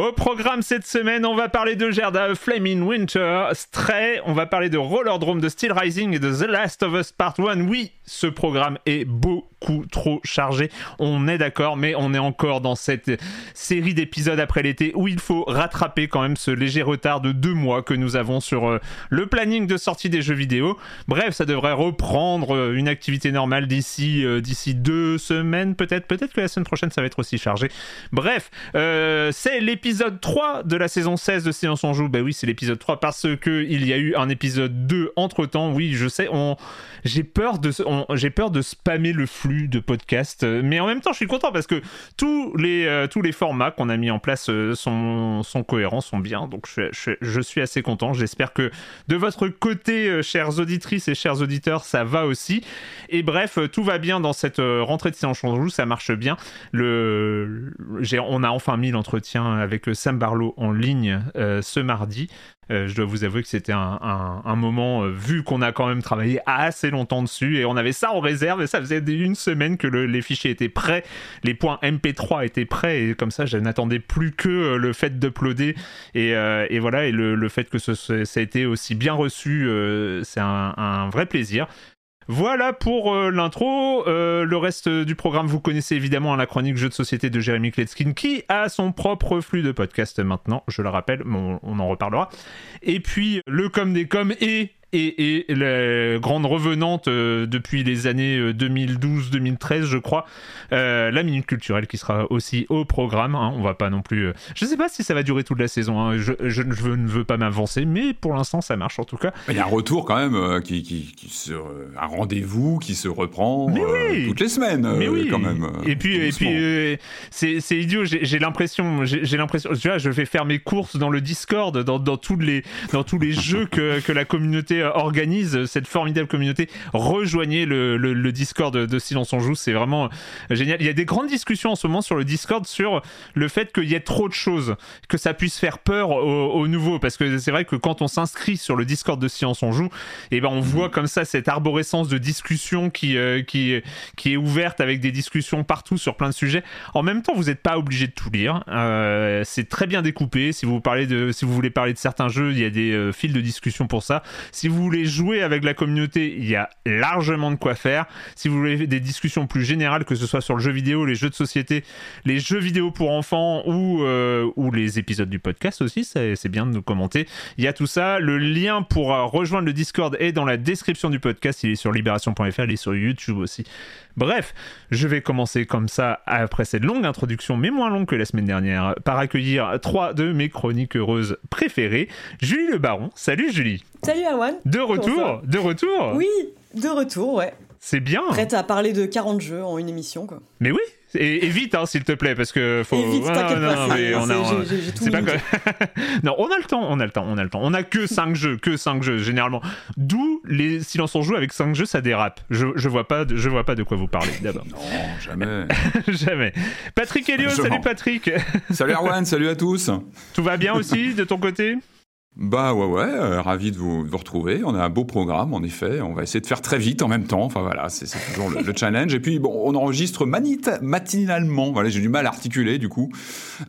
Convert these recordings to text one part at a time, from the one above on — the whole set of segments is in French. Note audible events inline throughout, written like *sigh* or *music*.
Au programme cette semaine, on va parler de Gerda, Flaming Winter, Stray, on va parler de Rollerdrome, de Steel Rising et de The Last of Us Part 1. Oui, ce programme est beaucoup trop chargé, on est d'accord, mais on est encore dans cette série d'épisodes après l'été où il faut rattraper quand même ce léger retard de deux mois que nous avons sur euh, le planning de sortie des jeux vidéo. Bref, ça devrait reprendre euh, une activité normale d'ici euh, d'ici deux semaines peut-être, peut-être que la semaine prochaine ça va être aussi chargé. Bref, c'est l'épisode 3 de la saison 16 de Silence on joue. Bah oui, c'est l'épisode 3 parce que il y a eu un épisode 2 entre temps. Oui, je sais, on j'ai peur de j'ai peur de spammer le flux de podcasts, mais en même temps, je suis content parce que tous les euh, tous les formats qu'on a mis en place euh, sont, sont cohérents, sont bien. Donc je, suis assez content. J'espère que de votre côté, euh, chères auditrices et chers auditeurs, ça va aussi. Et bref, tout va bien dans cette rentrée de séance en joue, ça marche bien. Le, on a enfin mis l'entretien avec Sam Barlow en ligne ce mardi. Euh, je dois vous avouer que c'était un, moment, euh, vu qu'on a quand même travaillé assez longtemps dessus, et on avait ça en réserve, et ça faisait une semaine que les fichiers étaient prêts, les points MP3 étaient prêts, et comme ça, je n'attendais plus que euh, le fait d'uploader, et, et, voilà, et le, fait que ça a été aussi bien reçu, c'est un vrai plaisir. Voilà pour euh, l'intro. Euh, le reste du programme, vous connaissez évidemment la chronique jeu de société de Jérémy Kletskin qui a son propre flux de podcast maintenant, je le rappelle, on, on en reparlera. Et puis le com des coms et et, la grande revenante euh, depuis les années 2012-2013, euh, je crois, euh, la minute culturelle qui sera aussi au programme. Hein. on va pas non plus. je sais pas si ça va durer toute la saison. Hein. je, je, ne veux pas m'avancer, mais pour l'instant ça marche en tout cas. Il y a un retour quand même qui, qui, qui, se, un rendez-vous qui se reprend toutes les semaines. Mais oui. quand même. et puis et puis c'est idiot. J'ai l'impression j'ai l'impression. Tu vois, je vais faire mes courses dans le Discord, dans, dans tous les dans tous les *laughs* jeux que, que la communauté organise cette formidable communauté. Rejoignez le, Discord de, Silence on Joue, c'est vraiment génial. Il y a des grandes discussions en ce moment sur le Discord sur le fait qu'il y ait trop de choses, que ça puisse faire peur aux, nouveaux, parce que c'est vrai que quand on s'inscrit sur le Discord de Silence on Joue, et eh ben on voit comme ça cette arborescence de discussion qui, euh, qui, qui est ouverte avec des discussions partout sur plein de sujets. En même temps, vous n'êtes pas obligé de tout lire. Euh, c'est très bien découpé. Si vous, parlez de, si vous voulez parler de certains jeux, il y a des euh, fils de discussion pour ça. Si vous voulez jouer avec la communauté, il y a largement de quoi faire. Si vous voulez des discussions plus générales, que ce soit sur le jeu vidéo, les jeux de société, les jeux vidéo pour enfants ou, euh, ou les épisodes du podcast aussi, c'est bien de nous commenter. Il y a tout ça. Le lien pour euh, rejoindre le Discord est dans la description du podcast. Il est sur libération.fr, il est sur YouTube aussi. Bref, je vais commencer comme ça après cette longue introduction, mais moins longue que la semaine dernière, par accueillir trois de mes chroniques heureuses préférées. Julie Le Baron. Salut Julie. Salut Awan. De retour De retour Oui, de retour, ouais. C'est bien. Prête à parler de 40 jeux en une émission, quoi. Mais oui, et, vite, hein, s'il te plaît, parce que faut. Et vite, t'inquiète non, pas. mais on a. J'ai tout C'est pas que... *laughs* non, on a le temps, on a le temps, on a le temps. On a que 5 jeux, que 5 jeux généralement. D'où les silences en joue avec 5 jeux, ça dérape. Je, je vois pas, de, je vois pas de quoi vous parlez d'abord. Non, jamais. *laughs* jamais. Patrick Helio, salut Patrick. salut Erwan, salut à tous. Tout va bien aussi de ton côté? Bah ouais, ouais, euh, ravi de vous, vous, retrouver. On a un beau programme, en effet. On va essayer de faire très vite en même temps. Enfin voilà, c'est toujours le, challenge. Et puis bon, on enregistre matinalement. Voilà, j'ai du mal à articuler du coup.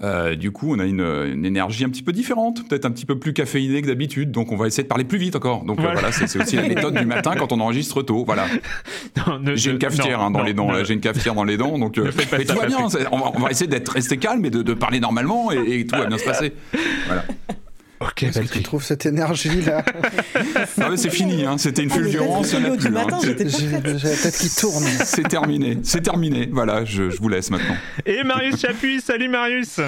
Euh, du coup, on a une, une, énergie un petit peu différente, peut-être un petit peu plus caféinée que d'habitude. Donc on va essayer de parler plus vite encore. Donc voilà, euh, c'est aussi la méthode du matin quand on enregistre tôt. Voilà. *laughs* J'ai une cafetière hein, dans les dents. J'ai une cafetière dans les dents. Donc mais tout va bien. On va, on va, essayer d'être resté calme et de, de parler normalement et, et tout va bien se passer. Voilà. Ok, Est-ce que tu trouves cette énergie là Non mais *laughs* c'est fini, hein. c'était une ah, fulgurance. Il matin, hein. J'ai la tête qui tourne. C'est terminé, c'est terminé. Voilà, je, je vous laisse maintenant. Et Marius Chapuis, salut Marius.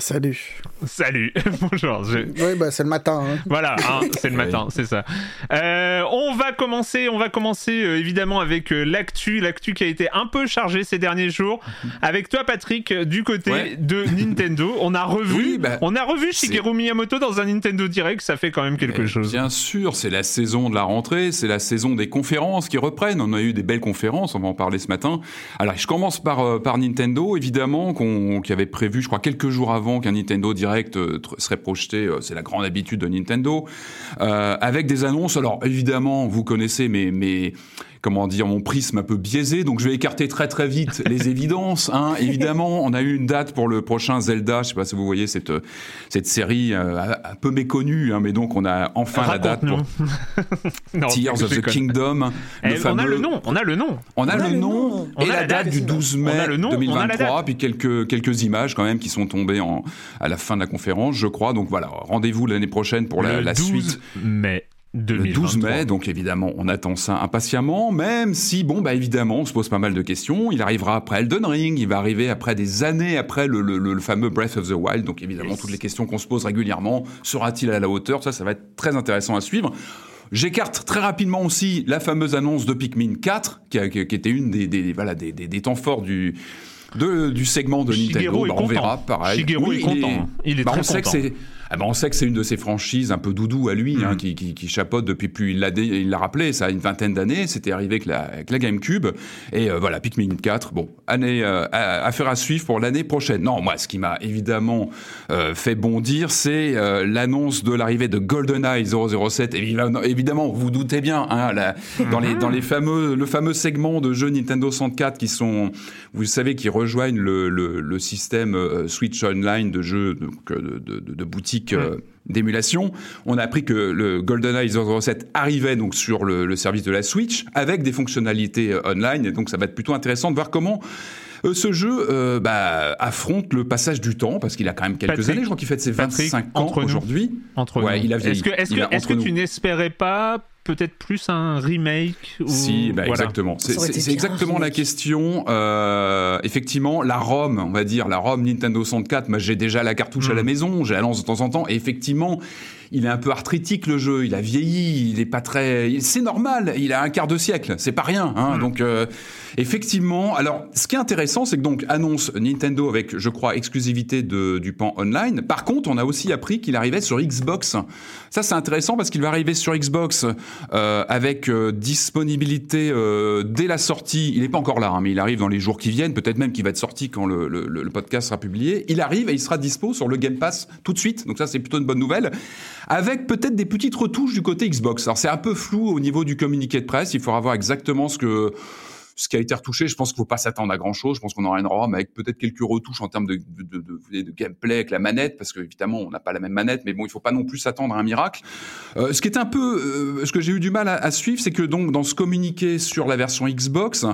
Salut. Salut. *laughs* Bonjour. Oui, bah c'est le matin. Hein. Voilà, hein, c'est le matin, c'est ça. Euh, on va commencer, on va commencer euh, évidemment avec euh, l'actu, l'actu qui a été un peu chargée ces derniers jours. Avec toi, Patrick, du côté de *laughs* Nintendo, on a revu, bah, on a revu Shigeru Miyamoto dans un Nintendo Direct. Ça fait quand même quelque chose. Bien sûr, c'est la saison de la rentrée, c'est la saison des conférences qui reprennent. On a eu des belles conférences, on va en parler ce matin. Alors, je commence par par Nintendo, évidemment, qu'on qui avait prévu, je crois, quelques jours avant qu'un Nintendo Direct euh, serait projeté, euh, c'est la grande habitude de Nintendo, euh, avec des annonces. Alors évidemment, vous connaissez mes, mes comment dire, mon prisme un peu biaisé, donc je vais écarter très très vite les *laughs* évidences. Hein. Évidemment, on a eu une date pour le prochain Zelda, je sais pas si vous voyez cette, cette série euh, un peu méconnue, hein, mais donc on a enfin la date pour *laughs* Tears of the Kingdom. Le fameux... On a le nom, on a le nom. On a, le, nom, et la, date, du 12 mai 2023, puis quelques, quelques images quand même qui sont tombées en, à la fin de la conférence, je crois. Donc voilà, rendez-vous l'année prochaine pour la, la suite. Le 12 mai, donc évidemment, on attend ça impatiemment, même si, bon, bah évidemment, on se pose pas mal de questions. Il arrivera après Elden Ring, il va arriver après des années après le, le, le fameux Breath of the Wild, donc évidemment, toutes les questions qu'on se pose régulièrement, sera-t-il à la hauteur? Ça, ça va être très intéressant à suivre. J'écarte très rapidement aussi la fameuse annonce de Pikmin 4, qui, qui, était une des, des voilà, des, des, des temps forts du, de, du segment de Nintendo. Bah, on verra, pareil. Shigeru est content. Il est, bah, très content. Ah ben on sait que c'est une de ses franchises un peu doudou à lui, hein, mm. qui, qui, qui, chapeaute depuis plus, il l'a, il l'a rappelé, ça a une vingtaine d'années, c'était arrivé avec la, avec la GameCube, et euh, voilà, Pikmin 4, bon, année, euh, affaire à suivre pour l'année prochaine. Non, moi, ce qui m'a évidemment euh, fait bondir, c'est euh, l'annonce de l'arrivée de GoldenEye 007, évidemment, évidemment vous, vous doutez bien, hein, la, dans, les, dans les fameux, le fameux segment de jeux Nintendo 64 qui sont, vous savez, qui rejoignent le, le, le système Switch Online de jeux de, de, de, de boutique euh, d'émulation. On a appris que le GoldenEye 007 arrivait donc sur le, service de la Switch avec des fonctionnalités euh, online. Et donc ça va être plutôt intéressant de voir comment euh, ce jeu bah, affronte le passage du temps parce qu'il a quand même quelques années. Je crois qu'il fait ses 25 ans aujourd'hui. Entre ouais, il a Est-ce que, est-ce que, est que tu n'espérais pas peut-être plus un remake ou... Si, bah exactement. C'est exactement la question. Euh, effectivement, la ROM, on va dire, la ROM Nintendo 64, moi j'ai déjà la cartouche à la hmm. maison, j'ai la lance de temps en temps, et effectivement, il est un peu arthritique le jeu, il a vieilli, il est pas très... C'est normal, il a un quart de siècle, c'est pas rien. Hein, hmm. Donc... Euh, Effectivement. Alors, ce qui est intéressant, c'est que donc annonce Nintendo avec, je crois, exclusivité de, du pan online. Par contre, on a aussi appris qu'il arrivait sur Xbox. Ça, c'est intéressant parce qu'il va arriver sur Xbox euh, avec euh, disponibilité euh, dès la sortie. Il n'est pas encore là, hein, mais il arrive dans les jours qui viennent. Peut-être même qu'il va être sorti quand le, le, le, podcast sera publié. Il arrive et il sera dispo sur le Game Pass tout de suite. Donc ça, c'est plutôt une bonne nouvelle. Avec peut-être des petites retouches du côté Xbox. Alors c'est un peu flou au niveau du communiqué de presse. Il faudra voir exactement ce que ce qui a été retouché, je pense qu'il faut pas s'attendre à grand chose. Je pense qu'on aura une ROM avec peut-être quelques retouches en termes de, de, de, de, gameplay avec la manette, parce qu'évidemment, on n'a pas la même manette, mais bon, il faut pas non plus s'attendre à un miracle. Euh, ce qui est un peu, euh, ce que j'ai eu du mal à, à suivre, c'est que donc dans ce communiqué sur la version Xbox,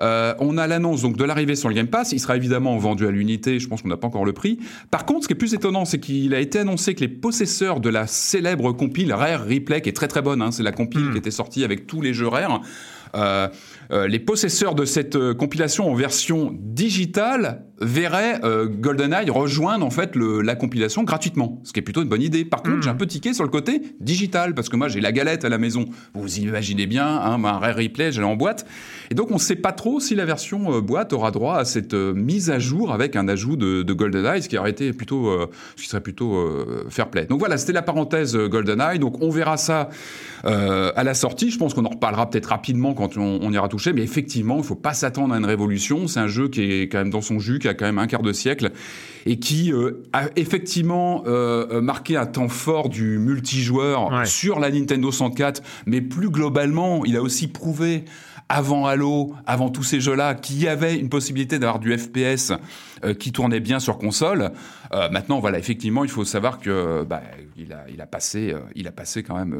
euh, on a l'annonce donc de l'arrivée sur le Game Pass. Il sera évidemment vendu à l'unité. Je pense qu'on n'a pas encore le prix. Par contre, ce qui est plus étonnant, c'est qu'il a été annoncé que les possesseurs de la célèbre compile Rare Replay, qui est très très bonne, hein, c'est la compile hmm. qui était sortie avec tous les jeux Rare. euh, euh, les possesseurs de cette euh, compilation en version digitale verraient euh, GoldenEye rejoindre en fait le, la compilation gratuitement, ce qui est plutôt une bonne idée. Par contre, j'ai un peu tiqué sur le côté digital parce que moi j'ai la galette à la maison. Vous imaginez bien, hein, un Rare Replay, j'ai en boîte, et donc on ne sait pas trop si la version boîte aura droit à cette mise à jour avec un ajout de, de GoldenEye, ce qui aurait été plutôt, ce qui serait plutôt fair play. Donc voilà, c'était la parenthèse GoldenEye. Donc on verra ça à la sortie. Je pense qu'on en reparlera peut-être rapidement quand on, on ira toucher, mais effectivement, il ne faut pas s'attendre à une révolution. C'est un jeu qui est quand même dans son jus, qui a quand même un quart de siècle et qui euh, a effectivement euh, marqué un temps fort du multijoueur Ouais. sur la Nintendo 64, mais plus globalement, il a aussi prouvé avant Halo, avant tous ces jeux-là, qu'il y avait une possibilité d'avoir du FPS euh, qui tournait bien sur console. Euh, maintenant, voilà, effectivement, il faut savoir que bah, il a, il a passé, euh, il a passé quand même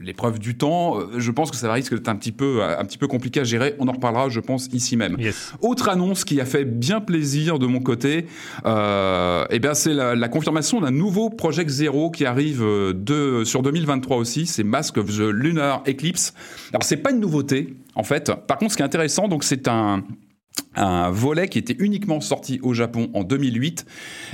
l'épreuve du temps. Je pense que ça risque d'être un petit peu, un petit peu compliqué à gérer. On en reparlera, je pense, ici même. Yes. Autre annonce qui a fait bien plaisir de mon côté, eh bien c'est la, la confirmation d'un nouveau Project Zero qui arrive de, sur 2023 aussi. C'est Mask of the Lunar Eclipse. Alors c'est pas une nouveauté en fait. Par contre, ce qui est intéressant, donc c'est un un volet qui était uniquement sorti au Japon en 2008.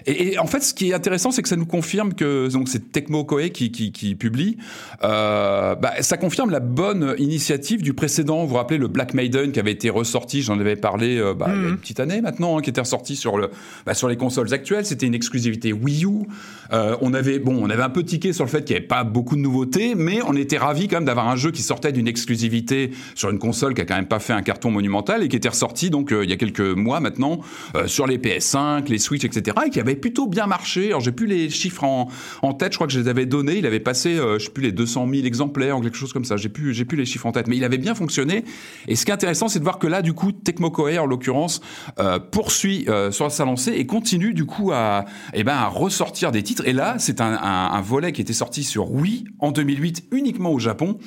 Et, et en fait, ce qui est intéressant, c'est que ça nous confirme que donc c'est Tecmo Koei qui, qui, qui publie. Euh, bah, ça confirme la bonne initiative du précédent. Vous vous rappelez le Black Maiden qui avait été ressorti, j'en avais parlé euh, bah, il y a une petite année maintenant, hein, qui était ressorti sur le bah, sur les consoles actuelles. C'était une exclusivité Wii U. Euh, on avait bon, on avait un peu tiqué sur le fait qu'il n'y avait pas beaucoup de nouveautés, mais on était ravis quand même d'avoir un jeu qui sortait d'une exclusivité sur une console qui a quand même pas fait un carton monumental et qui était ressorti donc il y a quelques mois maintenant euh, sur les PS5, les Switch, etc. et qui avait plutôt bien marché. Alors j'ai plus les chiffres en, tête, je crois que je les avais donnés. Il avait passé, euh, je sais plus les 200 000 exemplaires ou quelque chose comme ça. J'ai plus, j'ai plus les chiffres en tête, mais il avait bien fonctionné. Et ce qui est intéressant, c'est de voir que là, du coup, Tecmo en l'occurrence euh, poursuit euh, sur sa lancée et continue du coup à, eh ben, à ressortir des titres. Et là, c'est un, un volet qui était sorti sur Wii en 2008 uniquement au Japon.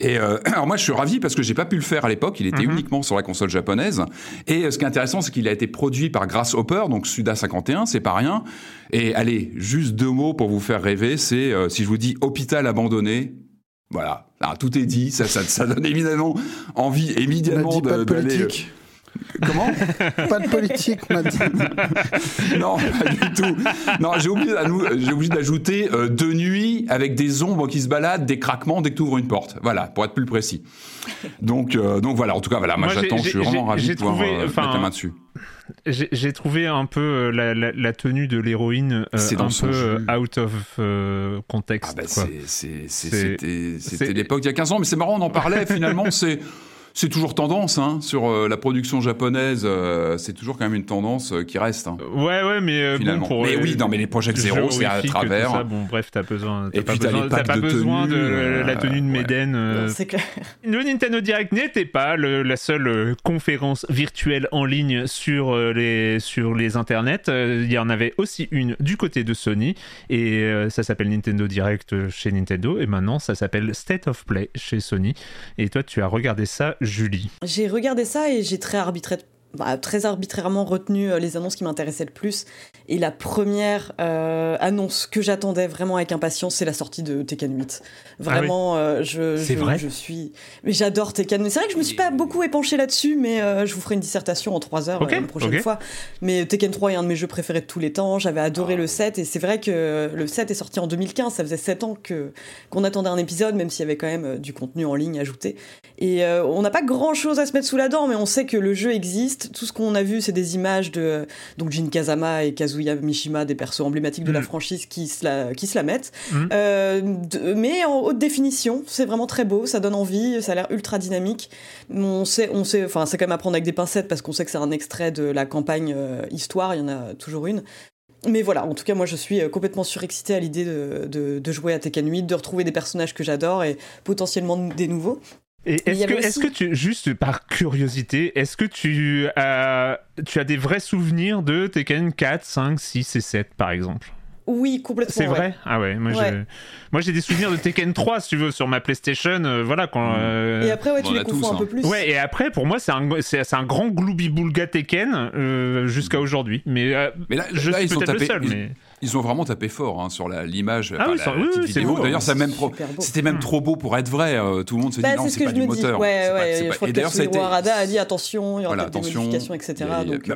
Et euh, *clears throat* alors moi je suis ravi parce que j'ai pas pu le faire à l'époque, il était Mhm. uniquement sur la console japonaise. Et euh, ce qui est intéressant, c'est qu'il a été produit par Grasshopper, donc Suda 51, c'est pas rien. Et allez, juste deux mots pour vous faire rêver, c'est euh, si je vous dis hôpital abandonné, voilà, Alors, tout est dit, ça, ça, ça donne évidemment envie immédiatement d'aller. Comment? Pas de politique, dit. *laughs* Non, pas du tout. Non, j'ai oublié, oublié d'ajouter euh, de nuit avec des ombres qui se baladent, des craquements dès que tu ouvres une porte. Voilà, pour être plus précis. Donc, euh, donc voilà. En tout cas, voilà. Moi, j'attends. Je suis vraiment ravi de pouvoir trouvé, euh, mettre la main dessus. J'ai trouvé un peu euh, la, la- la tenue de l'héroïne euh, un peu out of euh, context. Ah bah, c'était l'époque il y a 15 ans, mais c'est marrant, on en parlait. finalement, c'est c'est toujours tendance hein, sur euh, la production japonaise. euh, c'est toujours quand même une tendance euh, qui reste. hein, Ouais, ouais, mais euh, bon, pour mais euh, oui, non, mais les Project jeux Zero, c'est à travers. ça, bon, bref, t'as besoin. Et t'as pas puis, t'as besoin, pas de besoin de tenue, euh, la tenue de ouais. Méden. euh, C'est clair. Le Nintendo Direct n'était pas le- la seule conférence virtuelle en ligne sur les, sur les internets. Il y en avait aussi une du côté de Sony et euh, ça s'appelle Nintendo Direct chez Nintendo et maintenant ça s'appelle State of Play chez Sony. Et toi, tu as regardé ça, Julie. J'ai regardé ça et j'ai très, arbitraire- bah, très arbitrairement retenu euh, les annonces qui m'intéressaient le plus. Et la première euh, annonce que j'attendais vraiment avec impatience, c'est la sortie de Tekken 8. Vraiment, euh, je, C'est je, vrai je suis. Mais j'adore Tekken. C'est vrai que je me suis pas beaucoup épanché là-dessus, mais euh, je vous ferai une dissertation en trois heures Ok, euh, une prochaine fois. Mais Tekken 3 est un de mes jeux préférés de tous les temps. J'avais adoré Ah. le 7 et c'est vrai que le 7 est sorti en 2015. Ça faisait 7 ans que qu'on attendait un épisode, même s'il y avait quand même euh, du contenu en ligne ajouté. Et euh, on n'a pas grand chose à se mettre sous la dent, mais on sait que le jeu existe. Tout ce qu'on a vu, c'est des images de donc Jin Kazama et Kazuya Mishima, des persos emblématiques de la Mhm. franchise, qui se la, qui se la mettent. Mhm. Euh, de- mais en haute définition, c'est vraiment très beau, ça donne envie, ça a l'air ultra dynamique. On sait, on sait, enfin, c'est quand même à prendre avec des pincettes parce qu'on sait que c'est un extrait de la campagne euh, histoire, il y en a toujours une. Mais voilà, en tout cas, moi je suis euh, complètement surexcitée à l'idée de, de, de jouer à Tekken 8, de retrouver des personnages que j'adore et potentiellement des nouveaux. Et est-ce que, est-ce aussi- que tu, juste par curiosité, est-ce que tu as, tu as des vrais souvenirs de Tekken 4, 5, 6 et 7 par exemple? Oui, complètement. C'est vrai? Ah ouais, moi j'ai des souvenirs de Tekken 3, si tu veux, sur ma PlayStation. Euh, voilà, quand. Mm. Euh, et après, ouais, tu les confonds un hein. peu plus. Ouais, et après, pour moi, c'est un, un grand gloubi-boulga Tekken euh, jusqu'à aujourd'hui. Mais, mais là, je suis peut-être le seul. Mais... Ils ont vraiment tapé fort hein, sur l'image, ah oui, la, vidéo. D'ailleurs, même c'était même trop beau pour être vrai. tout le monde se dit bah, non, c'est pas du moteur. Ouais, ouais, je crois et d'ailleurs, été... a dit attention, il y aura des modifications, etc. Donc,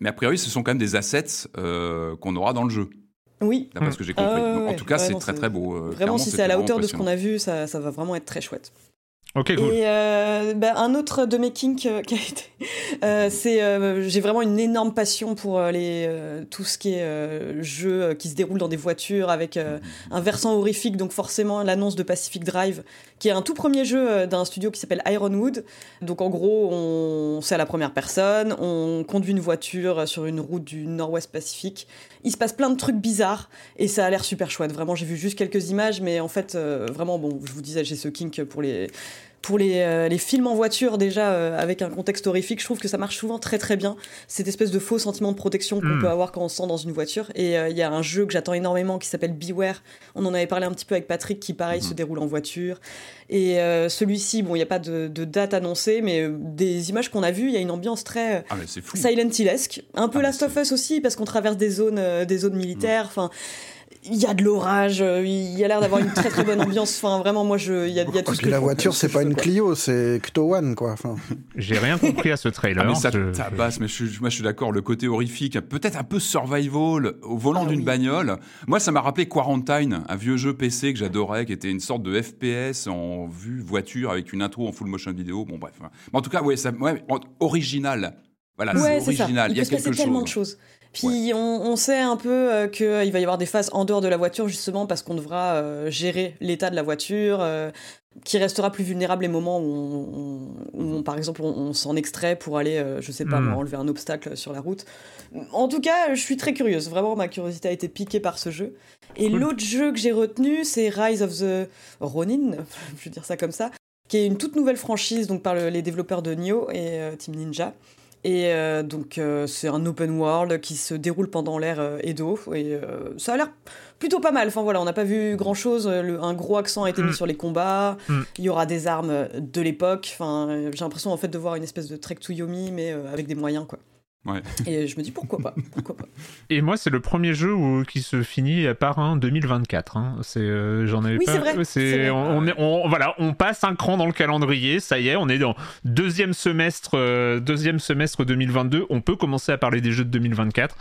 mais a priori, ce sont quand même des assets qu'on aura dans le jeu. Oui. D'après ce que j'ai compris. Ah en tout cas, c'est très très beau. Euh, vraiment, si c'est à la hauteur de ce qu'on a vu, ça va vraiment être très chouette. Ok, cool. Et euh, bah, un autre de mes kinks euh, *laughs* qui a été, euh, c'est euh, j'ai vraiment une énorme passion pour les tout ce qui est jeu qui se déroule dans des voitures avec un versant horrifique, donc forcément l'annonce de Pacific Drive, qui est un tout premier jeu d'un studio qui s'appelle Ironwood. Donc en gros, on c'est à la première personne, on conduit une voiture sur une route du Nord-Ouest Pacifique. Il se passe plein de trucs bizarres et ça a l'air super chouette. Vraiment, j'ai vu juste quelques images, mais en fait, vraiment bon, je vous disais, j'ai ce kink pour les pour les, euh, les, films en voiture déjà euh, avec un contexte horrifique, je trouve que ça marche souvent très très bien. Cette espèce de faux sentiment de protection qu'on hmm. peut avoir quand on se sent dans une voiture. Et euh, il y a un jeu que j'attends énormément qui s'appelle Beware. On en avait parlé un petit peu avec Patrick, qui pareil hmm. se déroule en voiture. Et celui-ci, bon, il n'y a pas de, date annoncée, mais des images qu'on a vues, il y a une ambiance très ah, Silent Hillesque, un peu ah, Last of Us aussi parce qu'on traverse des zones, des zones militaires. Enfin il y a de l'orage, euh, il y a l'air d'avoir une très très bonne *laughs* ambiance. Enfin, vraiment, moi, je, il y a, y a tout ce que la voiture, c'est pas une Clio, c'est Cto One, quoi. Enfin. J'ai rien compris à ce trailer. Ah, mais ça, ça passe, mais je, moi, je suis d'accord. Le côté horrifique, peut-être un peu survival au volant ah d'une bagnole. Moi, ça m'a rappelé Quarantine, un vieux jeu PC que j'adorais, qui était une sorte de FPS en vue voiture avec une intro en full motion vidéo. Bon, bref. Mais en tout cas, ouais, ça, ouais, original. Voilà, c'est original. Il, y a quelque chose. tellement de choses. Puis on, sait un peu euh, qu'il va y avoir des phases en dehors de la voiture justement parce qu'on devra euh, gérer l'état de la voiture, euh, qui restera plus vulnérable les moments où, on, par exemple, on, s'en extrait pour aller, je sais pas, hmm. enlever un obstacle sur la route. En tout cas, je suis très curieuse. Vraiment, ma curiosité a été piquée par ce jeu. Et l'autre jeu que j'ai retenu, c'est Rise of the Ronin, *laughs* je vais dire ça comme ça, qui est une toute nouvelle franchise donc par les développeurs de Nioh et Team Ninja. Et euh, donc euh, c'est un open world qui se déroule pendant l'ère euh, Edo et ça a l'air plutôt pas mal. Enfin voilà, on n'a pas vu grand chose. un gros accent a été mis mm. sur les combats. Mm. Il y aura des armes de l'époque. Enfin, j'ai l'impression en fait de voir une espèce de Trek to Yomi mais avec des moyens quoi. Et je me dis pourquoi pas, pourquoi pas. Et moi, c'est le premier jeu qui se finit par un 2024. Hein. C'est, euh, j'en avais oui, pas. C'est vrai. C'est, on, on, voilà, on passe un cran dans le calendrier. Ça y est, on est dans deuxième semestre, euh, deuxième semestre 2022. On peut commencer à parler des jeux de 2024.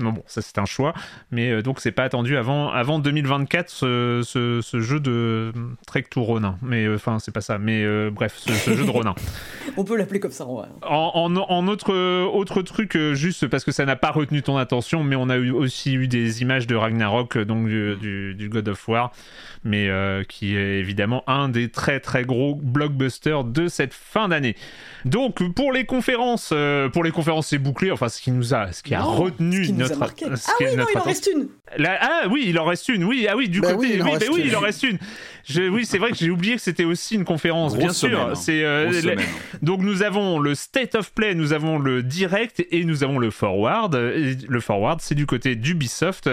Non, bon, ça c'est un choix, mais euh, donc c'est pas attendu avant, avant 2024 ce, ce, jeu de Trek to Ronin. Mais euh, enfin, c'est pas ça, mais euh, bref, ce, jeu de Ronin. *laughs* On peut l'appeler comme ça en vrai. En, en, autre, autre truc, juste parce que ça n'a pas retenu ton attention, mais on a eu, aussi eu des images de Ragnarok, donc du, du God of War mais euh, qui est évidemment un des très très gros blockbusters de cette fin d'année. Donc pour les conférences, euh, pour les conférences c'est bouclé. Enfin ce qui nous a, ce qui a retenu notre, ah oui non il en reste une. ah oui il en reste une. Oui ah oui du bah côté oui, oui, bah oui il en reste une. Je, oui c'est vrai que j'ai oublié que c'était aussi une conférence bien sûr. Hein. C'est euh, donc nous avons le state of play, nous avons le direct et nous avons le forward. le forward c'est du côté d'Ubisoft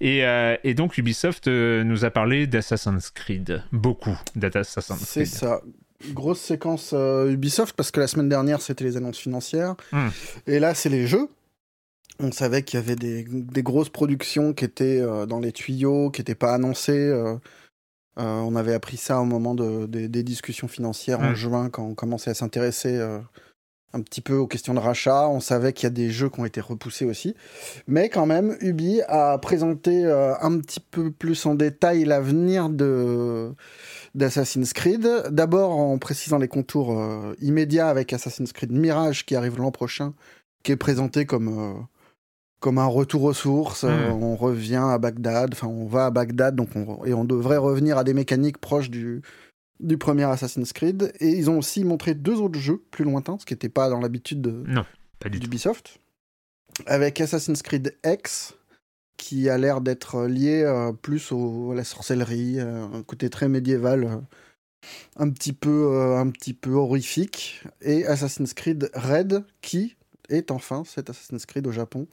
et, et donc Ubisoft nous a parlé Assassin's Creed. Beaucoup d'Assassin's Creed. C'est ça. Grosse séquence euh, Ubisoft parce que la semaine dernière c'était les annonces financières hmm. et là c'est les jeux. On savait qu'il y avait des, grosses productions qui étaient euh, dans les tuyaux, qui n'étaient pas annoncées. Euh, on avait appris ça au moment des discussions financières en juin quand on commençait à s'intéresser un petit peu aux questions de rachat. On savait qu'il y a des jeux qui ont été repoussés aussi. Mais quand même, Ubi a présenté euh, un petit peu plus en détail l'avenir de d'Assassin's Creed. D'abord en précisant les contours euh, immédiats avec Assassin's Creed Mirage qui arrive l'an prochain, qui est présenté comme, euh, comme un retour aux sources. Hmm. on revient à Bagdad, enfin on va à Bagdad donc et on devrait revenir à des mécaniques proches du, du premier Assassin's Creed. Et ils ont aussi montré deux autres jeux plus lointains, ce qui n'était pas dans l'habitude de non, pas du d'Ubisoft. Avec Assassin's Creed X, qui a l'air d'être lié euh, plus au, à la sorcellerie, euh, un côté très médiéval, euh, un, petit peu, un petit peu horrifique. Et Assassin's Creed Red, qui est enfin cet Assassin's Creed au Japon,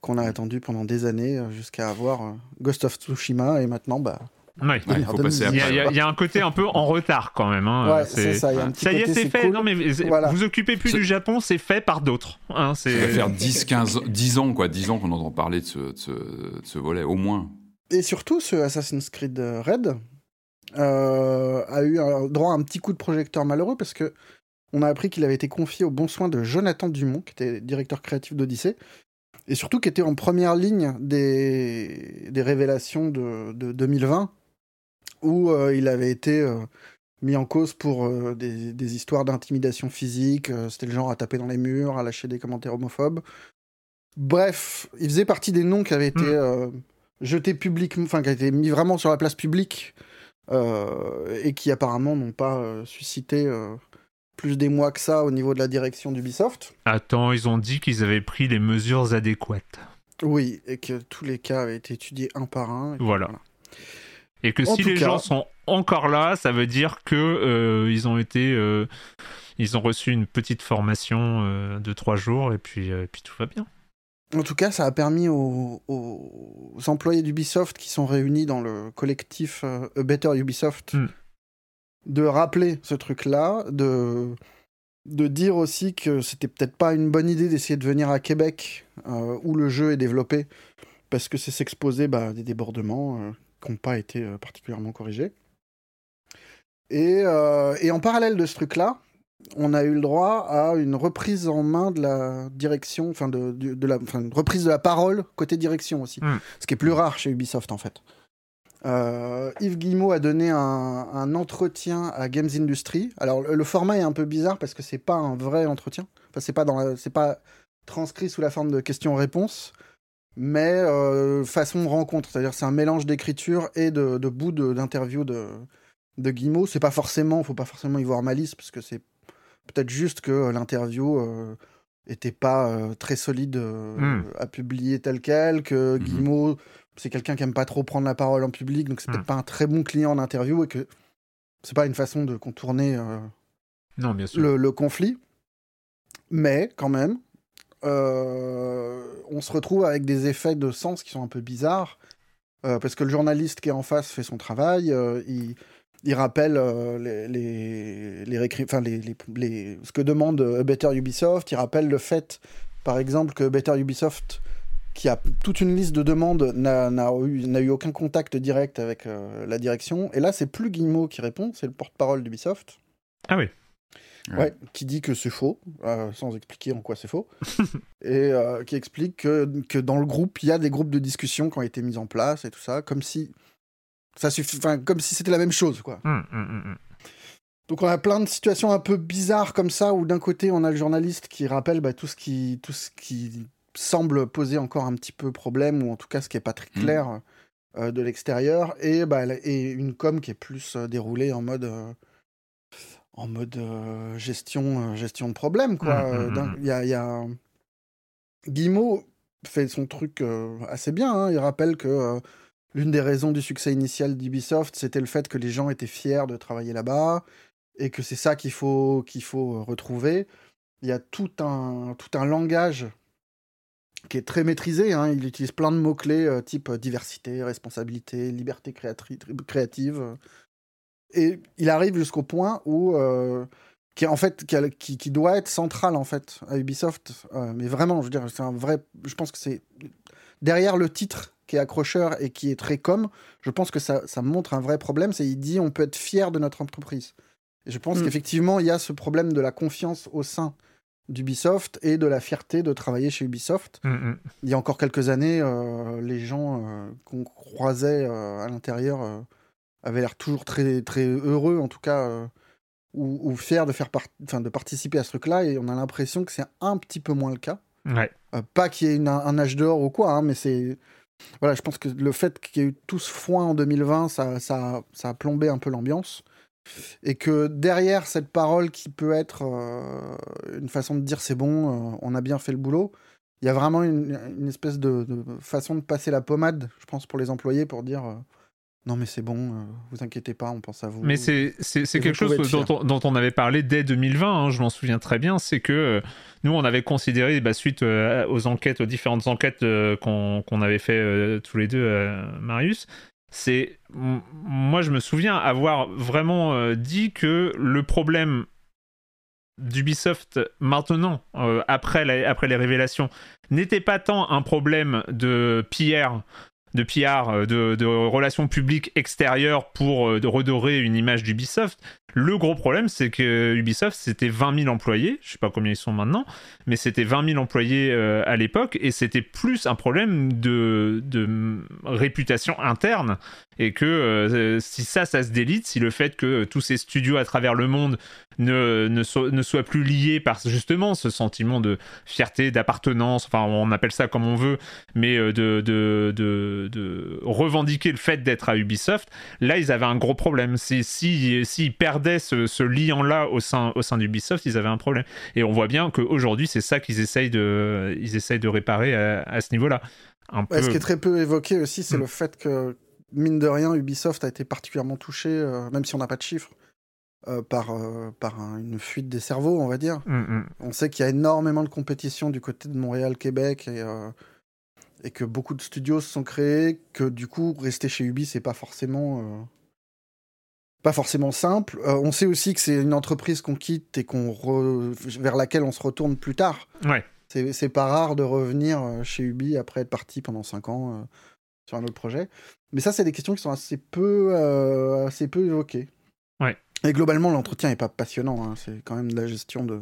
qu'on a attendu pendant des années jusqu'à avoir Ghost of Tsushima et maintenant bah il, y a, un côté un peu en retard quand même. Hein. c'est ça. y est, c'est fait. Non, mais vous occupez plus du Japon, c'est fait par d'autres. Hein, ça va faire 10, 15, 10 ans, quoi. 10 ans qu'on entend parler de ce, de ce, volet, au moins. Et surtout, ce Assassin's Creed Red euh, a eu un, droit à un petit coup de projecteur malheureux parce que on a appris qu'il avait été confié au bon soin de Jonathan Dumont, qui était directeur créatif d'Odyssée, et surtout qui était en première ligne des, des révélations de, de 2020 où euh, il avait été euh, mis en cause pour euh, des, histoires d'intimidation physique. C'était le genre à taper dans les murs, à lâcher des commentaires homophobes. Bref, il faisait partie des noms qui avaient été hmm. jetés publiquement, enfin qui avaient été mis vraiment sur la place publique et qui apparemment n'ont pas suscité plus des mois que ça au niveau de la direction d'Ubisoft. Attends, ils ont dit qu'ils avaient pris les mesures adéquates. Oui, et que tous les cas avaient été étudiés un par un. voilà. Et que si les gens sont encore là, ça veut dire que euh, ils ont été, euh, ils ont reçu une petite formation euh, de trois jours et puis, puis tout va bien. En tout cas, ça a permis aux, employés d'Ubisoft qui sont réunis dans le collectif A Better Ubisoft hmm. De rappeler ce truc-là, de, de dire aussi que c'était peut-être pas une bonne idée d'essayer de venir à Québec où le jeu est développé parce que c'est s'exposer bah, à des débordements qui n'ont pas été euh, particulièrement corrigés. Et, euh, et, en parallèle de ce truc-là, on a eu le droit à une reprise en main de la direction, enfin de, de, la, une reprise de la parole côté direction aussi, hmm. ce qui est plus rare chez Ubisoft en fait. Euh, Yves Guillemot a donné un, entretien à Games Industry. Alors le, format est un peu bizarre parce que c'est pas un vrai entretien. Enfin c'est pas transcrit sous la forme de questions-réponses mais euh, façon rencontre, c'est-à-dire c'est un mélange d'écriture et de, de bouts d'interview de, de, Guillemot. C'est pas forcément, faut pas forcément y voir malice, parce que c'est peut-être juste que l'interview euh, était pas euh, très solide hmm. à publier tel quel, que mhm. Guillemot, c'est quelqu'un qui aime pas trop prendre la parole en public, donc c'est peut-être hmm. pas un très bon client en interview, et que c'est pas une façon de contourner non, bien sûr. Le, le conflit. Mais quand même, euh, on se retrouve avec des effets de sens qui sont un peu bizarres, euh, parce que le journaliste qui est en face fait son travail, euh, il, il, rappelle les, les, les, les, ce que demande Better Ubisoft, il rappelle le fait, par exemple, que Better Ubisoft, qui a toute une liste de demandes, n'a eu, eu, aucun contact direct avec la direction, et là c'est plus Guillemot qui répond, c'est le porte-parole d'Ubisoft. Ah oui. Ouais. qui dit que c'est faux, euh, sans expliquer en quoi c'est faux, *laughs* et euh, qui explique que, que, dans le groupe, il y a des groupes de discussion qui ont été mis en place et tout ça, comme si ça suffit, enfin, comme si c'était la même chose, quoi. Hum, hum, hum, Donc on a plein de situations un peu bizarres comme ça, où d'un côté on a le journaliste qui rappelle bah, tout ce qui, tout ce qui semble poser encore un petit peu problème, ou en tout cas ce qui est pas très clair euh, de l'extérieur, et, bah, et une com qui est plus déroulée en mode en mode euh, gestion, euh, gestion de problème. Quoi. Il y a, y a... Guillemot fait son truc euh, assez bien. Hein. Il rappelle que l'une des raisons du succès initial d'Ubisoft, c'était le fait que les gens étaient fiers de travailler là-bas et que c'est ça qu'il faut, qu'il faut retrouver. Il y a tout un, tout un langage qui est très maîtrisé. Hein. Il utilise plein de mots-clés type diversité, responsabilité, liberté créative et il arrive jusqu'au point où euh, qui en fait qui, qui, doit être central en fait à Ubisoft euh, mais vraiment je veux dire c'est un vrai je pense que c'est derrière le titre qui est accrocheur et qui est très com je pense que ça, ça montre un vrai problème c'est il dit on peut être fier de notre entreprise et je pense mm. qu'effectivement il y a ce problème de la confiance au sein d'Ubisoft et de la fierté de travailler chez Ubisoft. Mm, mm. Il y a encore quelques années, euh, les gens qu'on croisait à l'intérieur avait l'air toujours très, très heureux, en tout cas, euh, ou, ou, fier de, faire de participer à ce truc-là, et on a l'impression que c'est un petit peu moins le cas. Ouais. Euh, pas qu'il y ait un âge d'or ou quoi, hein, mais c'est. Voilà, je pense que le fait qu'il y ait eu tout ce foin en 2020, ça, ça, ça a plombé un peu l'ambiance. Et que derrière cette parole qui peut être euh, une façon de dire c'est bon, on a bien fait le boulot, il y a vraiment une, espèce de, de, façon de passer la pommade, je pense, pour les employés, pour dire non mais c'est bon, euh, vous inquiétez pas, on pense à vous. Mais c'est quelque chose dont on, avait parlé dès 2020, hein, je m'en souviens très bien, c'est que euh, nous on avait considéré, bah, suite euh, aux enquêtes, aux différentes enquêtes qu'on avait fait tous les deux, Marius, c'est moi je me souviens avoir vraiment dit que le problème d'Ubisoft maintenant, après, après les révélations, n'était pas tant un problème de Pierre de PR, euh, de, relations publiques extérieures pour euh, redorer une image d'Ubisoft. Le gros problème, c'est que Ubisoft, c'était 20 000 employés, je sais pas combien ils sont maintenant, mais c'était 20 000 employés euh, à l'époque, et c'était plus un problème de, réputation interne, et que si ça, ça se délite, si le fait que tous ces studios à travers le monde ne, ne, soient plus liés par justement ce sentiment de fierté, d'appartenance, enfin on appelle ça comme on veut, mais de, de, de, revendiquer le fait d'être à Ubisoft, là ils avaient un gros problème. S'ils si, si, ce, lien-là au sein, au sein d'Ubisoft, ils avaient un problème. Et on voit bien qu'aujourd'hui c'est ça qu'ils essayent de, ils essayent de réparer à, ce niveau-là. Ce qui est très peu évoqué aussi, c'est hmm. le fait que, mine de rien, Ubisoft a été particulièrement touché, euh, même si on n'a pas de chiffres, euh, par, euh, par une fuite des cerveaux, on va dire. Hmm, hmm. On sait qu'il y a énormément de compétition du côté de Montréal, Québec, et et que beaucoup de studios se sont créés, que du coup, rester chez Ubi, c'est pas forcément. Euh, pas forcément simple. Euh, on sait aussi que c'est une entreprise qu'on quitte et qu'on vers laquelle on se retourne plus tard. Ouais. C'est pas rare de revenir euh, chez Ubi après être parti pendant 5 ans sur un autre projet. Mais ça, c'est des questions qui sont assez peu, assez peu évoquées. Ouais. Et globalement, l'entretien est pas passionnant. Hein. C'est quand même de la gestion de,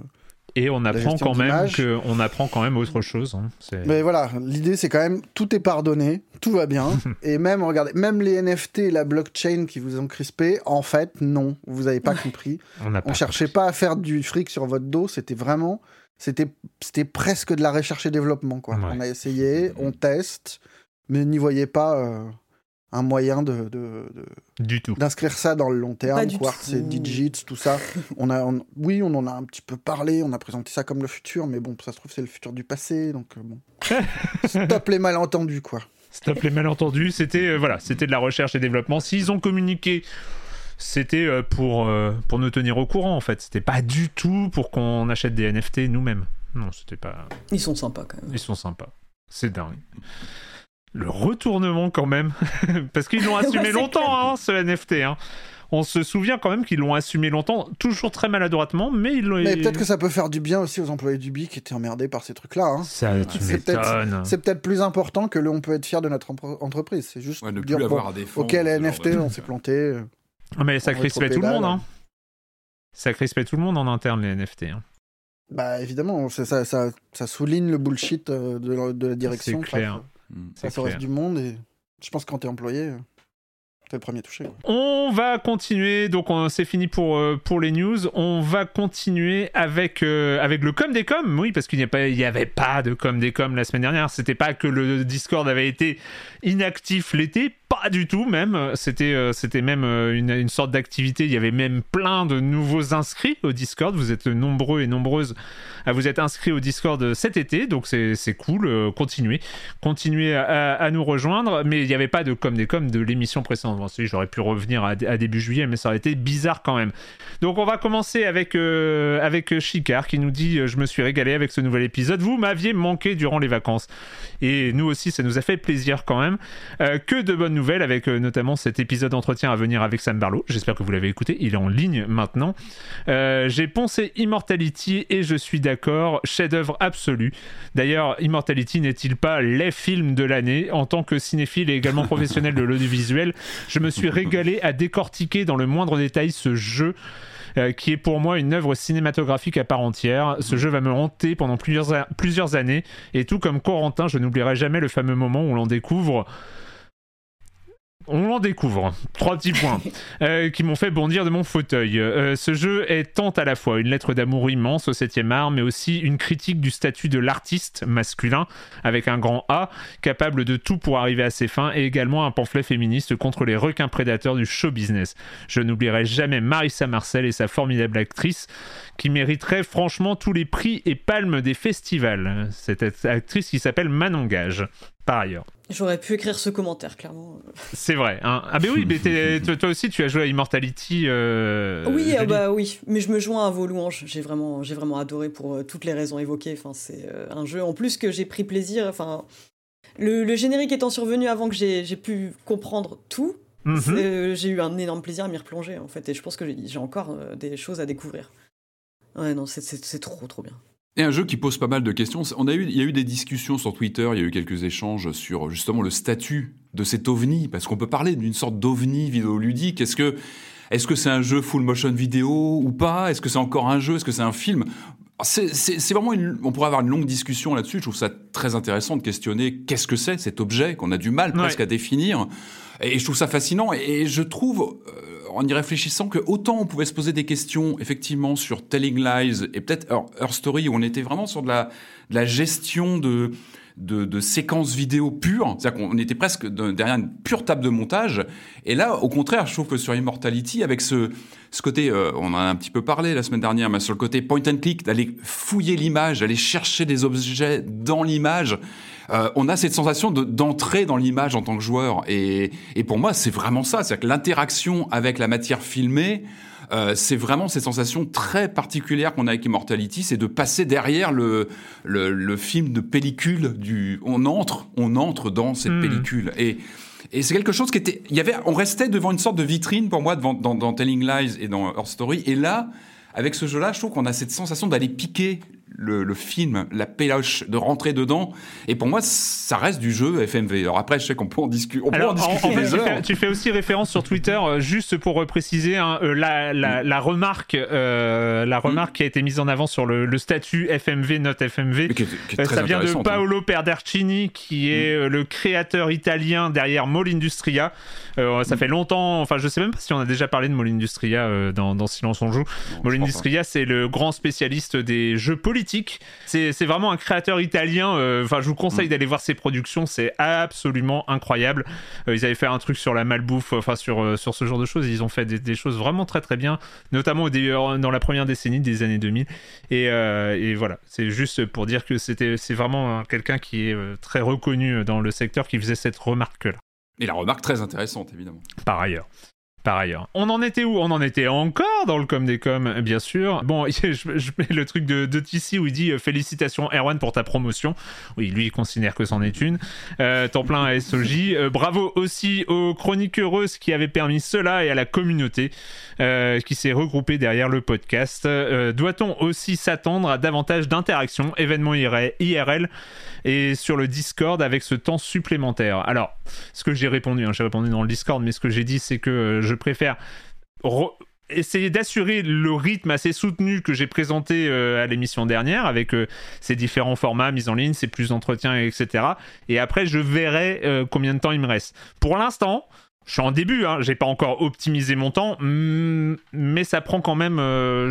et on apprend quand même que, on apprend quand même autre chose. Hein. Mais voilà, l'idée c'est quand même tout est pardonné, tout va bien. *laughs* et même regardez, même les NFT et la blockchain qui vous ont crispé, en fait non, vous n'avez pas compris. *laughs* on ne cherchait pas à faire du fric sur votre dos, c'était vraiment, c'était c'était presque de la recherche et développement quoi. On a essayé, on teste, mais n'y voyez pas. Euh, un moyen de, du tout. d'inscrire ça dans le long terme quartz et digits tout ça. *laughs* On a oui on en a un petit peu parlé on a présenté ça comme le futur mais bon ça se trouve c'est le futur du passé donc euh, bon. *laughs* Stop les malentendus quoi. Stop les malentendus. C'était euh, voilà c'était de la recherche et développement. S'ils ont communiqué c'était euh, pour pour nous tenir au courant en fait. C'était pas du tout pour qu'on achète des NFT nous-mêmes. Non c'était pas. Ils sont sympas quand même. Ils sont sympas. C'est dingue le retournement quand même, *laughs* parce qu'ils l'ont assumé longtemps, hein, ce NFT. Hein. On se souvient quand même qu'ils l'ont assumé longtemps, toujours très maladroitement, mais ils l'ont. Mais peut-être que ça peut faire du bien aussi aux employés du BI qui étaient emmerdés par ces trucs-là. Hein. Ça, tu c'est peut-être, plus important que le on peut être fier de notre entreprise. C'est juste de dire, bon, ok, les NFT, on s'est planté. Ah, mais ça crispait tout le monde. Hein. Ça crispait tout le monde en interne, les NFT. Hein. Bah évidemment, ça, ça, ça, souligne le bullshit euh, de, de la direction. C'est clair. Ça, ça reste du monde et je pense que quand t'es employé, t'es le premier touché. On va continuer, donc c'est fini pour, euh, pour les news. On va continuer avec, euh, avec le com des com, oui, parce qu'il n'y avait pas de com des com la semaine dernière. C'était pas que le Discord avait été inactif l'été, pas du tout même. C'était euh, c'était même une, une sorte d'activité. Il y avait même plein de nouveaux inscrits au Discord. Vous êtes nombreux et nombreuses à vous être inscrits au Discord cet été, donc c'est cool. continuez, continuez à, nous rejoindre. Mais il n'y avait pas de com des com de l'émission précédente. J'aurais pu revenir à, début juillet, mais ça aurait été bizarre quand même. Donc on va commencer avec avec Chicard qui nous dit je me suis régalé avec ce nouvel épisode. Vous m'aviez manqué durant les vacances et nous aussi ça nous a fait plaisir quand même. Euh, que de bonnes nouvelles avec euh, notamment cet épisode d'entretien à venir avec Sam Barlow. J'espère que vous l'avez écouté, il est en ligne maintenant. Euh, j'ai poncé Immortality et je suis d'accord, chef-d'œuvre absolu. D'ailleurs, Immortality n'est-il pas les films de l'année? En tant que cinéphile et également *laughs* professionnel de l'audiovisuel, je me suis régalé à décortiquer dans le moindre détail ce jeu. qui est pour moi une œuvre cinématographique à part entière. Ce jeu va me hanter pendant plusieurs, plusieurs années, et tout comme Corentin, je n'oublierai jamais le fameux moment où l'on découvre on en découvre. Trois petits points *laughs* euh, qui m'ont fait bondir de mon fauteuil. Euh, ce jeu est tant à la fois une lettre d'amour immense au 7e art, mais aussi une critique du statut de l'artiste masculin, avec un grand A, capable de tout pour arriver à ses fins, et également un pamphlet féministe contre les requins prédateurs du show business. Je n'oublierai jamais Marissa Marcel et sa formidable actrice, qui mériterait franchement tous les prix et palmes des festivals. Cette actrice qui s'appelle Manon Gage. par ailleurs. J'aurais pu écrire ce commentaire, clairement. C'est vrai. Hein. Ah, ben oui, mais toi aussi, tu as joué à Immortality. Euh, oui, ah bah oui, mais je me joins à vos louanges. J'ai vraiment, j'ai vraiment adoré pour euh, toutes les raisons évoquées. Enfin, c'est euh, un jeu en plus que j'ai pris plaisir. Enfin, le, générique étant survenu avant que j'ai pu comprendre tout, mhm. j'ai eu un énorme plaisir à m'y replonger en fait. Et je pense que j'ai encore des choses à découvrir. Ouais, non, c'est trop, trop bien. Et un jeu qui pose pas mal de questions. On a eu, il y a eu des discussions sur Twitter, il y a eu quelques échanges sur justement le statut de cet ovni, parce qu'on peut parler d'une sorte d'ovni vidéoludique. Est-ce que est-ce que c'est un jeu full motion vidéo ou pas? Est-ce que c'est encore un jeu? Est-ce que c'est un film? C'est vraiment une, on pourrait avoir une longue discussion là-dessus. Je trouve ça très intéressant de questionner qu'est-ce que c'est cet objet qu'on a du mal presque à définir. Et je trouve ça fascinant. Et je trouve, euh, en y réfléchissant que autant on pouvait se poser des questions effectivement sur Telling Lies et peut-être Her, Story où on était vraiment sur de la, de la gestion de, de, de, séquences vidéo pures, c'est-à-dire qu'on était presque derrière une pure table de montage. Et là, au contraire, je trouve que sur Immortality, avec ce, ce côté, euh, on en a un petit peu parlé la semaine dernière, mais sur le côté point and click, d'aller fouiller l'image, d'aller chercher des objets dans l'image, euh, on a cette sensation d'entrer dans l'image en tant que joueur. Et, et pour moi, c'est vraiment ça, c'est-à-dire que l'interaction avec la matière filmée, euh, c'est vraiment cette sensation très particulière qu'on a avec Immortality, c'est de passer derrière le, le, film de pellicule du. On entre, on entre dans cette hmm. pellicule. Et, et c'est quelque chose qui était. Il y avait, on restait devant une sorte de vitrine pour moi devant, dans, dans Telling Lies et dans Her Story. Et là, avec ce jeu-là, je trouve qu'on a cette sensation d'aller piquer le, film, la péloche, de rentrer dedans. Et pour moi, ça reste du jeu FMV. Alors après, je sais qu'on peut en, discuter des heures. Tu fais, aussi référence sur Twitter, euh, juste pour préciser hein, euh, la, la, remarque, euh, la remarque qui a été mise en avant sur le, statut FMV, not FMV. ça vient de hein. Paolo Perdercini, qui est mm. le créateur italien derrière Mall Industria. ça mm. fait longtemps, enfin, je sais même pas si on a déjà parlé de Mall Industria dans, dans, Silence on joue. Mall Industria, c'est le grand spécialiste des jeux politiques c'est vraiment un créateur italien. Euh, enfin, je vous conseille mm. d'aller voir ses productions. C'est absolument incroyable. Euh, ils avaient fait un truc sur la malbouffe, enfin sur euh, sur ce genre de choses. Ils ont fait des, choses vraiment très très bien, notamment dans la première décennie des années 2000. Et, et voilà, c'est juste pour dire que c'était c'est vraiment quelqu'un qui est très reconnu dans le secteur qui faisait cette remarque là. Et la remarque très intéressante, évidemment. Par ailleurs ailleurs. On en était où? On en était encore dans le com des coms, bien sûr. Bon, *laughs* je, mets le truc de, de où il dit euh, Félicitations Erwan pour ta promotion. Oui, lui, il considère que c'en est une. Euh, temps plein à SOJ. Euh, bravo aussi aux chroniques heureuses qui avaient permis cela et à la communauté qui s'est regroupée derrière le podcast. Doit-on aussi s'attendre à davantage d'interactions, événements IRL et sur le Discord avec ce temps supplémentaire Alors, ce que j'ai répondu, hein, j'ai répondu dans le Discord, mais ce que j'ai dit, c'est que je préfère essayer d'assurer le rythme assez soutenu que j'ai présenté euh, à l'émission dernière avec euh, ces différents formats mis en ligne, ces plus d'entretiens, etc. Et après, je verrai euh, combien de temps il me reste. Pour l'instant, je suis en début, hein, j'ai pas encore optimisé mon temps, mais ça prend quand même,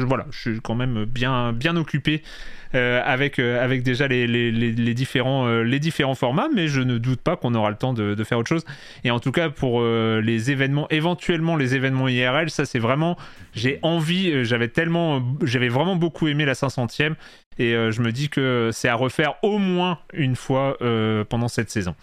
voilà, je suis quand même bien, bien occupé euh, avec, euh, avec déjà les, différents, euh, les différents formats, mais je ne doute pas qu'on aura le temps de, de, faire autre chose. Et en tout cas, pour les événements, éventuellement les événements IRL, ça c'est vraiment, j'ai envie, j'avais tellement, j'avais vraiment beaucoup aimé la 500e, et je me dis que c'est à refaire au moins une fois pendant cette saison.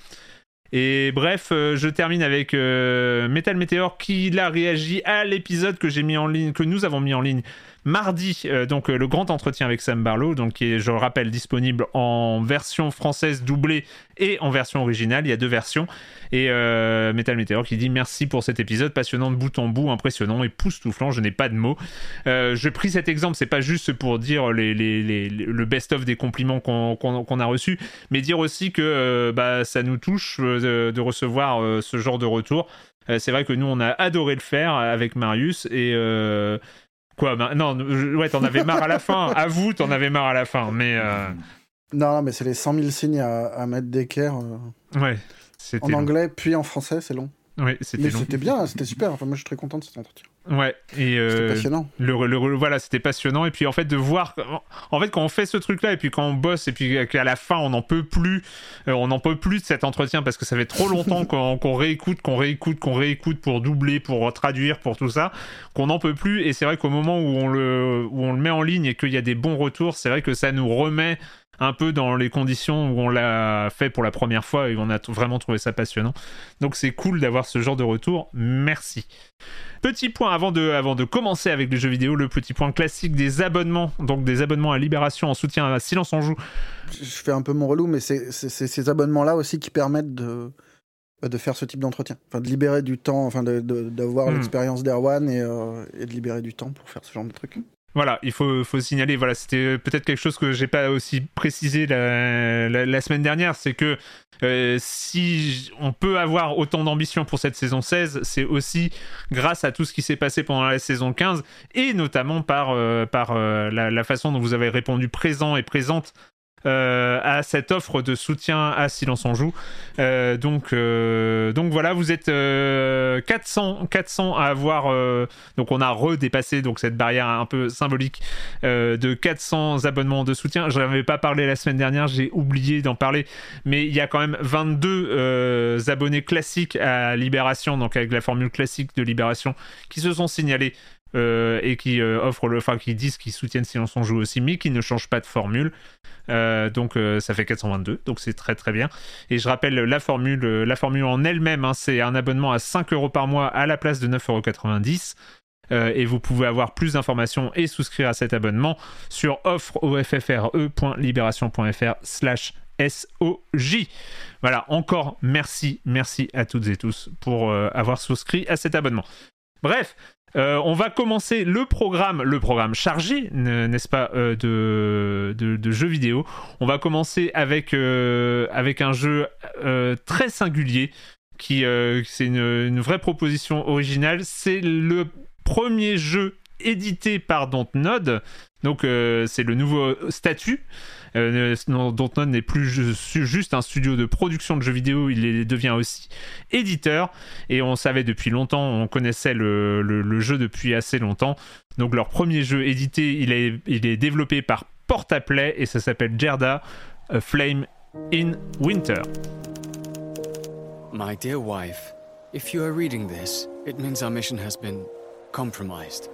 Et bref, je termine avec Metal Meteor qui a réagi à l'épisode que j'ai mis en ligne, que nous avons mis en ligne Mardi, euh, donc euh, le grand entretien avec Sam Barlow, donc qui est, je le rappelle, disponible en version française doublée et en version originale. Il y a deux versions. Et euh, Metal Meteor qui dit merci pour cet épisode passionnant de bout en bout, impressionnant, et époustouflant. Je n'ai pas de mots. je pris cet exemple, c'est pas juste pour dire les, le best-of des compliments qu'on a reçus, mais dire aussi que bah, ça nous touche de, de recevoir ce genre de retour. c'est vrai que nous, on a adoré le faire avec Marius et Quoi bah, Non, ouais, t'en avais marre à la fin. À vous, t'en avais marre à la fin. Mais. Euh, non, mais c'est les 100 000 signes à, à mettre d'équerre. Euh, ouais. En anglais, puis en français, c'est long. Ouais, c'était bien, c'était super. Enfin, moi, je suis très content de cet entretien. Ouais, et euh, c'était passionnant. Le, voilà, c'était passionnant. Et puis en fait, de voir, en fait, quand on fait ce truc-là, et puis quand on bosse, et puis qu'à la fin, on n'en peut plus, euh, on n'en peut plus de cet entretien parce que ça fait trop longtemps *laughs* qu'on réécoute, qu'on réécoute, qu'on réécoute pour doubler, pour traduire, pour tout ça, qu'on n'en peut plus. Et c'est vrai qu'au moment où on le, où on le met en ligne et qu'il y a des bons retours, c'est vrai que ça nous remet un peu dans les conditions où on l'a fait pour la première fois et on a vraiment trouvé ça passionnant. Donc c'est cool d'avoir ce genre de retour. Merci. Petit point avant de, avant de commencer avec les jeux vidéo, le petit point classique des abonnements, donc des abonnements à Libération en soutien à Silence en Joue. Je fais un peu mon relou, mais c'est ces abonnements-là aussi qui permettent de, de faire ce type d'entretien. Enfin, de libérer du temps, enfin, d'avoir hmm. l'expérience d'Erwan et, euh, et, de libérer du temps pour faire ce genre de trucs. Voilà, il faut, signaler, voilà, c'était peut-être quelque chose que j'ai pas aussi précisé la, semaine dernière, c'est que euh, si on peut avoir autant d'ambition pour cette saison 16, c'est aussi grâce à tout ce qui s'est passé pendant la saison 15 et notamment par, euh, par euh, la, la, façon dont vous avez répondu présent et présente à cette offre de soutien à Silence en Joue. Euh, donc, euh, donc voilà, vous êtes 400, 400 à avoir. donc on a redépassé donc cette barrière un peu symbolique de 400 abonnements de soutien. Je n'avais pas parlé la semaine dernière, j'ai oublié d'en parler, mais il y a quand même 22 abonnés classiques à Libération, donc avec la formule classique de Libération, qui se sont signalés euh, et qui euh, offrent le, enfin qui disent qu'ils soutiennent Silence on joue aussi, mais qui ne changent pas de formule. Euh, donc ça fait 422, donc c'est très très bien. Et je rappelle la formule, la formule en elle-même, hein, c'est un abonnement à 5 euros par mois à la place de 9,90 euros. et vous pouvez avoir plus d'informations et souscrire à cet abonnement sur offre.libération.fr slash SOJ. Voilà, encore merci, merci à toutes et tous pour avoir souscrit à cet abonnement. Bref, euh, on va commencer le programme, le programme chargé, n'est-ce pas, euh, de, jeux vidéo. On va commencer avec, euh, un jeu très singulier, qui c'est une, une, vraie proposition originale. C'est le premier jeu édité par Dontnod, donc c'est le nouveau statut. Euh, Dontnod n'est plus juste un studio de production de jeux vidéo, il devient aussi éditeur. Et on savait depuis longtemps, on connaissait le, jeu depuis assez longtemps. Donc leur premier jeu édité, il est, il est développé par Portaplay et ça s'appelle Gerda, A Flame in Winter. My dear wife, if you are reading this, it means our mission has been compromised.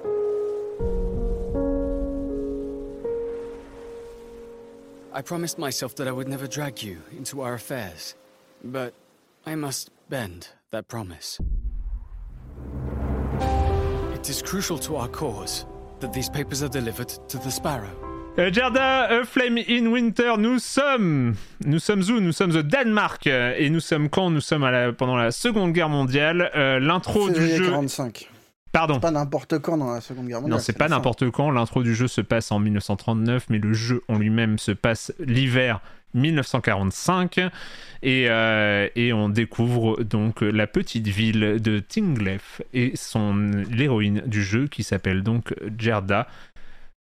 I promised myself that I would never drag you into our affairs, but I must bend that promise. It is crucial to our cause that these papers are delivered to the Sparrow. Euh, Gerda, A Flame in Winter, nous sommes, nous sommes où? Nous sommes au Danemark et nous sommes quand? Nous sommes à la, pendant la Seconde Guerre mondiale. Euh, L'intro du jeu. 45. Pardon. pas n'importe quand dans la Seconde Guerre mondiale. Non, c'est pas n'importe quand. L'intro du jeu se passe en 1939, mais le jeu en lui-même se passe l'hiver 1945 euh, et, on découvre donc la petite ville de Tinglef et son l'héroïne du jeu qui s'appelle donc Gerda.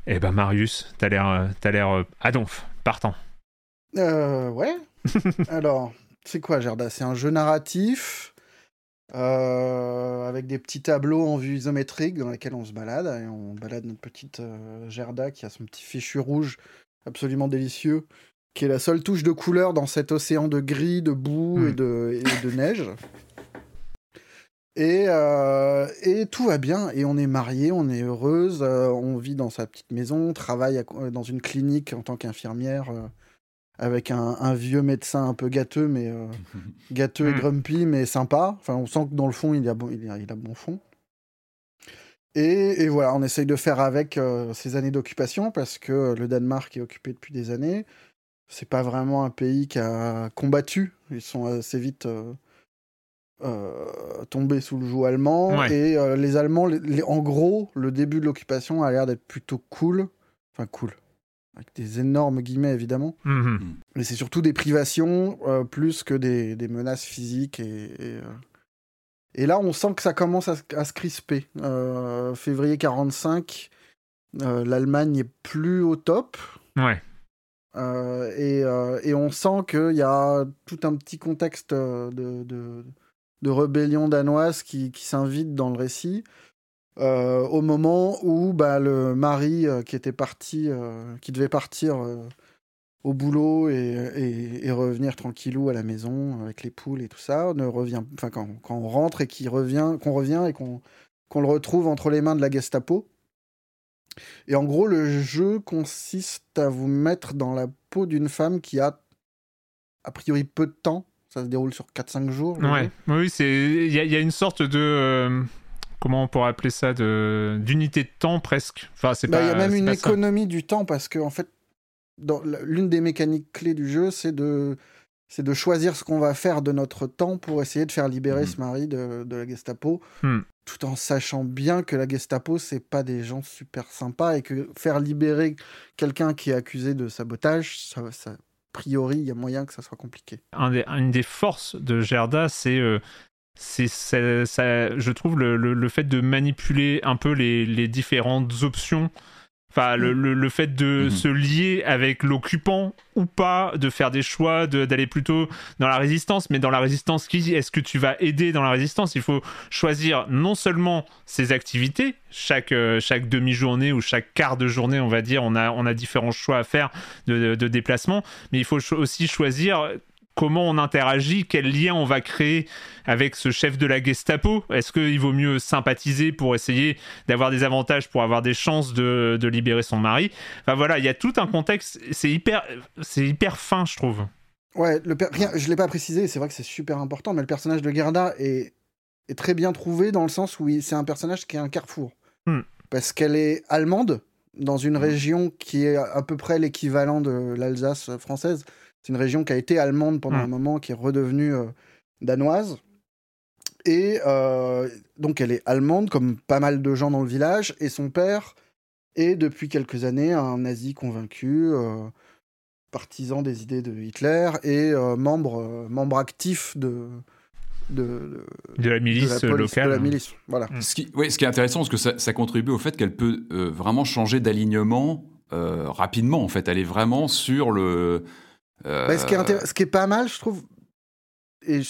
Eh ben Marius, t'as l'air t'as l'air euh, adonf, partant. Euh, ouais. *laughs* Alors, c'est quoi Gerda? C'est un jeu narratif? Euh, avec des petits tableaux en vue isométrique dans lesquels on se balade. Et on balade notre petite euh, Gerda qui a son petit fichu rouge absolument délicieux, qui est la seule touche de couleur dans cet océan de gris, de boue et, hmm. de, de neige. Et, euh, et, tout va bien, et on est mariés, on est heureuse, on vit dans sa petite maison, on travaille dans une clinique en tant qu'infirmière avec un, vieux médecin un peu gâteux, mais euh, *laughs* gâteux et hmm. grumpy, mais sympa. Enfin, on sent que dans le fond, il a bon, il a, il a bon fond. Et, voilà, on essaye de faire avec euh, ces années d'occupation parce que le Danemark est occupé depuis des années. C'est pas vraiment un pays qui a combattu. Ils sont assez vite euh, tombés sous le joug allemand. Et les Allemands, en gros, le début de l'occupation a l'air d'être plutôt cool. Enfin, cool avec des énormes guillemets évidemment. Mhm. Mais c'est surtout des privations euh, plus que des, des, menaces physiques. Et, et, euh, là, on sent que ça commence à, se crisper. Euh, février 45, l'Allemagne n'est plus au top. Ouais. Et, et, on sent qu'il y a tout un petit contexte de, de, de rébellion danoise qui, qui s'invite dans le récit. Euh, au moment où bah, le mari euh, qui était parti, euh, qui devait partir au boulot et, et, revenir tranquillou à la maison avec les poules et tout ça, ne revient, enfin quand, quand, on rentre et qu'on revient, qu'on revient et qu'on le retrouve entre les mains de la Gestapo. Et en gros, le jeu consiste à vous mettre dans la peau d'une femme qui a a priori peu de temps. Ça se déroule sur 4-5 jours. Ouais, oui, il y, a une sorte de. Comment on pourrait appeler ça D'unité de temps presque. Enfin, c'est bah, Il y a même une économie du temps parce que, en fait, l'une des mécaniques clés du jeu, c'est de c'est de choisir ce qu'on va faire de notre temps pour essayer de faire libérer mhm. ce mari de, la Gestapo, hmm. tout en sachant bien que la Gestapo, c'est pas des gens super sympas et que faire libérer quelqu'un qui est accusé de sabotage, ça, ça a priori, il y a moyen que ça soit compliqué. une des forces de Gerda, c'est euh, c'est ça, je trouve le, le, fait de manipuler un peu les, les différentes options Enfin, le, mm. le, fait de mm-hmm. se lier avec l'occupant ou pas, de faire des choix, d'aller plutôt dans la résistance, mais dans la résistance, qui est-ce que tu vas aider dans la résistance? Il faut choisir non seulement ses activités, chaque, euh, chaque demi-journée ou chaque quart de journée, on va dire, on a, on a différents choix à faire de, de déplacement, mais il faut aussi choisir comment on interagit, quel lien on va créer avec ce chef de la Gestapo. Est-ce qu'il vaut mieux sympathiser pour essayer d'avoir des avantages, pour avoir des chances de, libérer son mari? Enfin voilà, il y a tout un contexte, c'est hyper, c'est hyper fin, je trouve. Ouais, le Rien, je l'ai pas précisé, c'est vrai que c'est super important, mais le personnage de Gerda est, est très bien trouvé dans le sens où c'est un personnage qui est un carrefour. Hmm. Parce qu'elle est allemande, dans une hmm. région qui est à peu près l'équivalent de l'Alsace française. C'est une région qui a été allemande pendant hmm. un moment, qui est redevenue euh, danoise. Et euh, donc elle est allemande, comme pas mal de gens dans le village, et son père est depuis quelques années un nazi convaincu, euh, partisan des idées de Hitler et membre, membre actif de, de, de, la milice locale. De la milice, voilà. Hmm. Ce, qui, ce qui est intéressant, parce que ça, ça contribue au fait qu'elle peut vraiment changer d'alignement rapidement, en fait. Elle est vraiment sur le bah, ce, qui est ce qui est pas mal, je trouve, et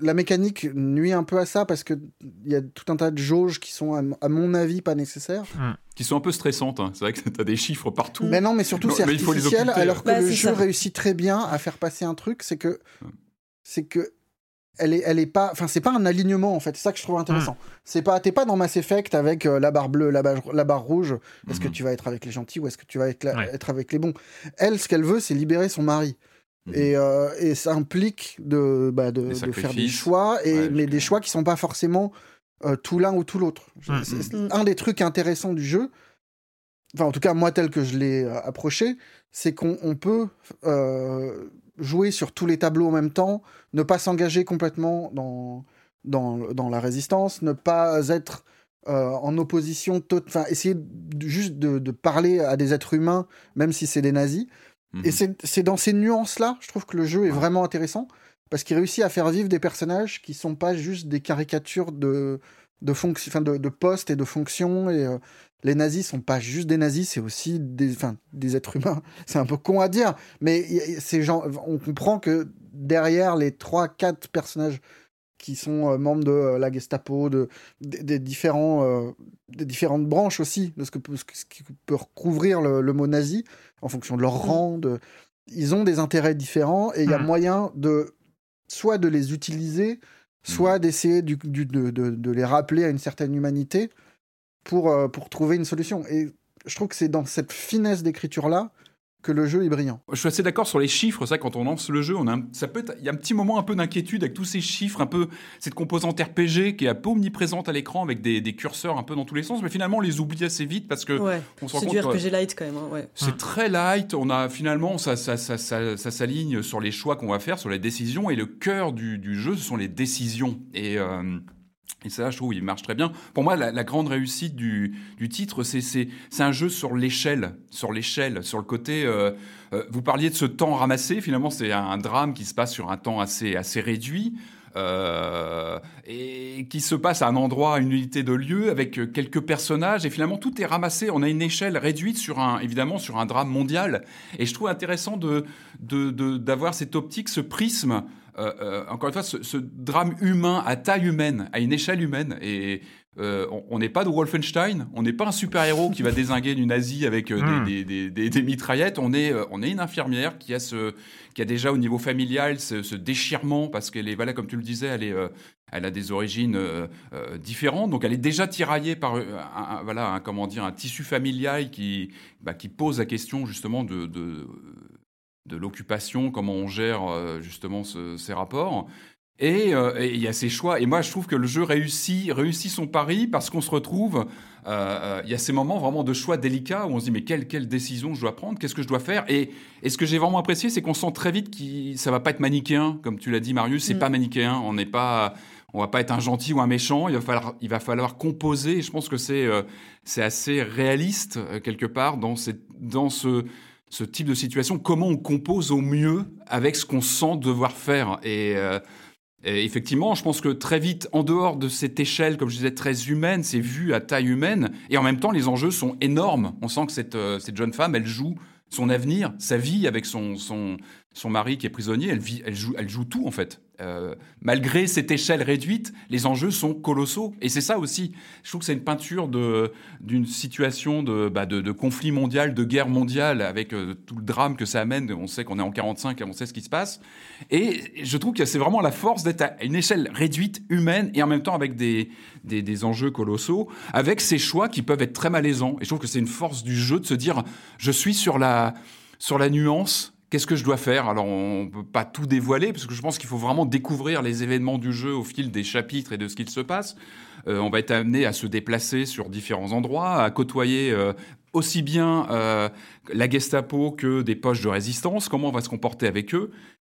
la mécanique nuit un peu à ça parce qu'il y a tout un tas de jauges qui sont, à, mon avis, pas nécessaires. Mmh. Qui sont un peu stressantes. Hein. C'est vrai que tu as des chiffres partout. Mais non, mais surtout, c'est artificiel, alors que bah, le jeu réussit très bien à faire passer un truc, c'est que. C'est que elle est, elle est pas, enfin c'est pas un alignement en fait. C'est ça que je trouve intéressant. Mmh. C'est pas, t'es pas dans Mass Effect avec euh, la barre bleue, la barre, la barre rouge. Est-ce que mmh. tu vas être avec les gentils ou est-ce que tu vas être, être avec les bons? Elle, ce qu'elle veut, c'est libérer son mari. Mmh. Et, euh, et, ça implique de, bah, de, de, faire des choix, et, mais des choix qui sont pas forcément euh, tout l'un ou tout l'autre. C'est un des trucs intéressants du jeu. Enfin, en tout cas, moi, tel que je l'ai approché, c'est qu'on peut jouer sur tous les tableaux en même temps, ne pas s'engager complètement dans, dans, dans, la résistance, ne pas être euh, en opposition, enfin essayer juste de, de, parler à des êtres humains, même si c'est des nazis. Mhm. Et c'est dans ces nuances-là, je trouve que le jeu est vraiment intéressant, parce qu'il réussit à faire vivre des personnages qui sont pas juste des caricatures de, de, de, de postes et de fonctions, et, euh, les nazis sont pas juste des nazis, c'est aussi des, enfin, des êtres humains. *laughs* C'est un peu con à dire, mais ces gens, on comprend que derrière les trois, quatre personnages qui sont euh, membres de euh, la Gestapo, de, des, différents, euh, des différentes branches aussi, de ce, que, ce qui peut recouvrir le, mot nazi, en fonction de leur mmh. rang, de, ils ont des intérêts différents et il y a mmh. moyen de soit de les utiliser, soit mmh. d'essayer de, de, de, les rappeler à une certaine humanité pour, euh, pour trouver une solution. Et je trouve que c'est dans cette finesse d'écriture-là que le jeu est brillant. Je suis assez d'accord sur les chiffres, ça quand on lance le jeu, on a ça peut il y a un petit moment un peu d'inquiétude avec tous ces chiffres, un peu cette composante RPG qui est un peu omniprésente à l'écran avec des, des, curseurs un peu dans tous les sens, mais finalement on les oublie assez vite parce que on se rend compte. C'est du RPG light quand même. Hein, ouais. C'est très light. On a finalement ça ça, ça, ça, ça s'aligne sur les choix qu'on va faire, sur les décisions et le cœur du, du jeu ce sont les décisions et euh, et ça, je trouve, il marche très bien. Pour moi, la, grande réussite du, du titre, c'est un jeu sur l'échelle, sur l'échelle, sur le côté. Euh, euh, vous parliez de ce temps ramassé. Finalement, c'est un drame qui se passe sur un temps assez assez réduit. Euh, et qui se passe à un endroit, à une unité de lieu, avec quelques personnages, et finalement tout est ramassé. On a une échelle réduite sur un, évidemment, sur un drame mondial. Et je trouve intéressant de d'avoir cette optique, ce prisme euh, euh, encore une fois, ce, drame humain à taille humaine, à une échelle humaine. Et on n'est pas de Wolfenstein, on n'est pas un super-héros qui va désinguer du nazi avec hmm. des, des, mitraillettes, on est, on est une infirmière qui a, ce, qui a déjà au niveau familial ce, déchirement, parce qu'elle est, voilà, comme tu le disais, elle, est, elle a des origines différentes, donc elle est déjà tiraillée par un, voilà, un, comment dire, un tissu familial qui, bah, qui pose la question justement de, de de l'occupation, comment on gère euh, justement ces rapports. Euh, et il y a ces choix. Et moi, je trouve que le jeu réussit, réussit son pari parce qu'on se retrouve. Euh, il y a ces moments vraiment de choix délicats où on se dit mais quelle, quelle décision je dois prendre, qu'est-ce que je dois faire? Et, et ce que j'ai vraiment apprécié, c'est qu'on sent très vite que ça va pas être manichéen, comme tu l'as dit, Marius. C'est mm. pas manichéen. On n'est pas, on va pas être un gentil ou un méchant. Il va falloir, il va falloir composer. je pense que c'est, c'est assez réaliste quelque part dans cette, dans ce ce type de situation, comment on compose au mieux avec ce qu'on sent devoir faire. Euh, et, effectivement, je pense que très vite, en dehors de cette échelle, comme je disais, très humaine, c'est vu à taille humaine, et en même temps, les enjeux sont énormes. On sent que cette, euh, cette jeune femme, elle joue son avenir, sa vie avec son, son, son mari qui est prisonnier, elle, vit, elle, joue, elle joue tout en fait. Euh, malgré cette échelle réduite, les enjeux sont colossaux. Et c'est ça aussi. Je trouve que c'est une peinture d'une situation de, bah, de, conflit mondial, de guerre mondiale, avec euh, tout le drame que ça amène. On sait qu'on est en 45 et on sait ce qui se passe. Et je trouve que c'est vraiment la force d'être à une échelle réduite, humaine, et en même temps avec des, des, des, enjeux colossaux, avec ces choix qui peuvent être très malaisants. Et je trouve que c'est une force du jeu de se dire, je suis sur la, sur la nuance Qu'est-ce que je dois faire? Alors, on ne peut pas tout dévoiler, parce que je pense qu'il faut vraiment découvrir les événements du jeu au fil des chapitres et de ce qu'il se passe. Euh, on va être amené à se déplacer sur différents endroits, à côtoyer euh, aussi bien euh, la Gestapo que des poches de résistance, comment on va se comporter avec eux.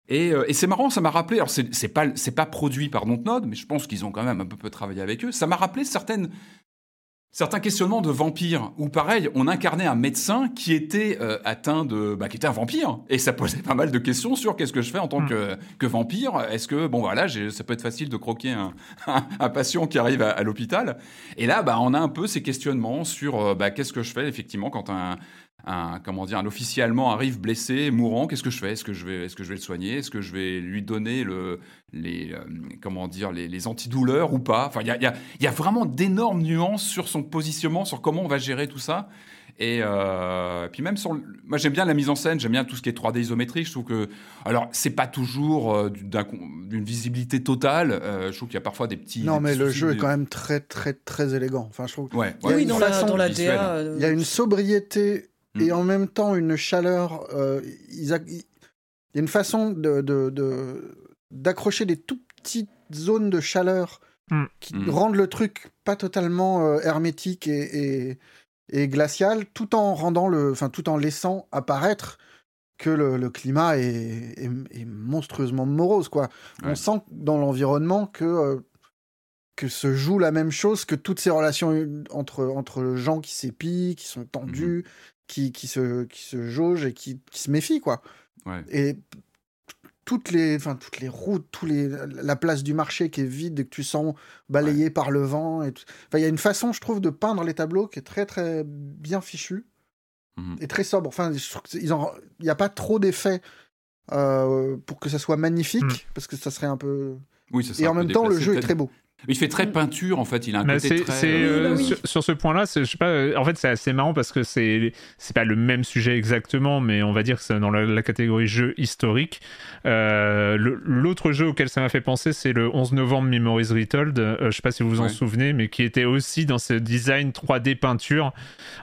Et, c'est marrant, ça m'a rappelé, alors c'est pas, pas produit par Dontnod, mais je pense qu'ils ont quand même un peu travaillé avec eux, ça m'a rappelé certaines certains questionnements de vampires. Où pareil on incarnait un médecin qui était euh, atteint de bah, qui était un vampire. Et ça posait pas mal de questions sur qu'est-ce que je fais en tant hmm. que, que vampire. Est-ce que bon voilà ça peut être facile de croquer un, *laughs* un, patient qui arrive à, l'hôpital. Et là bah on a un peu ces questionnements sur euh, bah, qu'est-ce que je fais effectivement quand un un, comment dire, un officier allemand arrive blessé, mourant, qu'est-ce que je fais? Est-ce que je vais, est-ce que je vais le soigner? Est-ce que je vais lui donner le, les, euh, comment dire, les, les, antidouleurs ou pas? Enfin, il y a, y, a, y a, vraiment d'énormes nuances sur son positionnement, sur comment on va gérer tout ça. Et euh, puis même sur, moi j'aime bien la mise en scène, j'aime bien tout ce qui est 3D isométrique. Je trouve que, alors c'est pas toujours euh, d'une visibilité totale. je trouve qu'il y a parfois des petits. Non, mais le jeu est quand même très très très élégant. Enfin, je trouve. Ouais. Oui, dans la, dans la DA. Il y a une sobriété et mm. en même temps une chaleur. Euh, il y a une façon d'accrocher de, des tout petites zones de chaleur mm. qui mm. rendent le truc pas totalement euh, hermétique et, et, glacial, tout en rendant le, enfin tout en laissant apparaître que le, climat est, est, monstrueusement morose quoi. On sent dans l'environnement que euh, que se joue la même chose que toutes ces relations entre entre gens qui s'épient, qui sont tendus, qui, qui, se, qui se jauge et qui, qui se méfie, quoi. Et toutes les, enfin, toutes les routes, tous les, la place du marché qui est vide et que tu sens balayé par le vent. Et enfin, il y a une façon, je trouve, de peindre les tableaux qui est très, très bien fichue mmh et très sobre. Enfin, il n'y a pas trop d'effets euh, pour que ça soit magnifique, mmh. parce que ça serait un peu. Oui, ça et en même temps, le jeu est très beau. Il fait très mm. peinture en fait, il a un côté très. Euh, euh, sur, ce point-là, je sais pas. Euh, en fait, c'est assez marrant parce que c'est c'est pas le même sujet exactement, mais on va dire que c'est dans la, catégorie jeu historique. L'autre jeu auquel ça m'a fait penser, c'est le 11 novembre Memories Retold. je sais pas si vous vous en souvenez, mais qui était aussi dans ce design 3D peinture,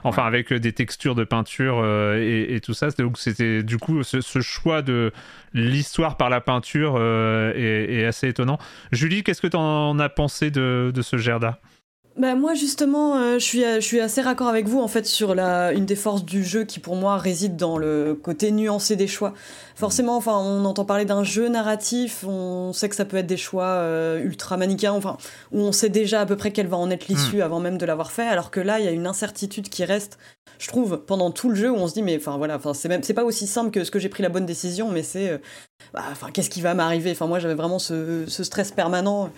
enfin avec des textures de peinture et, tout ça. Donc c'était du coup ce, ce choix de l'histoire par la peinture est, est, assez étonnant. Julie, qu'est-ce que tu en as pensé de, ce Gerda? Bah moi justement, euh, je, suis, je suis assez raccord avec vous en fait sur la, une des forces du jeu qui pour moi réside dans le côté nuancé des choix. Forcément, enfin on entend parler d'un jeu narratif, on sait que ça peut être des choix euh, ultra manichéens, enfin où on sait déjà à peu près quelle va en être l'issue hmm. avant même de l'avoir fait, alors que là il y a une incertitude qui reste, je trouve, pendant tout le jeu où on se dit mais enfin voilà, enfin c'est même c'est pas aussi simple que ce que j'ai pris la bonne décision, mais c'est euh, bah, enfin, qu'est-ce qui va m'arriver? Enfin, moi, j'avais vraiment ce, stress permanent.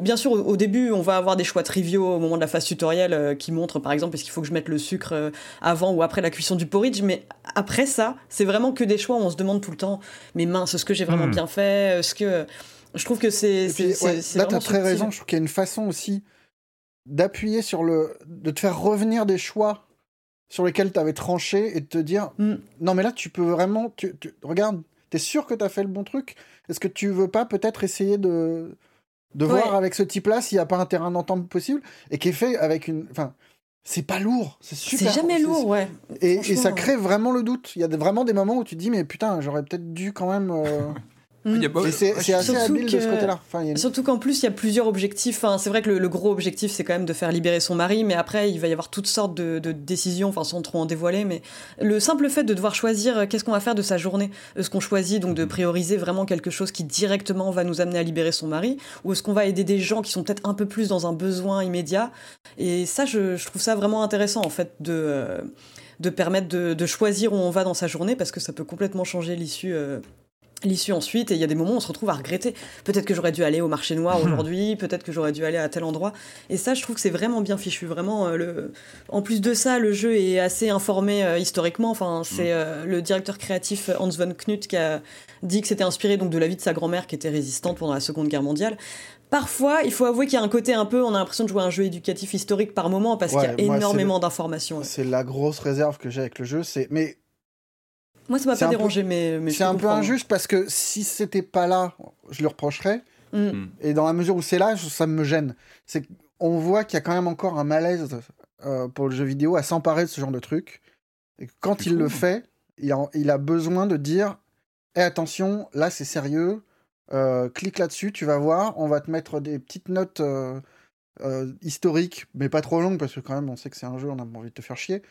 bien sûr, au, début, on va avoir des choix triviaux au moment de la phase tutoriel euh, qui montrent, par exemple, est-ce qu'il faut que je mette le sucre euh, avant ou après la cuisson du porridge. Mais après ça, c'est vraiment que des choix où on se demande tout le temps, mais mince, est-ce que j'ai vraiment hmm. bien fait? Est-ce que je trouve que c'est. là, tu as très raison. Je trouve qu'il y a une façon aussi d'appuyer sur le. de te faire revenir des choix sur lesquels tu avais tranché et de te dire mm. non, mais là, tu peux vraiment. Tu, tu... Regarde, t'es sûr que t'as fait le bon truc? Est-ce que tu veux pas peut-être essayer de. de voir avec ce type-là s'il n'y a pas un terrain d'entente possible et qui est fait avec une. Enfin, c'est pas lourd, c'est super. C'est jamais lourd, ouais. Et, et, ça crée vraiment le doute. Il y a vraiment des moments où tu te dis, mais putain, j'aurais peut-être dû quand même. Euh, *laughs* Mm. C'est assez habile de ce côté-là. Surtout qu'en plus, il y a plusieurs objectifs. Enfin, c'est vrai que le, gros objectif, c'est quand même de faire libérer son mari, mais après, il va y avoir toutes sortes de, décisions, enfin, sans trop en dévoiler. Mais le simple fait de devoir choisir euh, qu'est-ce qu'on va faire de sa journée, est-ce qu'on choisit donc de mm. prioriser vraiment quelque chose qui directement va nous amener à libérer son mari, ou est-ce qu'on va aider des gens qui sont peut-être un peu plus dans un besoin immédiat? Et ça, je, trouve ça vraiment intéressant, en fait, de. Euh, de permettre de, choisir où on va dans sa journée parce que ça peut complètement changer l'issue euh, l'issue ensuite et il y a des moments où on se retrouve à regretter. Peut-être que j'aurais dû aller au marché noir *laughs* aujourd'hui peut-être que j'aurais dû aller à tel endroit. Et ça je trouve que c'est vraiment bien fichu. Vraiment euh, le en plus de ça le jeu est assez informé euh, historiquement. Enfin c'est mm. euh, le directeur créatif Hans von Knut qui a dit que c'était inspiré donc de la vie de sa grand-mère qui était résistante pendant la Seconde Guerre mondiale. Parfois, il faut avouer qu'il y a un côté un peu, on a l'impression de jouer un jeu éducatif historique par moment parce qu'il y a énormément d'informations. C'est la grosse réserve que j'ai avec le jeu, c'est mais moi, ça m'a pas dérangé, mais, c'est un peu injuste parce que si c'était pas là, je le reprocherais. Mm. Mm. Et dans la mesure où c'est là, ça me gêne. C'est qu'on voit qu'il y a quand même encore un malaise euh, pour le jeu vidéo à s'emparer de ce genre de truc. Et quand il le fait, il a, il a, besoin de dire Eh, attention, là c'est sérieux, euh, clique là-dessus, tu vas voir, on va te mettre des petites notes euh, historiques, mais pas trop longues parce que quand même on sait que c'est un jeu, on a envie de te faire chier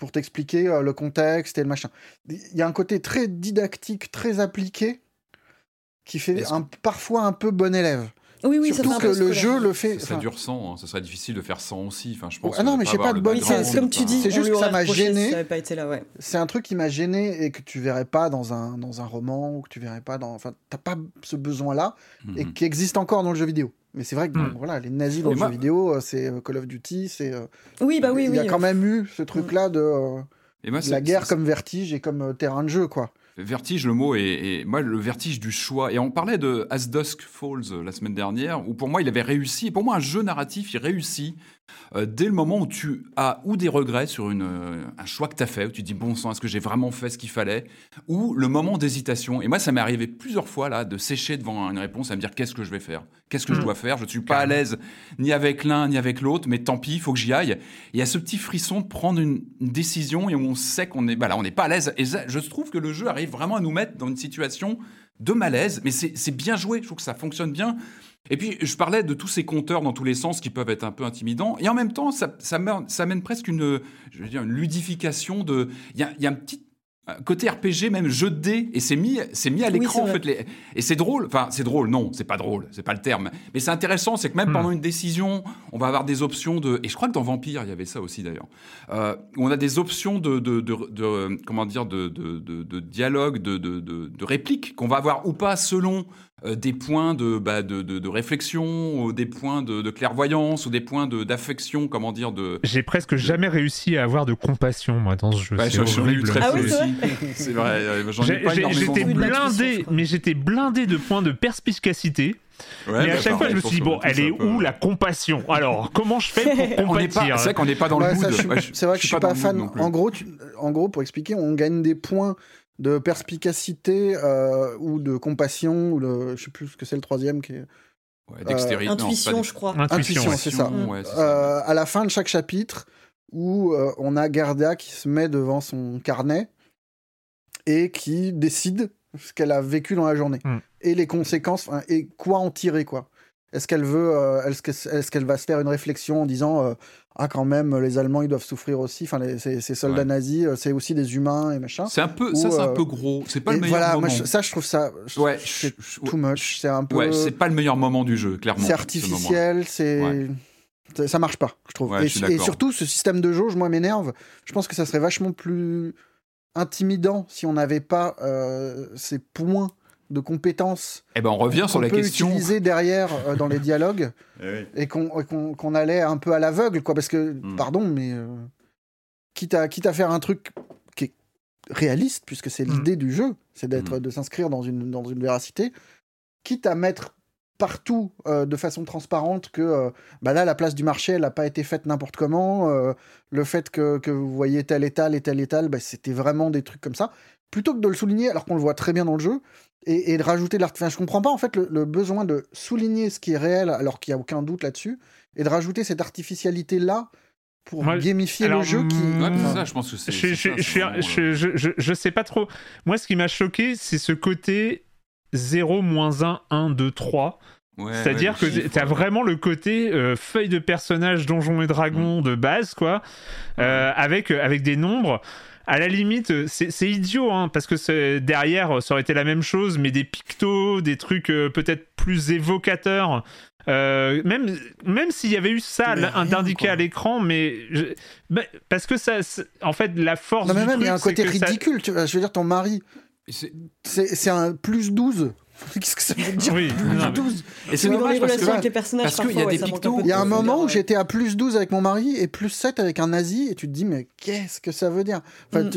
pour t'expliquer euh, le contexte et le machin. Il y a un côté très didactique, très appliqué, qui fait un, parfois un peu bon élève. Oui, oui, Surtout que le jeu le fait. Ça dure sans, hein. ça serait difficile de faire sans aussi. Enfin, je pense. Ah non, mais je sais pas de bonne Comme tu dis, c'est juste que ça m'a gêné. Ça ouais. C'est un truc qui m'a gêné et que tu verrais pas dans un dans un roman ou que tu verrais pas dans. Enfin, t'as pas ce besoin-là et mhm. qui existe encore dans le jeu vidéo. Mais c'est vrai que hmm. voilà, les nazis dans le jeu vidéo, euh, c'est euh, Call of Duty, c'est. Euh, oui, bah oui, Il y a quand même eu ce truc-là de la guerre comme vertige et comme terrain de jeu, quoi. Vertige, le mot est, moi le vertige du choix. Et on parlait de As Dusk Falls la semaine dernière, où pour moi il avait réussi. Et pour moi un jeu narratif, il réussit euh, dès le moment où tu as ou des regrets sur une, euh, un choix que tu as fait, où tu dis bon sang, est-ce que j'ai vraiment fait ce qu'il fallait, ou le moment d'hésitation. Et moi, ça m'est arrivé plusieurs fois là de sécher devant une réponse, à me dire qu'est-ce que je vais faire, qu'est-ce que je mm. dois faire? Je ne suis pas à l'aise ni avec l'un ni avec l'autre, mais tant pis, il faut que j'y aille. Il y a ce petit frisson de prendre une, décision et où on sait qu'on est, bah on n'est pas à l'aise. Et je trouve que le jeu vraiment à nous mettre dans une situation de malaise, mais c'est bien joué. Je trouve que ça fonctionne bien. Et puis, je parlais de tous ces compteurs dans tous les sens qui peuvent être un peu intimidants. Et en même temps, ça, mène, presque une, je veux dire, une ludification de. Il y a, y a un petit côté RPG même jeu de dés et c'est mis c'est mis à l'écran en fait les... et c'est drôle enfin c'est drôle non c'est pas drôle c'est pas le terme mais c'est intéressant c'est que même hmm. pendant une décision on va avoir des options de et je crois que dans Vampire il y avait ça aussi d'ailleurs euh, on a des options de, de, de, comment dire de, dialogue de, de, réplique qu'on va avoir ou pas selon des points de, bah, de, de, réflexion, ou des points de, clairvoyance, ou des points d'affection, comment dire de. J'ai presque jamais réussi à avoir de compassion moi dans ce jeu. Bah, c'est très ah aussi. *laughs* c'est vrai. Euh, j'étais blindé, mais j'étais blindé de points de perspicacité. mais à chaque fois, je me suis dit, bon, elle est où la compassion? Alors, comment je fais pour *laughs* compatir? C'est vrai qu'on n'est pas dans le mood. C'est vrai que je suis pas fan. En gros, en gros, pour expliquer, on gagne des points de perspicacité euh, ou de compassion, ou le, je sais plus ce que c'est le troisième qui est. dextérité. Euh, intuition, je crois. Intuition, c'est ça. Euh, à la fin de chaque chapitre, où on a Garda qui se met devant son carnet et qui décide ce qu'elle a vécu dans la journée hmm. et les conséquences et quoi en tirer quoi. Est-ce qu'elle veut, est-ce qu'elle va se faire une réflexion en disant ah quand même les Allemands ils doivent souffrir aussi enfin ces, soldats nazis euh, c'est aussi des humains et machin. C'est un peu ça c'est un euh, peu gros. C'est pas le meilleur voilà, moment. ça je trouve ça ouais c'est too much c'est un peu ouais c'est pas le meilleur moment du jeu clairement c'est artificiel c'est ça marche pas je trouve. Et, et, surtout ce système de jauge moi m'énerve. Je pense que ça serait vachement plus intimidant si on n'avait pas euh, ces points de compétences. Eh ben on revient sur la peut question. utiliser derrière euh, dans les dialogues *laughs* eh et qu'on allait un peu à l'aveugle, quoi. Parce que, hmm. pardon, mais euh, quitte, à, quitte à faire un truc qui est réaliste, puisque c'est hmm. l'idée du jeu, c'est d'être hmm. de s'inscrire dans une, dans une véracité, quitte à mettre partout de façon transparente que bah là la place du marché elle n'a pas été faite n'importe comment le fait que, que, vous voyez tel étal et tel étal bah, c'était vraiment des trucs comme ça plutôt que de le souligner alors qu'on le voit très bien dans le jeu et, de rajouter l'artifice. Enfin, je comprends pas en fait le, besoin de souligner ce qui est réel alors qu'il n'y a aucun doute là-dessus et de rajouter cette artificialité là pour gamifier le jeu qui. Ouais, ça, je pense que c'est. Je, je, je, je, sais pas trop. Moi, ce qui m'a choqué, c'est ce côté 0, 1, 1, 2, 3. C'est-à-dire que tu as vraiment le côté euh, feuille de personnage Donjons et Dragons mm. de base, quoi, euh, avec, avec des nombres à la limite, c'est idiot, hein, parce que derrière, ça aurait été la même chose, mais des pictos, des trucs euh, peut-être plus évocateurs. Euh, même même s'il y avait eu ça d'indiquer à l'écran, mais, parce que ça, en fait, la force. Non, mais même il y a un côté ridicule. Tu, je veux dire, ton mari, c'est un plus 12 Qu'est-ce que ça veut dire oui, plus 12 Et c'est dans les relations avec les personnages, parce qu'il y a des pictos. Il y a un moment où j'étais à plus 12 avec mon mari et plus 7 avec un nazi, et tu te dis, mais qu'est-ce que ça veut dire? Enfin, mm.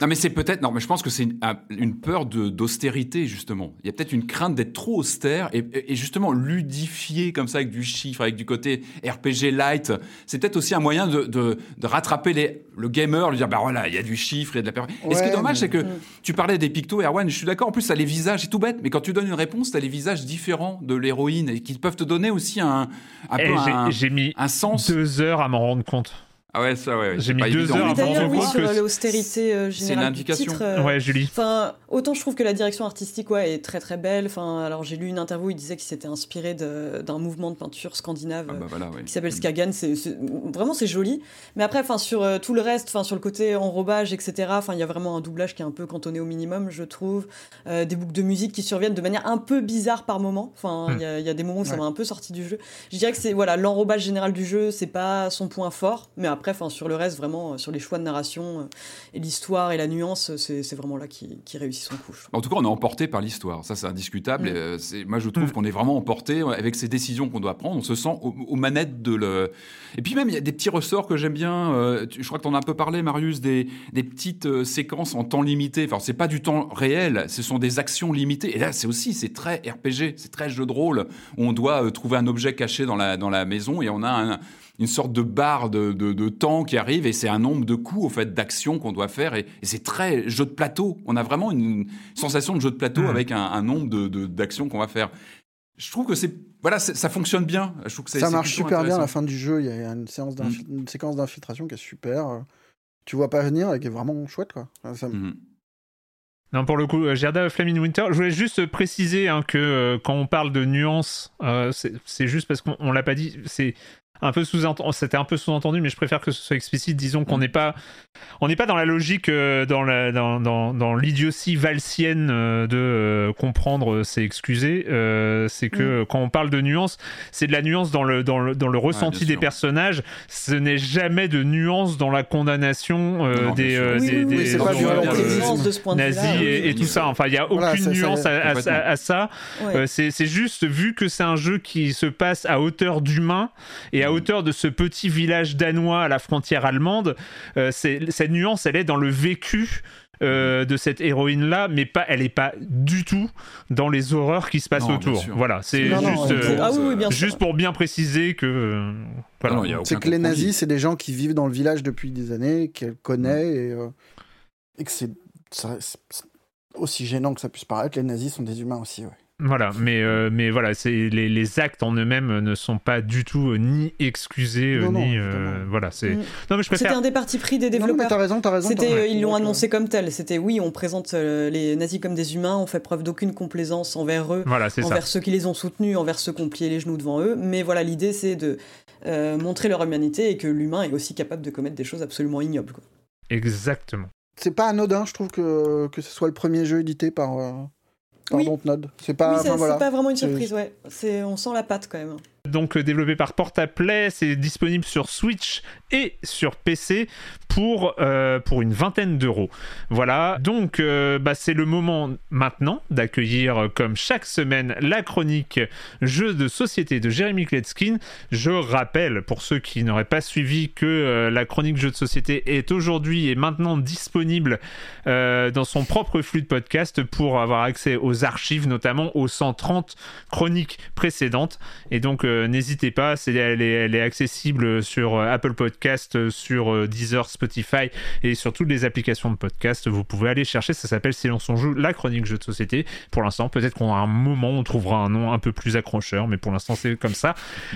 Non, mais c'est peut-être. Non, mais je pense que c'est une, peur d'austérité, justement. Il y a peut-être une crainte d'être trop austère et, justement ludifier comme ça avec du chiffre, avec du côté RPG light. C'est peut-être aussi un moyen de, de, rattraper les, le gamer, lui dire, bah voilà, il y a du chiffre, il y a de la peur. et ce qui est dommage, c'est que mm. tu parlais des pictos, Erwan, je suis d'accord, en plus, ça les visages, c'est tout bête, mais quand tu donnes une réponse, tu as les visages différents de l'héroïne et qui peuvent te donner aussi un, un, eh, un, j'ai mis un sens. deux heures à m'en rendre compte. Ah ouais, ça, ouais. J'ai mis deux heures D'ailleurs, oui, sur l'austérité euh, générale du titre. Euh, ouais, Julie. Enfin, autant je trouve que la direction artistique, ouais, est très très belle. Enfin, alors j'ai lu une interview, il disait qu'il s'était inspiré d'un mouvement de peinture scandinave ah bah qui s'appelle Skagan. C'est vraiment c'est joli. Mais après, enfin sur euh, tout le reste, enfin sur le côté enrobage, etc. Enfin, il y a vraiment un doublage qui est un peu cantonné au minimum, je trouve. des boucles de musique qui surviennent de manière un peu bizarre par moment. Enfin, il y, a des moments où ça m'a un peu sorti du jeu. Je dirais que c'est voilà l'enrobage général du jeu, c'est pas son point fort. Mais après, enfin sur le reste vraiment euh, sur les choix de narration euh, et l'histoire et la nuance, c'est vraiment là qui, qui, réussit son coup. En tout cas, on est emporté par l'histoire, ça c'est indiscutable. Mm. Euh, c'est moi, je trouve mm. qu'on est vraiment emporté avec ces décisions qu'on doit prendre. On se sent aux, manettes de le. Et puis même, il y a des petits ressorts que j'aime bien. je crois que tu en as un peu parlé, Marius, des, des petites séquences en temps limité. Enfin, c'est pas du temps réel, ce sont des actions limitées. Et là, c'est aussi, c'est très RPG, c'est très jeu de rôle. Où on doit trouver un objet caché dans la, dans la maison et on a un, une sorte de barre de, de, temps qui arrive et c'est un nombre de coups au fait d'actions qu'on doit faire et, c'est très jeu de plateau. On a vraiment une sensation de jeu de plateau mmh. avec un, nombre de d'actions qu'on va faire. Je trouve que c'est voilà, ça fonctionne bien. Je trouve que ça marche super bien à la fin du jeu. Il y a une, séance mmh. une séquence d'infiltration qui est super. Tu vois pas venir et qui est vraiment chouette quoi. Mmh. Non, pour le coup, euh, Gerda Flaming Winter, je voulais juste préciser hein, que euh, quand on parle de nuances, euh, c'est juste parce qu'on l'a pas dit, c'est un peu sous-entendu, c'était un peu sous-entendu, mais je préfère que ce soit explicite. Disons qu'on mm. n'est pas, on n'est pas dans la logique, euh, dans, la, dans, dans, dans l'idiotie valsienne euh, de euh, comprendre, c'est excuser. c'est que mm. quand on parle de nuance, c'est de la nuance dans le, dans le, dans le ressenti des personnages. Ce n'est jamais de nuance dans la condamnation des, des, nazis et, tout ça. Enfin, il n'y a aucune nuance à, ça. c'est, c'est juste vu que c'est un jeu qui se passe à hauteur d'humain et à hauteur de ce petit village danois à la frontière allemande, euh, cette nuance, elle est dans le vécu euh, de cette héroïne là mais pas elle est pas du tout dans les horreurs qui se passent autour. voilà c'est juste, euh, ah juste pour bien préciser que c'est que les nazis c'est des gens qui vivent dans le village depuis des années qu'elle connaît et, et, que c'est aussi gênant que ça puisse paraître. Les nazis sont des humains aussi ouais. Voilà, mais, euh, mais voilà, c'est les, les, actes en eux-mêmes ne sont pas du tout euh, ni excusés, euh, ni. voilà, c'est. Mm. Non, mais je préfère... C'était un des partis pris des développeurs. Non, mais t'as raison, t'as raison. C'était, ils l'ont annoncé comme tel. C'était oui, on présente les nazis comme des humains, on fait preuve d'aucune complaisance envers eux, voilà, envers ceux qui les ont soutenus, envers ceux qui ont plié les genoux devant eux. Mais voilà, l'idée c'est de montrer leur humanité et que l'humain est aussi capable de commettre des choses absolument ignobles. Quoi. Exactement. C'est pas anodin, je trouve, que, que ce soit le premier jeu édité par. Pardon, oui. C'est pas, oui, pas vraiment une surprise, ouais. On sent la patte quand même. Donc développé par Portaplay, c'est disponible sur Switch et sur PC pour, pour une vingtaine d'euros. Voilà, donc bah, c'est le moment maintenant d'accueillir comme chaque semaine la chronique jeux de société de Jérémy Kletskin. Je rappelle pour ceux qui n'auraient pas suivi que la chronique jeux de société est aujourd'hui et maintenant disponible dans son propre flux de podcast pour avoir accès aux archives, notamment aux 130 chroniques précédentes. Et donc, euh, n'hésitez pas, elle, est, accessible sur euh, Apple Podcast, euh, sur Deezer, Spotify et sur toutes les applications de podcast. Vous pouvez aller chercher, ça s'appelle Silence on joue, la chronique jeu de société. Pour l'instant, peut-être qu'on a un moment, on trouvera un nom un peu plus accrocheur, mais pour l'instant, c'est comme ça.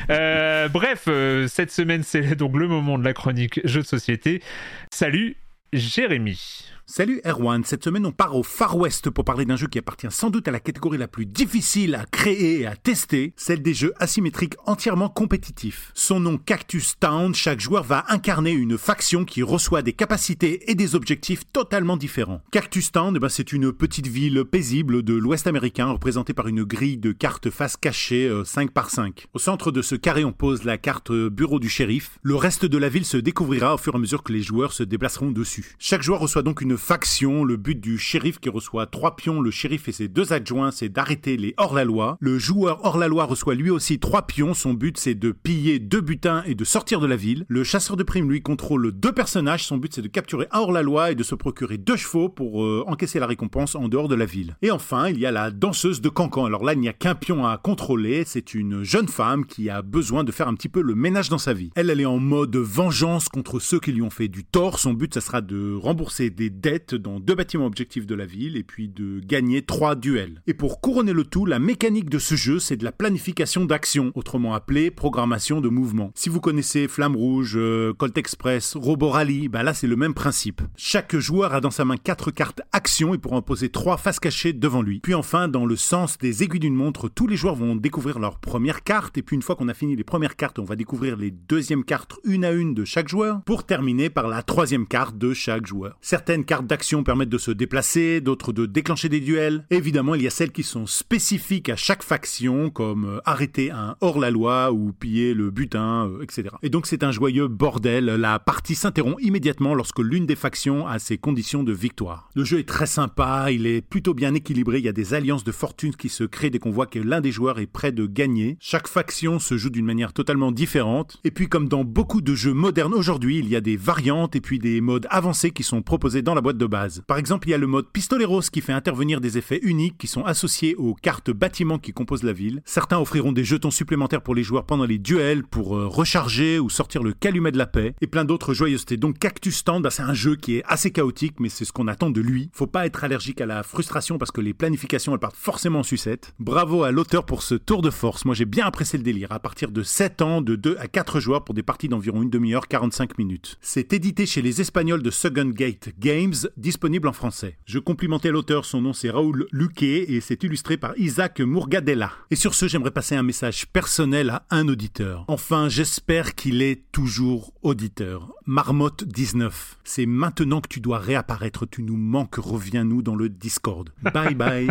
*laughs* bref, cette semaine, c'est donc le moment de la chronique jeu de société. Salut, Jérémy. Salut Erwan, cette semaine on part au Far West pour parler d'un jeu qui appartient sans doute à la catégorie la plus difficile à créer et à tester, celle des jeux asymétriques entièrement compétitifs. Son nom Cactus Town, chaque joueur va incarner une faction qui reçoit des capacités et des objectifs totalement différents. Cactus Town, eh ben, c'est une petite ville paisible de l'ouest américain représentée par une grille de cartes face cachée 5 euh, par 5. Au centre de ce carré on pose la carte euh, bureau du shérif. Le reste de la ville se découvrira au fur et à mesure que les joueurs se déplaceront dessus. Chaque joueur reçoit donc une faction. Le but du shérif qui reçoit trois pions, le shérif et ses deux adjoints, c'est d'arrêter les hors-la-loi. Le joueur hors-la-loi reçoit lui aussi trois pions. Son but, c'est de piller deux butins et de sortir de la ville. Le chasseur de primes, lui, contrôle deux personnages. Son but, c'est de capturer un hors-la-loi et de se procurer deux chevaux pour euh, encaisser la récompense en dehors de la ville. Et enfin, il y a la danseuse de Cancan. Alors là, il n'y a qu'un pion à contrôler. C'est une jeune femme qui a besoin de faire un petit peu le ménage dans sa vie. Elle, elle est en mode vengeance contre ceux qui lui ont fait du tort. Son but, ça sera de rembourser des dettes dans deux bâtiments objectifs de la ville et puis de gagner trois duels. Et pour couronner le tout, la mécanique de ce jeu, c'est de la planification d'action, autrement appelée programmation de mouvement. Si vous connaissez Flamme Rouge, euh, Colt Express, Robo Rally, bah là c'est le même principe. Chaque joueur a dans sa main quatre cartes action et pourra en poser trois face cachée devant lui. Puis enfin, dans le sens des aiguilles d'une montre, tous les joueurs vont découvrir leur première carte et puis une fois qu'on a fini les premières cartes, on va découvrir les deuxièmes cartes une à une de chaque joueur pour terminer par la troisième carte de chaque joueur. Certaines cartes d'action permettent de se déplacer, d'autres de déclencher des duels. évidemment, il y a celles qui sont spécifiques à chaque faction, comme euh, arrêter un hors-la-loi ou piller le butin, euh, etc. Et donc c'est un joyeux bordel. La partie s'interrompt immédiatement lorsque l'une des factions a ses conditions de victoire. Le jeu est très sympa, il est plutôt bien équilibré, il y a des alliances de fortune qui se créent dès qu'on voit que l'un des joueurs est prêt de gagner. Chaque faction se joue d'une manière totalement différente. Et puis comme dans beaucoup de jeux modernes aujourd'hui, il y a des variantes et puis des modes avancés qui sont proposés dans la boîte de base. Par exemple, il y a le mode Pistoleros qui fait intervenir des effets uniques qui sont associés aux cartes bâtiments qui composent la ville. Certains offriront des jetons supplémentaires pour les joueurs pendant les duels pour euh, recharger ou sortir le calumet de la paix et plein d'autres joyeusetés. Donc Cactus Stand, bah, c'est un jeu qui est assez chaotique mais c'est ce qu'on attend de lui. Faut pas être allergique à la frustration parce que les planifications elles partent forcément en sucette. Bravo à l'auteur pour ce tour de force. Moi j'ai bien apprécié le délire. À partir de 7 ans, de 2 à 4 joueurs pour des parties d'environ une demi-heure, 45 minutes. C'est édité chez les Espagnols de Second Gate Games, disponible en français. Je complimentais l'auteur, son nom c'est Raoul Luquet et c'est illustré par Isaac Mourgadella. Et sur ce, j'aimerais passer un message personnel à un auditeur. Enfin, j'espère qu'il est toujours auditeur. Marmotte 19, c'est maintenant que tu dois réapparaître, tu nous manques, reviens-nous dans le Discord. Bye bye.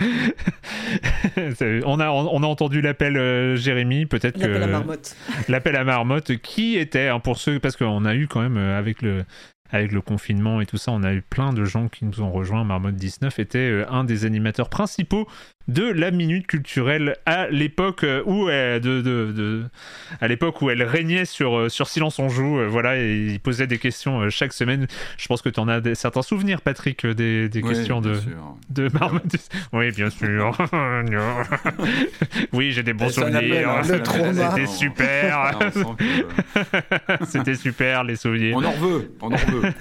*laughs* on, a, on a entendu l'appel euh, Jérémy, peut-être que... L'appel à Marmotte. L'appel à Marmotte, qui était, hein, pour ceux, parce qu'on a eu quand même, euh, avec le, avec le confinement et tout ça, on a eu plein de gens qui nous ont rejoints. Marmotte 19 était euh, un des animateurs principaux de la minute culturelle à l'époque euh, où elle, de, de, à l'époque où elle régnait sur, euh, sur Silence on joue. voilà, et il posait des questions chaque semaine. Je pense que tu en as des, certains souvenirs, Patrick, des, des questions de, de Marmotte. Oui, bien sûr. oui, j'ai des bons souvenirs. C'était super. *laughs* C'était super les souvenirs. On en veut. On en veut. *laughs*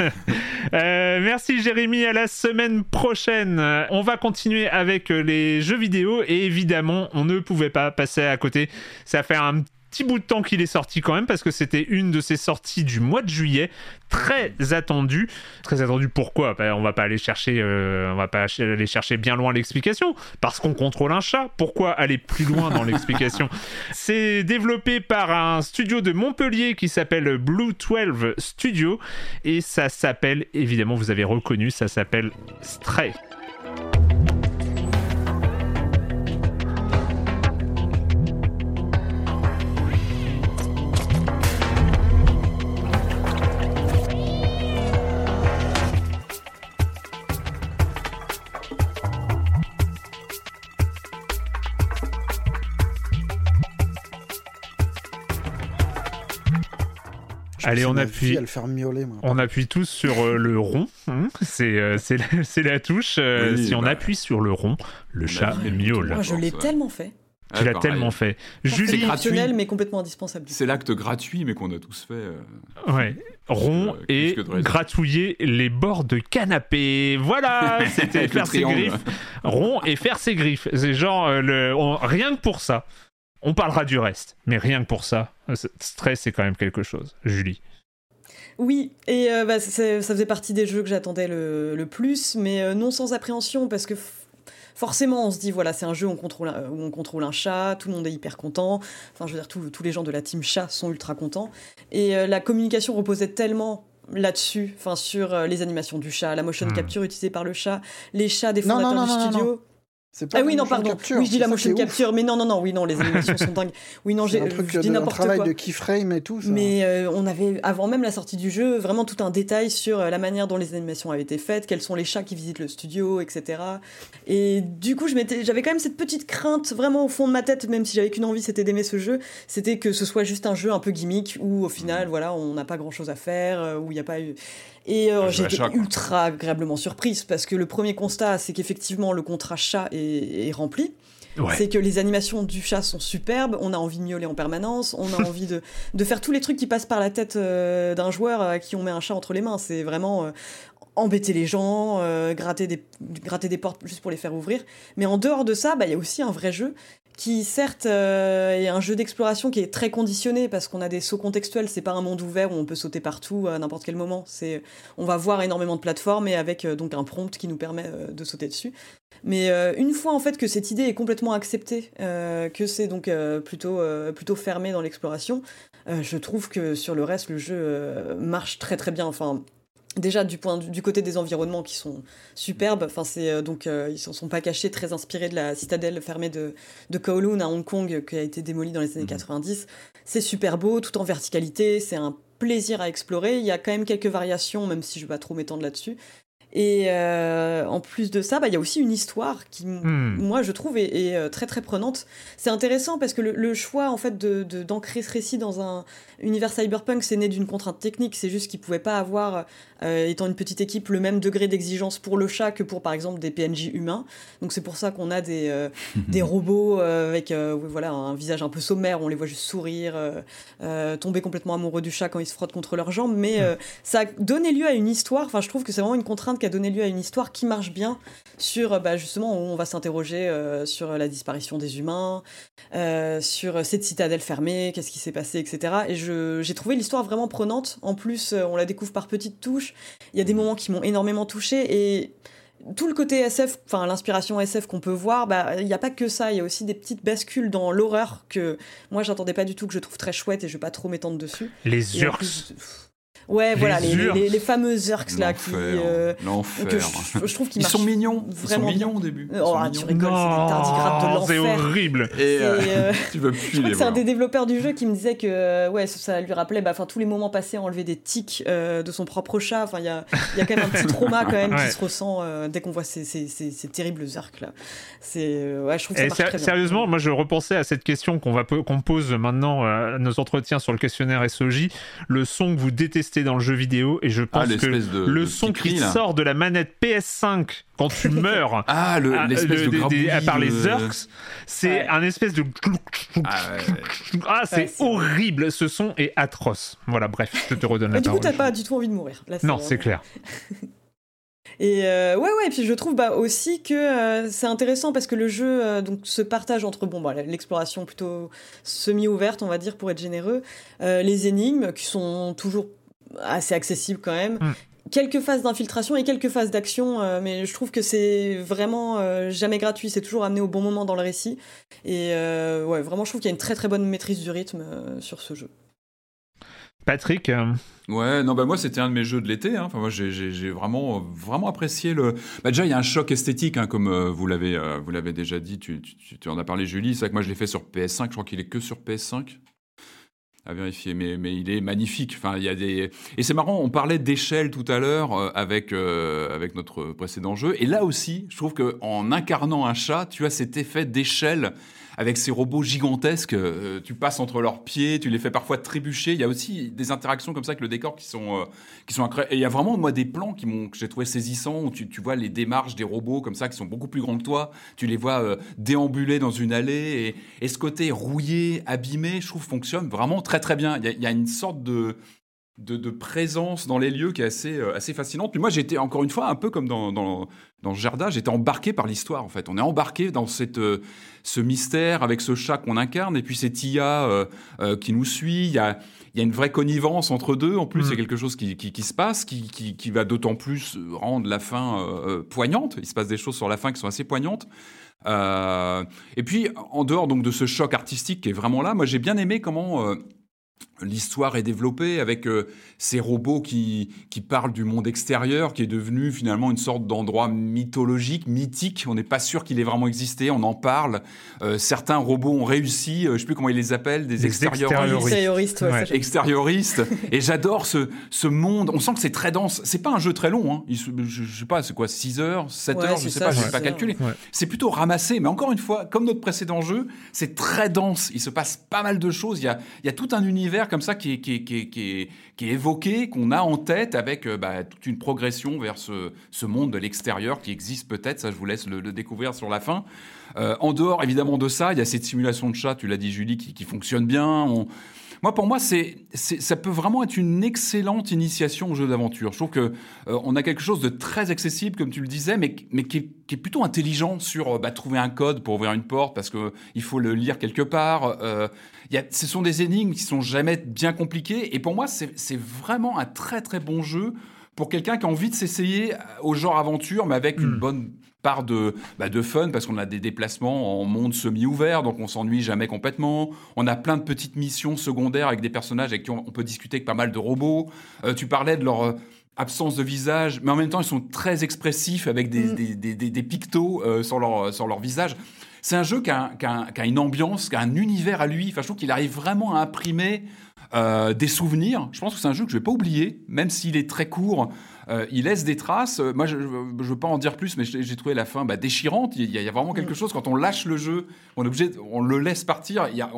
Euh, merci Jérémy, à la semaine prochaine. On va continuer avec les jeux vidéo et évidemment, on ne pouvait pas passer à côté. Ça fait un petit bout de temps qu'il est sorti quand même parce que c'était une de ses sorties du mois de juillet. Très attendue très attendu pourquoi? Ben, on va pas aller chercher euh, on va pas aller chercher bien loin l'explication. Parce qu'on contrôle un chat. Pourquoi aller plus loin dans l'explication? *laughs* C'est développé par un studio de Montpellier qui s'appelle Blue 12 Studio. Et ça s'appelle évidemment vous avez reconnu ça s'appelle Stray Allez, on appuie. À le faire miauler, On appuie tous sur euh, le rond. Hein. c'est *laughs* c'est la, touche. si on bah. appuie sur le rond, le chat miaule. Moi, je l'ai tellement fait. Tu l'as tellement fait. Julie, gratuit, mais complètement indispensable. C'est l'acte gratuit, mais qu'on a tous fait. Ouais. Rond et gratouiller les bords de canapé. Voilà, *laughs* c'était faire ses griffes. Rond et faire ses griffes. C'est genre le... rien que pour ça. On parlera du reste, mais rien que pour ça, stress c'est quand même quelque chose. Julie. Oui, et euh, bah, ça faisait partie des jeux que j'attendais le, plus, mais euh, non sans appréhension, parce que forcément on se dit, voilà, c'est un jeu où on, contrôle, où on contrôle un chat, tout le monde est hyper content, enfin je veux dire, tous les gens de la team chat sont ultra contents, et euh, la communication reposait tellement là-dessus, enfin sur les animations du chat, la motion hmm. capture utilisée par le chat, les chats des fondateurs du studio ah oui, non, pardon. oui, je dis la motion capture, mais non, non, non, oui, non, les animations sont dingues. Oui, non, j'ai, dis n'importe quoi. travail de keyframe et tout. Ça. Mais euh, on avait, avant même la sortie du jeu, vraiment tout un détail sur euh, la manière dont les animations avaient été faites, quels sont les chats qui visitent le studio, etc. Et du coup, j'avais quand même cette petite crainte, vraiment au fond de ma tête, même si j'avais qu'une envie, c'était d'aimer ce jeu, c'était que ce soit juste un jeu un peu gimmick où, au final, voilà, on n'a pas grand chose à faire, euh, où il n'y a pas eu. Et euh, j'étais ultra agréablement surprise parce que le premier constat, c'est qu'effectivement le contrat chat est, rempli. C'est que les animations du chat sont superbes, on a envie de miauler en permanence, on a *laughs* envie de, de, faire tous les trucs qui passent par la tête euh, d'un joueur à qui on met un chat entre les mains. C'est vraiment euh, embêter les gens, gratter, des, gratter des portes juste pour les faire ouvrir. Mais en dehors de ça, bah, il y a aussi un vrai jeu qui certes euh, est un jeu d'exploration qui est très conditionné parce qu'on a des sauts contextuels, c'est pas un monde ouvert où on peut sauter partout à n'importe quel moment. On va voir énormément de plateformes et avec euh, donc un prompt qui nous permet euh, de sauter dessus. Mais une fois en fait que cette idée est complètement acceptée, que c'est donc plutôt plutôt fermé dans l'exploration, je trouve que sur le reste le jeu marche très très bien. Enfin déjà du point du côté des environnements qui sont superbes enfin c'est euh, donc euh, ils ne sont pas cachés très inspirés de la citadelle fermée de de Kowloon à Hong Kong qui a été démolie dans les années 90 mhm. c'est super beau tout en verticalité c'est un plaisir à explorer il y a quand même quelques variations même si je vais pas trop m'étendre là-dessus et euh, en plus de ça, bah, il y a aussi une histoire qui, hmm. moi, je trouve, est, euh, très très prenante. C'est intéressant parce que le, choix, en fait, de d'ancrer ce récit dans un univers cyberpunk, c'est né d'une contrainte technique. C'est juste qu'ils pouvaient pas avoir, euh, étant une petite équipe, le même degré d'exigence pour le chat que pour, par exemple, des PNJ humains. Donc c'est pour ça qu'on a des *laughs* des robots avec voilà un visage un peu sommaire. On les voit juste sourire, tomber complètement amoureux du chat quand ils se frottent contre leurs jambes. Mais ça a donné lieu à une histoire. Enfin, je trouve que c'est vraiment une contrainte qui a donné lieu à une histoire qui marche bien sur euh, bah, justement où on va s'interroger euh, sur la disparition des humains, euh, sur cette citadelle fermée, qu'est-ce qui s'est passé, etc. Et j'ai trouvé l'histoire vraiment prenante. En plus, on la découvre par petites touches. Il y a des moments qui m'ont énormément touché et tout le côté SF, enfin l'inspiration SF qu'on peut voir, bah, il n'y a pas que ça, il y a aussi des petites bascules dans l'horreur que moi j'attendais pas du tout, que je trouve très chouette et je vais pas trop m'étendre dessus. Les Urks. Ouais, voilà, les, les, les, fameux Zerks là qui. Euh, L'enfer. Je, je, trouve qu'ils Ils sont mignons. Vraiment Ils sont mignons au début. oh, ah, tu rigoles, c'est des de l'enfer. C'est horrible. Et euh, euh, *laughs* tu veux plus je crois que c'est un des développeurs du jeu qui me disait que ouais, ça lui rappelait bah, tous les moments passés à enlever des tics de son propre chat. Enfin, il y a, y a quand même un petit trauma quand même *laughs* qui se ressent dès qu'on voit ces, ces, ces, terribles Zerks là. C'est ouais, je trouve que ça marche très Sérieusement, bien. moi je repensais à cette question qu'on va qu'on pose maintenant à nos entretiens sur le questionnaire SOJ. Le son que vous détestez dans le jeu vidéo et je ah, pense que le son qui sort de la manette PS5 quand tu *laughs* meurs ah, le, à, de par les Zerks, c'est un espèce de ah, ah c'est horrible, ce son est atroce. Voilà, bref, je te redonne la parole. Du coup, t'as pas du tout envie de mourir. non, c'est clair. *laughs* Et euh, ouais, ouais, et puis je trouve bah, aussi que euh, c'est intéressant parce que le jeu euh, donc, se partage entre bon, bah, l'exploration plutôt semi-ouverte, on va dire, pour être généreux, les énigmes qui sont toujours assez accessible quand même. Mm. Quelques phases d'infiltration et quelques phases d'action, euh, mais je trouve que c'est vraiment euh, jamais gratuit, c'est toujours amené au bon moment dans le récit. Et euh, ouais, vraiment, je trouve qu'il y a une très très bonne maîtrise du rythme sur ce jeu. Patrick Ouais, non, bah moi c'était un de mes jeux de l'été. Hein. Enfin, moi j'ai vraiment vraiment apprécié le. Bah, déjà il y a un choc esthétique, hein, comme vous l'avez vous l'avez déjà dit. Tu, tu, tu, en as parlé, Julie. C'est vrai que moi je l'ai fait sur PS5. Je crois qu'il est que sur PS5. À vérifier, mais, il est magnifique. Enfin, et c'est marrant. On parlait d'échelle tout à l'heure euh, avec euh, avec notre précédent jeu, et là aussi, je trouve que en incarnant un chat, tu as cet effet d'échelle avec ces robots gigantesques. Euh, tu passes entre leurs pieds, tu les fais parfois trébucher. Il y a aussi des interactions comme ça avec le décor qui sont, euh, qui sont incroyables. Et il y a vraiment, moi, des plans qui que j'ai trouvé saisissants où tu, tu, vois les démarches des robots comme ça qui sont beaucoup plus grands que toi. Tu les vois euh, déambuler dans une allée. Et, et, ce côté rouillé, abîmé, je trouve, fonctionne vraiment très, très bien. Il y a, il y a une sorte de. De, de, présence dans les lieux qui est assez, assez fascinante. Puis moi, j'étais encore une fois un peu comme dans, dans, dans Gerda, j'étais embarqué par l'histoire en fait. On est embarqué dans cette, euh, ce mystère avec ce chat qu'on incarne et puis cette IA euh, euh, qui nous suit. Il y a, y a, une vraie connivence entre deux. En plus, il y a quelque chose qui, qui, qui se passe, qui, qui va d'autant plus rendre la fin euh, poignante. Il se passe des choses sur la fin qui sont assez poignantes. et puis, en dehors donc de ce choc artistique qui est vraiment là, moi j'ai bien aimé comment l'histoire est développée avec euh, ces robots qui, qui parlent du monde extérieur, qui est devenu finalement une sorte d'endroit mythologique, mythique. On n'est pas sûr qu'il ait vraiment existé, on en parle. Euh, certains robots ont réussi, euh, je ne sais plus comment ils les appellent, des, extérioristes. Extérioristes, ouais, extérioristes. *laughs* et j'adore ce, ce monde. On sent que c'est très dense. C'est pas un jeu très long. Hein. je, je, sais pas, c'est quoi, 6 heures, 7 heures, je sais pas, je vais pas calculer. C'est plutôt ramassé. Mais encore une fois, comme notre précédent jeu, c'est très dense. Il se passe pas mal de choses. Il y a, il y a tout un univers comme ça qui est, qui qu'on a en tête avec euh, bah, toute une progression vers ce, ce monde de l'extérieur qui existe peut-être. Ça, je vous laisse le, découvrir sur la fin. Euh, en dehors, évidemment, de ça, il y a cette simulation de chat, tu l'as dit, Julie, qui, qui fonctionne bien. On, moi, pour moi, c'est, ça peut vraiment être une excellente initiation au jeu d'aventure. Je trouve que euh, on a quelque chose de très accessible, comme tu le disais, mais, mais qui, est, plutôt intelligent sur euh, bah, trouver un code pour ouvrir une porte parce que il faut le lire quelque part. Euh, y a, ce sont des énigmes qui sont jamais bien compliquées, et pour moi, c'est vraiment un très très bon jeu pour quelqu'un qui a envie de s'essayer au genre aventure, mais avec une hmm. bonne part de, bah, de fun, parce qu'on a des déplacements en monde semi-ouvert, donc on s'ennuie jamais complètement. On a plein de petites missions secondaires avec des personnages avec qui on, peut discuter avec pas mal de robots. Euh, tu parlais de leur euh, absence de visage, mais en même temps, ils sont très expressifs avec des, mm. des, des, des, des, pictos euh, sur, leur, sur leur visage. C'est un jeu qui a, qui, a, qui a, une ambiance, qui a un univers à lui. Enfin, je trouve qu'il arrive vraiment à imprimer euh, des souvenirs. Je pense que c'est un jeu que je vais pas oublier, même s'il est très court. Euh, il laisse des traces. Moi, je ne veux pas en dire plus, mais j'ai trouvé la fin bah, déchirante. Il y, a, vraiment quelque mm. chose quand on lâche le jeu, on est obligé, on le laisse partir. Il, y a,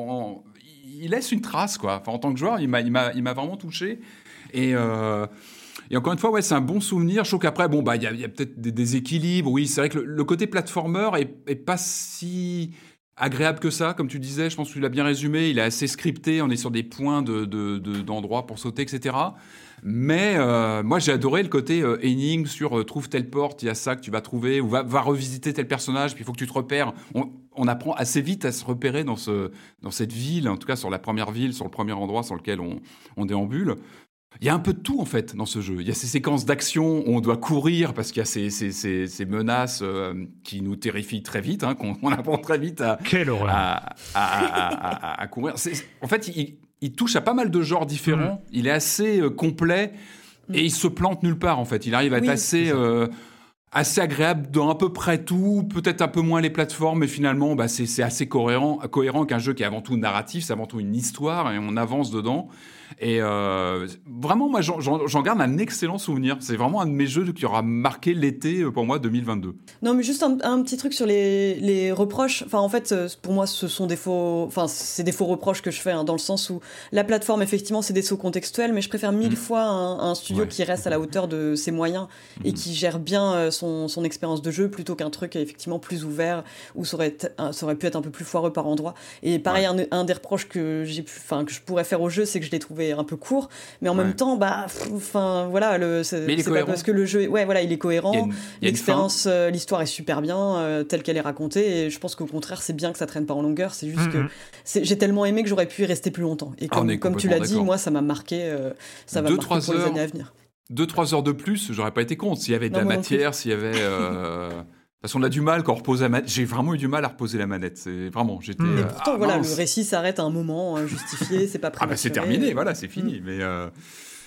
il laisse une trace, quoi. Enfin, en tant que joueur, il m'a, vraiment touché. Et euh, et encore une fois, ouais, c'est un bon souvenir. Je trouve qu'après, bon, bah, il y a, peut-être des déséquilibres. Oui, c'est vrai que le, le côté platformer est, est, pas si agréable que ça, comme tu disais. Je pense que tu l'as bien résumé. Il est assez scripté. On est sur des points de, d'endroits de, pour sauter, etc. Mais euh, moi, j'ai adoré le côté euh, sur euh, trouve telle porte, il y a ça que tu vas trouver, ou va, va revisiter tel personnage, puis il faut que tu te repères. On, on, apprend assez vite à se repérer dans, ce, dans cette ville, en tout cas sur la première ville, sur le premier endroit sur lequel on, on déambule. Il y a un peu de tout en fait dans ce jeu. Il y a ces séquences d'action où on doit courir parce qu'il y a ces, ces, ces, ces menaces euh, qui nous terrifient très vite, hein, qu'on apprend très vite à, à, à, à, courir. En fait, il, il, touche à pas mal de genres différents. Mm. Il est assez euh, complet et il se plante nulle part en fait. Il arrive à être assez euh, assez agréable dans à peu près tout, peut-être un peu moins les plateformes, mais finalement, bah, c'est assez cohérent, cohérent qu'un jeu qui est avant tout narratif, c'est avant tout une histoire et on avance dedans. Et euh, vraiment, moi, j'en garde un excellent souvenir. C'est vraiment un de mes jeux qui aura marqué l'été euh, pour moi 2022. Non, mais juste un, un petit truc sur les, les, reproches. Enfin, en fait, euh, pour moi, ce sont des faux. Enfin, c'est des faux reproches que je fais, hein, dans le sens où la plateforme, effectivement, c'est des sauts contextuels, mais je préfère mille mm. fois un, un studio qui reste à la hauteur de ses moyens et mm. qui gère bien son, son expérience de jeu plutôt qu'un truc effectivement plus ouvert où ça aurait, ça aurait pu être un peu plus foireux par endroit. Et pareil, un, un, des reproches que j'ai, enfin, que je pourrais faire au jeu, c'est que je l'ai trouvé un peu court, mais en même temps, bah, enfin voilà, le, c'est pas parce que le jeu, ouais, voilà, il est cohérent. L'expérience, euh, l'histoire est super bien euh, telle qu'elle est racontée, et je pense qu'au contraire, c'est bien que ça traîne pas en longueur. C'est juste que mm-hmm. j'ai tellement aimé que j'aurais pu y rester plus longtemps. Et comme, comme tu l'as dit, moi, ça m'a marqué, euh, ça va marquer pour les années à venir. Deux trois heures de plus, j'aurais pas été contre. S'il y avait de la matière, s'il y avait *laughs* Parce qu'on a du mal quand on repose la manette. J'ai vraiment eu du mal à reposer la manette. C'est vraiment, j'étais. Mais euh, pourtant, ah, voilà, le récit s'arrête à un moment hein, justifié, c'est pas Ah bah c'est terminé, voilà, c'est fini. Mm. Mais euh...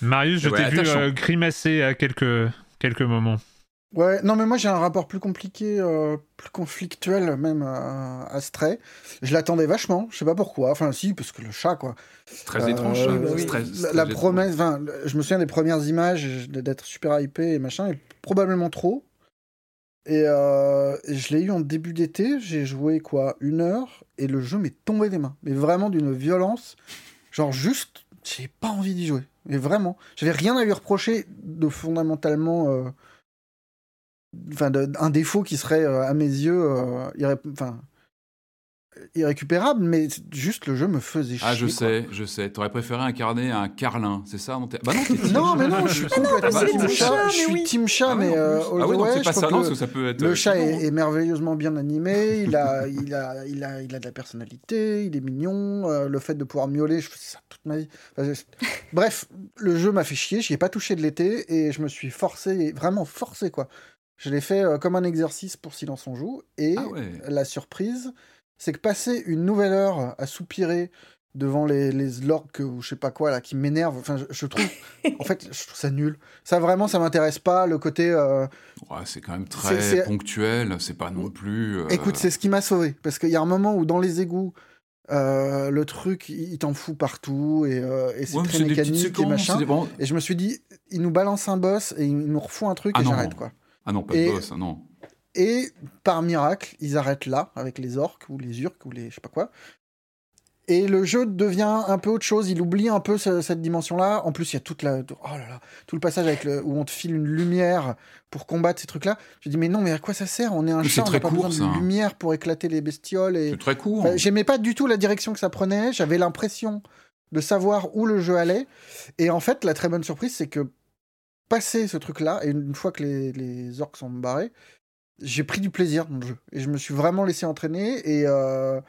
Marius, je t'ai vu euh, grimacer à quelques quelques moments. Ouais, non, mais moi j'ai un rapport plus compliqué, euh, plus conflictuel même à, à Stray. Je l'attendais vachement, je sais pas pourquoi. Enfin, si, parce que le chat, quoi. Très étrange. Euh, oui. la, promesse, enfin, je me souviens des premières images d'être super hypé et machin, et probablement trop. Et, euh, je l'ai eu en début d'été, j'ai joué quoi, une heure, et le jeu m'est tombé des mains. Mais vraiment d'une violence. Genre juste, j'ai pas envie d'y jouer. Mais vraiment, j'avais rien à lui reprocher de fondamentalement. Euh, enfin, un défaut qui serait euh, à mes yeux, enfin, irrécupérable, mais juste le jeu me faisait chier. Ah, je sais, je sais. T'aurais préféré incarner un Carlin, c'est ça Bah non, *laughs* non, mais non, je suis complètement team chat. Je suis team chat, mais euh, ah oui, c'est pas ça, non, ça peut être. Le chat est, merveilleusement bien animé. Il a, *laughs* il a, il a, il a de la personnalité. Il est mignon. Euh, le fait de pouvoir miauler, je faisais ça toute ma vie. *laughs* Bref, le jeu m'a fait chier. J'y ai pas touché de l'été et je me suis forcé, vraiment forcé quoi. Je l'ai fait euh, comme un exercice pour Silence on joue et ah la surprise c'est que passer une nouvelle heure à soupirer devant les, les orques ou je sais pas quoi là qui m'énerve enfin je, trouve *laughs* en fait je trouve ça nul. Ça vraiment ça m'intéresse pas le côté euh, ouais, c'est quand même très ponctuel c'est pas non plus euh, écoute c'est ce qui m'a sauvé parce qu'il y a un moment où dans les égouts euh, le truc il t'en fout partout et, et c'est très mécanique et machin. et je me suis dit il nous balance un boss et il nous refout un truc ah et j'arrête quoi. Ah non pas de boss ah non et par miracle, ils arrêtent là, avec les orques ou les urques ou les je sais pas quoi. Et le jeu devient un peu autre chose. Il oublie un peu cette dimension-là. En plus, il y a toute la, oh là là, tout le passage avec le, où on te file une lumière pour combattre ces trucs-là. Je dis mais non, mais à quoi ça sert? On est un chat, on n'a pas besoin de lumière pour éclater les bestioles. Et... C'est très court. J'aimais pas du tout la direction que ça prenait. J'avais l'impression de savoir où le jeu allait. Et en fait, la très bonne surprise, c'est que passer ce truc-là, et une fois que les, les orques sont barrés, j'ai pris du plaisir dans le jeu. Et je me suis vraiment laissé entraîner. Et, euh,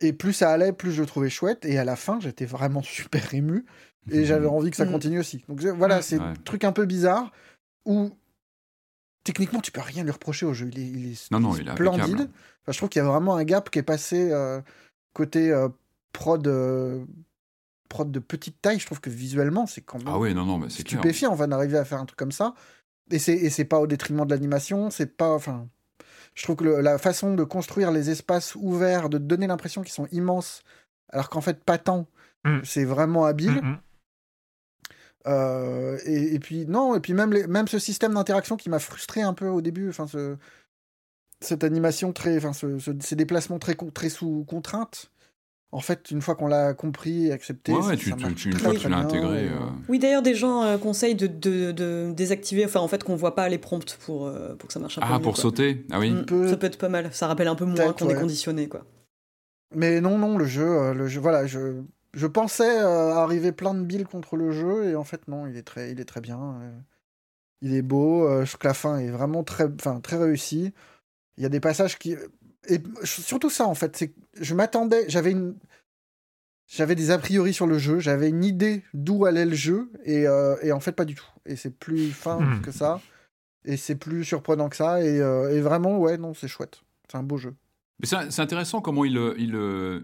et plus ça allait, plus je le trouvais chouette. Et à la fin, j'étais vraiment *laughs* super ému. Et j'avais envie que ça mm. continue aussi. Donc voilà, c'est un truc un peu bizarre où techniquement, tu peux rien lui reprocher au jeu. Il est, il est, non, non, il splendide. Enfin, je trouve qu'il y a vraiment un gap qui est passé euh, côté euh, prod, prod de petite taille. Je trouve que visuellement, c'est quand même ah oui, non, non, c'est stupéfiant enfin, d'arriver à faire un truc comme ça. Et c'est pas au détriment de l'animation, c'est pas. Enfin, je trouve que la façon de construire les espaces ouverts, de donner l'impression qu'ils sont immenses, alors qu'en fait, pas tant, mm. c'est vraiment habile. Mm, mm. Euh, et, puis, non, et puis même, les, même ce système d'interaction qui m'a frustré un peu au début, enfin, ce, cette animation très. Enfin, ce, ces déplacements très, très sous contrainte en fait, une fois qu'on l'a compris et accepté, ouais, tu, une fois que tu l'as intégré. Euh. Oui, d'ailleurs, des gens euh, conseillent de, de, désactiver, enfin, en fait, qu'on voit pas les prompts pour, euh, pour que ça marche un peu Ah, pour sauter Ah oui. Ça peut être pas mal. Ça rappelle un peu moins qu'on est conditionné, quoi. Mais non, non, le jeu, le jeu voilà, je, je pensais arriver plein de billes contre le jeu, et en fait, non, il est très, il est très bien. il est beau, je trouve que la fin est vraiment très, très réussie. Il y a des passages qui et surtout ça en fait, c'est je m'attendais, j'avais une j'avais des a priori sur le jeu, j'avais une idée d'où allait le jeu et, euh, et, en fait pas du tout. Et c'est plus fin hmm. que ça et c'est plus surprenant que ça et, euh, et vraiment ouais non c'est chouette, c'est un beau jeu. Mais c'est intéressant comment il, il,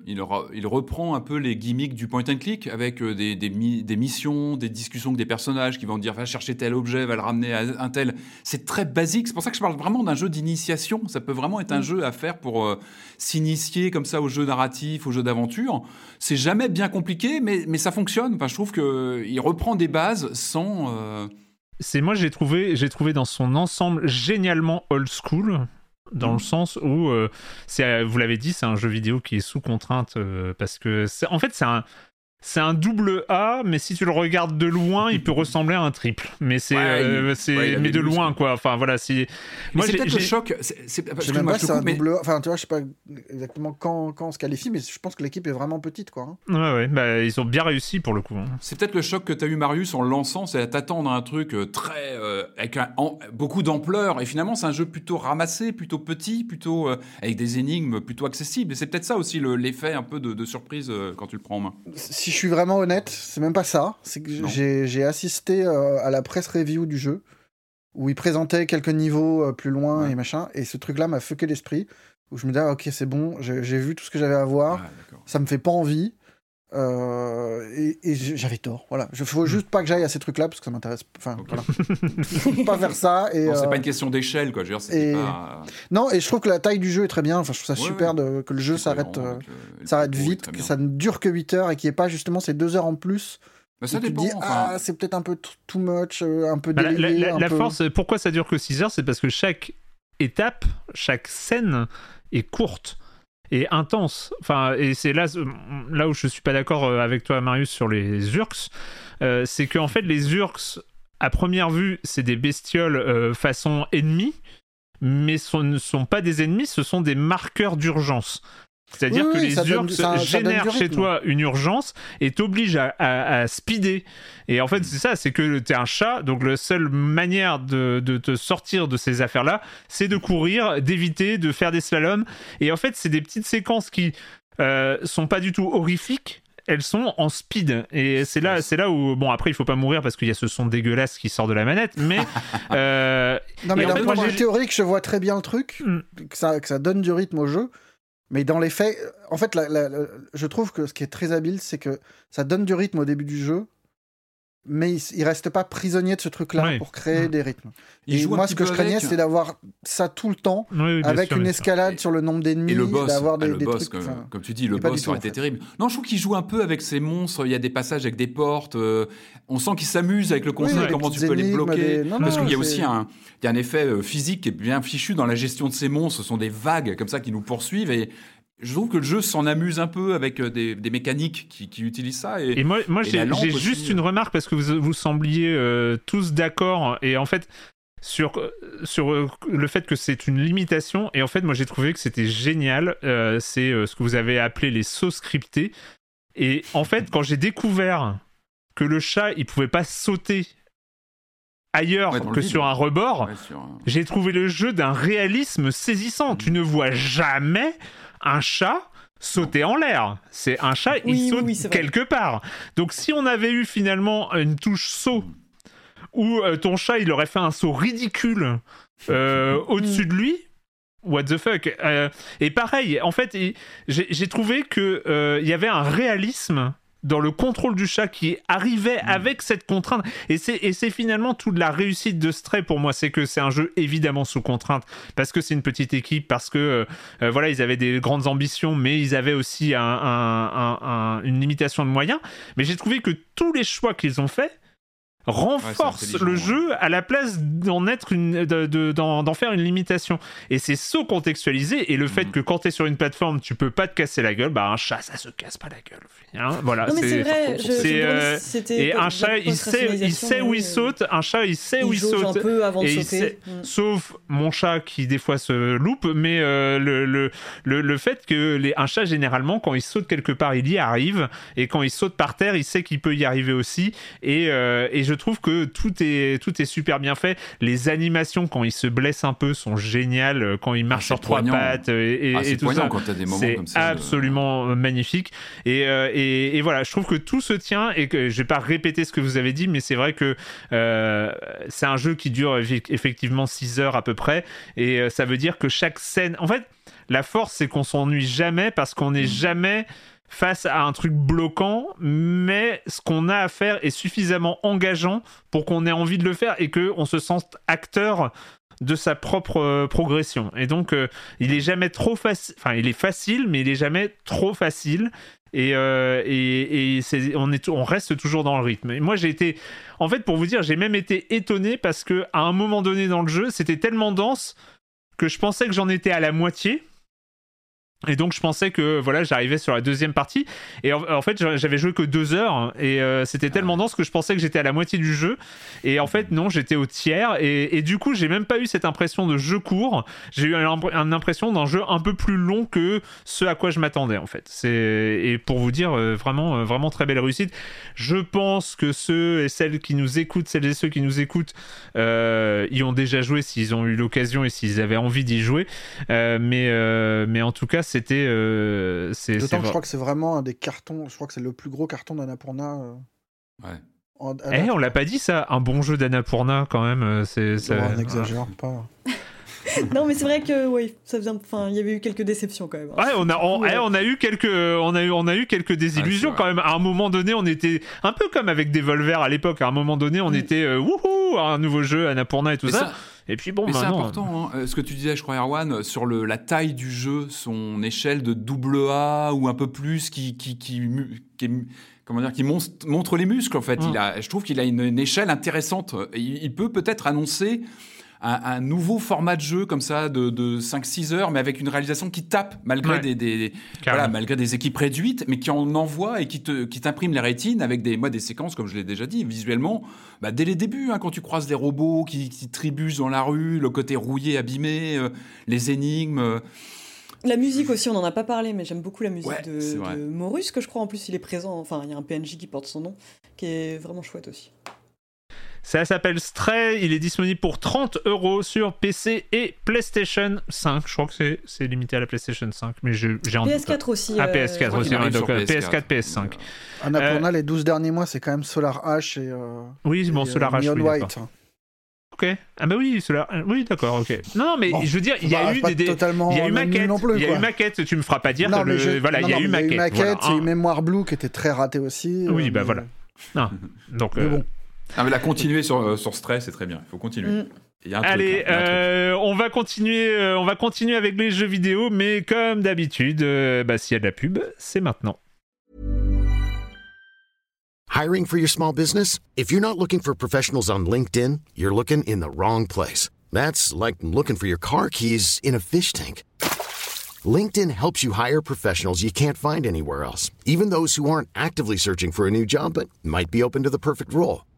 il, il, reprend un peu les gimmicks du point and click avec euh, des, missions, des discussions avec des personnages qui vont dire va chercher tel objet, va le ramener à un tel. C'est très basique. C'est pour ça que je parle vraiment d'un jeu d'initiation. Ça peut vraiment être un mm. jeu à faire pour euh, s'initier comme ça au jeu narratif, au jeu d'aventure. C'est jamais bien compliqué, mais, mais ça fonctionne. Enfin, je trouve qu'il reprend des bases sans. Euh, c'est moi j'ai trouvé j'ai trouvé dans son ensemble génialement old school dans le mm. sens où euh, c'est vous l'avez dit c'est un jeu vidéo qui est sous contrainte euh, parce que en fait c'est un c'est un double A, mais si tu le regardes de loin, il peut *laughs* ressembler à un triple. Mais c'est, euh, c'est, mais de loin, quoi. Enfin voilà, si. Moi, c'est peut-être le choc. C'est, parce que moi, c'est un double. A. Enfin, tu vois, je sais pas exactement quand, quand on se qualifie, mais je pense que l'équipe est vraiment petite, quoi. Hein. Ouais, ouais. Bah, ils ont bien réussi pour le coup. Hein. C'est peut-être le choc que tu as eu, Marius, en lançant, c'est à t'attendre un truc euh, très euh, avec beaucoup d'ampleur. Et finalement, c'est un jeu plutôt ramassé, plutôt petit, plutôt avec des énigmes plutôt accessibles. Et c'est peut-être ça aussi l'effet un peu de, de surprise quand tu le prends en main si je suis vraiment honnête, c'est même pas ça. C'est que j'ai assisté euh, à la presse review du jeu où il présentait quelques niveaux euh, plus loin et machin. Et ce truc-là m'a fucké l'esprit. Où je me disais, ah, ok, c'est bon, j'ai vu tout ce que j'avais à voir. ça me fait pas envie. Euh, et, j'avais tort. Voilà. Je faut juste pas que j'aille à ces trucs-là parce que ça m'intéresse. Enfin, voilà. *laughs* faut pas faire ça. Et c'est pas euh, une question d'échelle, quoi. Je veux dire, et... pas... Non, et je trouve que la taille du jeu est très bien. Enfin, je trouve ça super De, que le jeu s'arrête, euh, s'arrête vite, que ça ne dure que 8 heures et qu'il n'y ait pas justement ces 2 heures en plus. Bah, ça dépend. Dis, ah, c'est peut-être un peu too much, un peu bah, La, la force, pourquoi ça dure que 6 heures C'est parce que chaque étape, chaque scène est courte et intense. Enfin, et c'est là, où je suis pas d'accord euh, avec toi, Marius, sur les Urks. Euh, c'est qu'en fait, les Urks, à première vue, c'est des bestioles euh, façon ennemi, mais ce ne sont pas des ennemis, ce sont des marqueurs d'urgence. C'est-à-dire que les urx génèrent chez toi une urgence et t'obligent à, speeder. Et en fait, c'est ça, c'est que t'es un chat, donc la seule manière de, te sortir de ces affaires-là, c'est de courir, d'éviter, de faire des slaloms. Et en fait, c'est des petites séquences qui euh, sont pas du tout horrifiques, elles sont en speed et c'est là c'est là où bon après il faut pas mourir parce qu'il y a ce son dégueulasse qui sort de la manette mais *laughs* euh, non mais d'un point de vue théorique je vois très bien le truc hmm. que ça que ça donne du rythme au jeu mais dans les faits, en fait, je trouve que ce qui est très habile, c'est que ça donne du rythme au début du jeu, mais il, reste pas prisonnier de ce truc-là pour créer mm. des rythmes. et moi, ce que je craignais, c'est d'avoir ça tout le temps, avec une escalade sur le nombre d'ennemis, et le boss, ah, des, le boss comme, tu dis, le boss aurait été terrible. Non, je trouve qu'il joue un peu avec ces monstres. Il y a des passages avec des portes. Euh, on sent qu'il s'amuse avec le concept, comment tu peux les bloquer. Parce qu'il y a aussi un, il y a un effet euh, physique qui est bien fichu dans la gestion de ces monstres. Ce sont des vagues comme ça qui nous poursuivent et je trouve que le jeu s'en amuse un peu avec euh, des, mécaniques qui, utilisent ça. Et, moi, moi j'ai juste une remarque parce que vous, vous sembliez euh, tous d'accord. Et en fait, sur, sur euh, le fait que c'est une limitation. Et en fait, moi, j'ai trouvé que c'était génial. c'est ce que vous avez appelé les sauts scriptés. Et en fait, quand j'ai découvert que le chat, il pouvait pas sauter ailleurs que sur un rebord, j'ai trouvé le jeu d'un réalisme saisissant. Tu ne vois jamais un chat sauter en l'air. C'est un chat, il saute quelque part. Donc si on avait eu finalement une touche saut où euh, ton chat il aurait fait un saut ridicule euh, au-dessus mm. de lui, what the fuck. Euh, et pareil, en fait, j'ai trouvé que il y avait un réalisme dans le contrôle du chat qui arrivait mm. avec cette contrainte. Et c'est finalement toute la réussite de Stray pour moi, c'est que c'est un jeu évidemment sous contrainte, parce que c'est une petite équipe, parce que euh, euh, voilà, ils avaient des grandes ambitions, mais ils avaient aussi une limitation de moyens. Mais j'ai trouvé que tous les choix qu'ils ont faits, renforce le jeu à la place d'en être une d'en faire une limitation et c'est saut contextualisé et le fait mm. que quand tu es sur une plateforme tu peux pas te casser la gueule bah un chat ça se casse pas la gueule hein, voilà c'est vrai euh, et un chat il sait il sait où il saute un chat il sait où il saute un peu avant de sauter. Sauf mon chat qui des fois se loupe mais euh, le, le, le, fait que les, un chat généralement quand il saute quelque part il y arrive et quand il saute par terre il sait qu'il peut y arriver aussi et, euh, et je trouve que tout est, tout est super bien fait. Les animations, quand il se blesse un peu, sont géniales. Euh, quand il marche ah, sur trois pattes euh, et, ah, tout ça. C'est absolument magnifique. Et, euh, et, et, voilà, je trouve que tout se tient et que je vais pas répéter ce que vous avez dit, mais c'est vrai que c'est un jeu qui dure effectivement 6 heures à peu près. Et ça veut dire que chaque scène. En fait, la force, c'est qu'on s'ennuie jamais parce qu'on n'est mm. jamais face à un truc bloquant, mais ce qu'on a à faire est suffisamment engageant pour qu'on ait envie de le faire et qu'on se sente acteur de sa propre euh, progression. Et donc, euh, il est jamais trop facile. Enfin, il est facile, mais il est jamais trop facile. Et, euh, et, on, est, on reste toujours dans le rythme. Et moi, j'ai été. En fait, pour vous dire, j'ai même été étonné parce que à un moment donné dans le jeu, c'était tellement dense que je pensais que j'en étais à la moitié. Et donc je pensais que voilà j'arrivais sur la deuxième partie. Et en, fait j'avais joué que deux heures et euh, c'était tellement dense que je pensais que j'étais à la moitié du jeu. Et en fait non j'étais au tiers. Et, du coup j'ai même pas eu cette impression de jeu court. J'ai eu une, impression d'un jeu un peu plus long que ce à quoi je m'attendais en fait. C'est et pour vous dire euh, vraiment euh, vraiment très belle réussite. Je pense que ceux et celles qui nous écoutent celles et ceux qui nous écoutent y ont déjà joué s'ils ont eu l'occasion et s'ils avaient envie d'y jouer. Mais mais en tout cas c'était. Euh, c'est, D'autant que je crois que c'est vraiment un des cartons. Je crois que c'est le plus gros carton d'Annapurna. Euh, ouais. eh, on l'a pas dit ça, un bon jeu d'Annapurna quand même. Euh, c'est, ça... on n'exagère pas. *laughs* non, mais c'est vrai que oui, ça faisait, enfin, il y avait eu quelques déceptions quand même. Ouais, on a, on, on a eu quelques, on a eu, on a eu quelques désillusions quand même. À un moment donné, on était un peu comme avec Devolver à l'époque. À un moment donné, on mm. était euh, wouhou, un nouveau jeu, Annapurna et tout ça. Et puis bon, c'est important. Hein. Euh, ce que tu disais, je crois, Erwan, sur le, la taille du jeu, son échelle de double A ou un peu plus, qui, qui, qui, qui comment dire, qui montre, les muscles en fait. Mm. Il a, je trouve qu'il a une, échelle intéressante. il peut peut-être annoncer un, nouveau format de jeu comme ça de, de 5-6 heures, mais avec une réalisation qui tape malgré, des, voilà, malgré des équipes réduites, mais qui en envoie et qui t'imprime qui les rétines avec des, moi, des séquences, comme je l'ai déjà dit, visuellement, bah, dès les débuts, hein, quand tu croises des robots qui, qui trébuchent dans la rue, le côté rouillé, abîmé, euh, les énigmes. Euh. La musique aussi, on n'en a pas parlé, mais j'aime beaucoup la musique de, de, Morus, que je crois en plus il est présent. Enfin, il y a un PNJ qui porte son nom, qui est vraiment chouette aussi. Ça s'appelle Stray, il est disponible pour 30 euros sur PC et PlayStation 5. Je crois que c'est limité à la PlayStation 5, mais j'ai en PS4 aussi. Ah, PS4 euh, aussi, donc PS4, PS5. Annapurna, euh, les 12 derniers mois, c'est quand même Solar H et. Euh, oui, bon, Solar H. Neon White. Ok. Ah bah oui, Solar... oui, d'accord, ok. Non, mais je veux dire, il y a eu des, il y a eu maquette, il y a eu maquette. Tu me feras pas dire. le... Voilà, il y a eu maquette. Il y a eu maquette, il y a eu Mémoire Blue qui était très raté aussi. Oui, bah voilà. Non, donc. Mais bon. Ah, mais la continuer sur, euh, sur Stray, c'est très bien. Il faut continuer. Mm. Allez, euh, on va continuer, euh, on va continuer avec les jeux vidéo, mais comme d'habitude, euh, bah, s'il y a de la pub, c'est maintenant. Hiring for your small business? If you're not looking for professionals on LinkedIn, you're looking in the wrong place. That's like looking for your car keys in a fish tank. LinkedIn helps you hire professionals you can't find anywhere else, even those who aren't actively searching for a new job but might be open to the perfect role.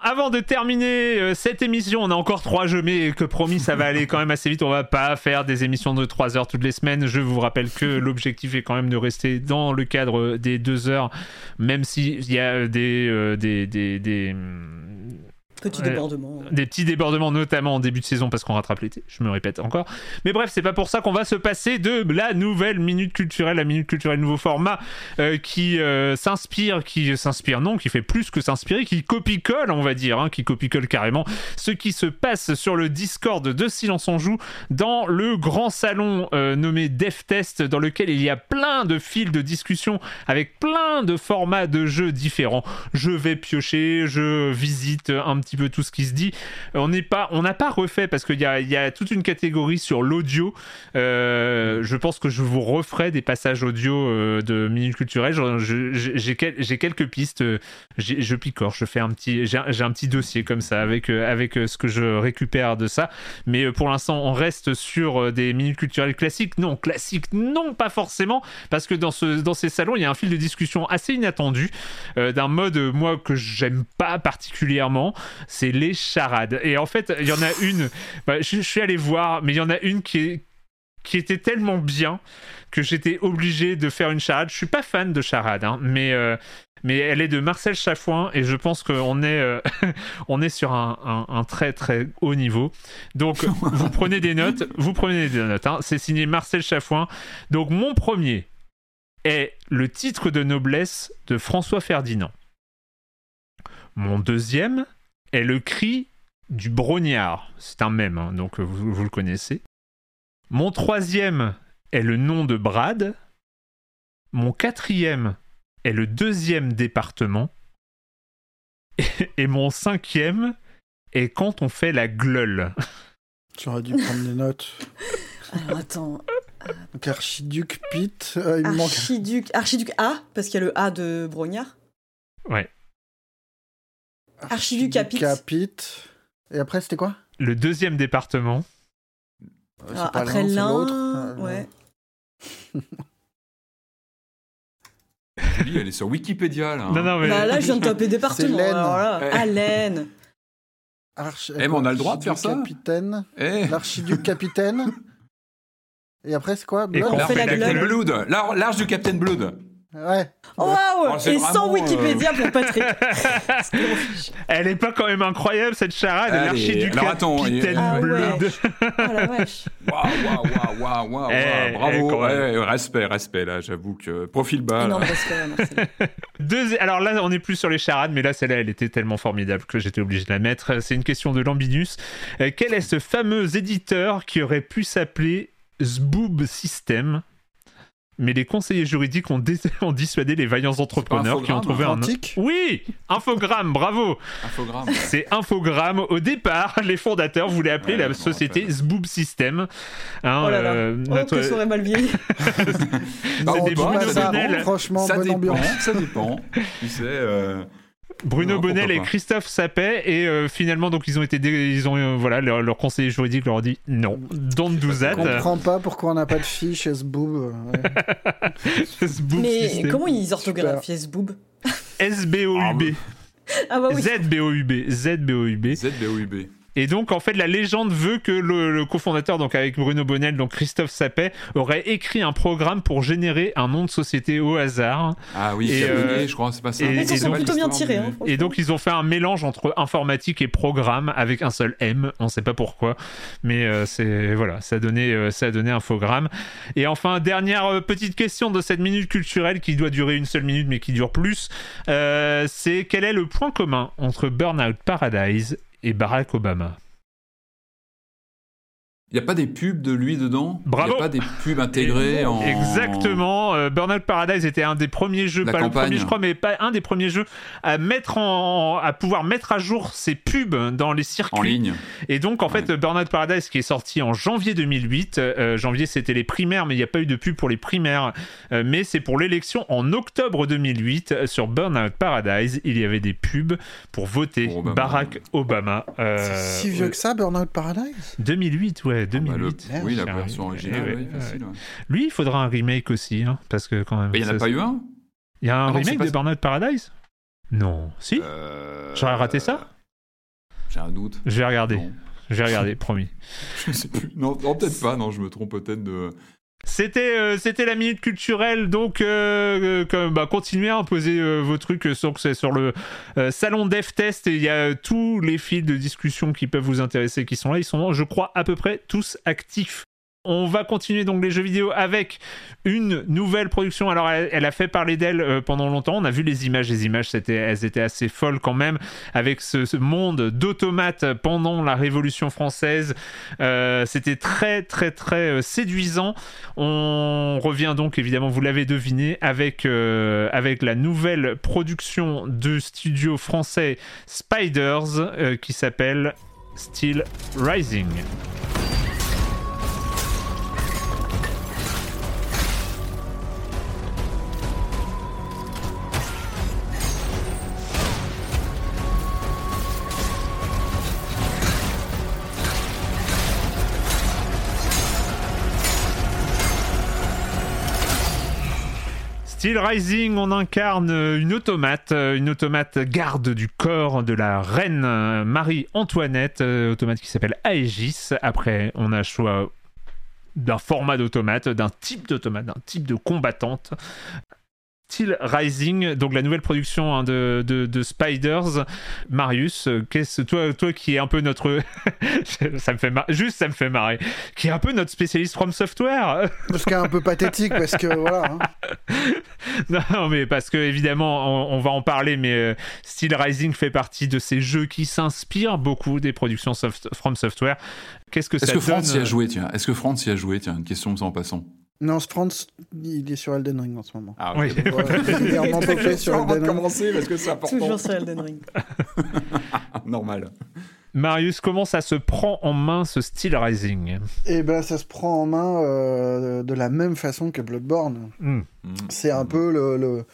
Avant de terminer euh, cette émission, on a encore trois jeux, mais que promis, ça va aller quand même assez vite. On va pas faire des émissions de 3 heures toutes les semaines. Je vous rappelle que l'objectif est quand même de rester dans le cadre des 2 heures, même s'il y a des, euh, des, des, des Petits débordements. Des petits débordements, notamment en début de saison, parce qu'on rattrape l'été. Je me répète encore. Mais bref, c'est pas pour ça qu'on va se passer de la nouvelle minute culturelle, la minute culturelle nouveau format, euh, qui euh, s'inspire, qui s'inspire, non, qui fait plus que s'inspirer, qui copie-colle, on va dire, hein, qui copie-colle carrément ce qui se passe sur le Discord de Silence on Joue dans le grand salon euh, nommé DevTest, dans lequel il y a plein de fils de discussion avec plein de formats de jeux différents. Je vais piocher, je visite un petit petit peu tout ce qui se dit. Euh, on n'est pas, on n'a pas refait parce qu'il y a, y a toute une catégorie sur l'audio. Euh, je pense que je vous referai des passages audio euh, de minutes culturelles. J'ai quelques pistes. Je picore. Je fais un petit, j'ai un petit dossier comme ça avec avec ce que je récupère de ça. Mais pour l'instant, on reste sur des minutes culturelles classiques. Non, classiques, non, pas forcément, parce que dans ce dans ces salons, il y a un fil de discussion assez inattendu d'un mode moi que j'aime pas particulièrement c'est les charades. Et en fait, il y en a une, bah, je, suis allé voir, mais il y en a une qui, qui était tellement bien que j'étais obligé de faire une charade. Je suis pas fan de charade, hein, mais, euh, mais elle est de Marcel Chafouin et je pense qu'on est, euh, *laughs* on est sur un, très très haut niveau. Donc *laughs* vous prenez des notes, vous prenez des notes. Hein. C'est signé Marcel Chafouin. Donc mon premier est le titre de noblesse de François Ferdinand. Mon deuxième est le cri du brognard. C'est un mème, hein, donc vous, vous, le connaissez. Mon troisième est le nom de Brad. Mon quatrième est le deuxième département. Et, mon cinquième est quand on fait la gleule. J'aurais dû prendre des notes. Alors attends. Donc Archiduc Pete. Euh, Archiduc... Archiduc A, parce qu'il y a le A de Brognard. Ouais. Archiduc Capit. Et après, c'était quoi? Le deuxième département. Ah, après l'un, ah, ouais. *laughs* elle est sur Wikipédia là. Non, non, mais... Bah, là, je viens de taper *laughs* département. Là, Allen. Arch... Eh, mais on a le droit de faire ça. Capitaine. Eh. L'archiduc capitaine. *laughs* Et après, c'est quoi? Blood on fait la Blood. L'arche du Capitaine Blood. Ouais. Waouh Oh, c'est Et sans vraiment, Wikipédia pour Patrick. *laughs* Elle est pas quand même incroyable cette charade, l'archiducat alors attends, Capitaine Ah ouais. Bleu. *laughs* oh la vache. Waouh, waouh, waouh, waouh, waouh, Eh, bravo. eh, quand même. Ouais, respect, respect, là, j'avoue que profil bas. Énorme là. respect, Marcel. Deux- Alors là, on est plus sur les charades, mais là, celle-là, elle était tellement formidable que j'étais obligé de la mettre. C'est une question de Lambinus. Euh, quel est ce fameux éditeur qui aurait pu s'appeler Zboob System? Mais les conseillers juridiques ont, dé- *laughs* ont dissuadé les vaillants entrepreneurs qui ont trouvé un... Antique Oui Infogramme, bravo Infogramme. C'est Infogramme. Au départ, *laughs* les fondateurs voulaient appeler Ouais, la société. Zboob System. Hein, Oh là là. euh, Oh, notre- que ça aurait mal vieilli. *laughs* C'est des Bruno ça franchement, Ça bonne dépend, ambiance. ça dépend. Tu sais, euh, Bruno Non, Bonnel et. Christophe Sapet et euh, finalement donc ils ont été dé- ils ont euh, voilà leur, leur conseiller juridique leur a dit non don't do Je that comprends pas pourquoi on n'a pas de fille chez ce boob. ouais. *laughs* Mais comment ils orthographiaient ce boob SBOUB Ah bah oui. ZBOUB ZBOUB ZBOUB. Et donc en fait la légende veut que le, le cofondateur donc avec Bruno Bonnel donc Christophe Sapet aurait écrit un programme pour générer un nom de société au hasard Ah oui, Et, euh, je crois, c'est pas ça. et- Ils et sont donc- plutôt bien tirés. Hein, Et donc ils ont fait un mélange entre informatique et programme avec un seul M, on sait pas pourquoi, mais euh, c'est voilà, ça a donné euh, ça a donné infogramme. Et enfin dernière euh, petite question de cette minute culturelle qui doit durer une seule minute mais qui dure plus, euh, c'est quel est le point commun entre Burnout Paradise et Barack Obama Il n'y a pas des pubs de lui dedans? Bravo. Il n'y a pas des pubs intégrées en. Exactement. euh, Burnout Paradise était un des premiers jeux, La pas le campagne. premier je crois, mais pas un des premiers jeux à mettre en, à pouvoir mettre à jour ses pubs dans les circuits. En ligne. Et donc, en fait, Burnout Paradise, qui est sorti en janvier 2008, euh, janvier c'était les primaires, mais il n'y a pas eu de pub pour les primaires, euh, mais c'est pour l'élection en octobre 2008. euh, sur Burnout Paradise, il y avait des pubs pour voter Pour Obama. Barack Obama. euh, C'est si vieux que ça, Burnout Paradise? 2008, ouais, Bah, le- 2008. Oui, la version ami. originale, Ouais, oui, ouais. facile. ouais. Lui, il faudra un remake aussi, hein, parce que quand même. Mais il n'y en a pas eu un Il y a un Ah remake pas- de Burnout Paradise Non. Si Euh, J'aurais raté ça J'ai un doute. Je vais regarder. Non, Je vais regarder, promis. *laughs* je sais plus. Non, non, peut-être pas, non, je me trompe peut-être de. C'était euh, c'était la minute culturelle donc euh, euh, bah, continuez à imposer euh, vos trucs sur le euh, salon Dev Test. Et il y a tous les fils de discussion qui peuvent vous intéresser qui sont là. Ils sont je crois à peu près tous actifs on va continuer donc les jeux vidéo avec une nouvelle production. Alors, elle, a fait parler d'elle euh, pendant longtemps. On a vu les images. Les images, elles étaient assez folles quand même, avec ce, monde d'automates pendant la Révolution française. Euh, c'était très, très, très euh, séduisant. On revient donc, évidemment, vous l'avez deviné, avec, la nouvelle production de studio français Spiders qui s'appelle Still Rising. Steel Rising, on incarne une automate, euh, une automate garde du corps de la reine euh, Marie-Antoinette, euh, automate qui s'appelle Aegis. Après, on a choix d'un format d'automate, d'un type d'automate, d'un type de combattante. Steel Rising, donc la nouvelle production hein, de, de, de Spiders. Marius, euh, qu'est-ce toi, toi qui est un peu notre, *laughs* ça me fait mar- juste ça me fait marrer, qui est un peu notre spécialiste From Software. *laughs* Ce qui est un peu pathétique parce que voilà. hein. *laughs* Non, mais parce que évidemment, on, on va en parler, mais euh, Steel Rising fait partie de ces jeux qui s'inspirent beaucoup des productions soft- From Software. Qu'est-ce que ça Est-ce que donne Franz y a joué, tiens? Est-ce que Franz y a joué, tiens Une question en passant. Non, Franz, il est sur Elden Ring en ce moment. Ah, Oui. Ouais, régulièrement popé sur Elden Ring. commencer parce que c'est important. Toujours sur Elden Ring. *laughs* Normal. Marius, comment ça se prend en main ce Steel Rising? Et ben, ça se prend en main euh, de la même façon que Bloodborne. Hmm. C'est un peu le, le-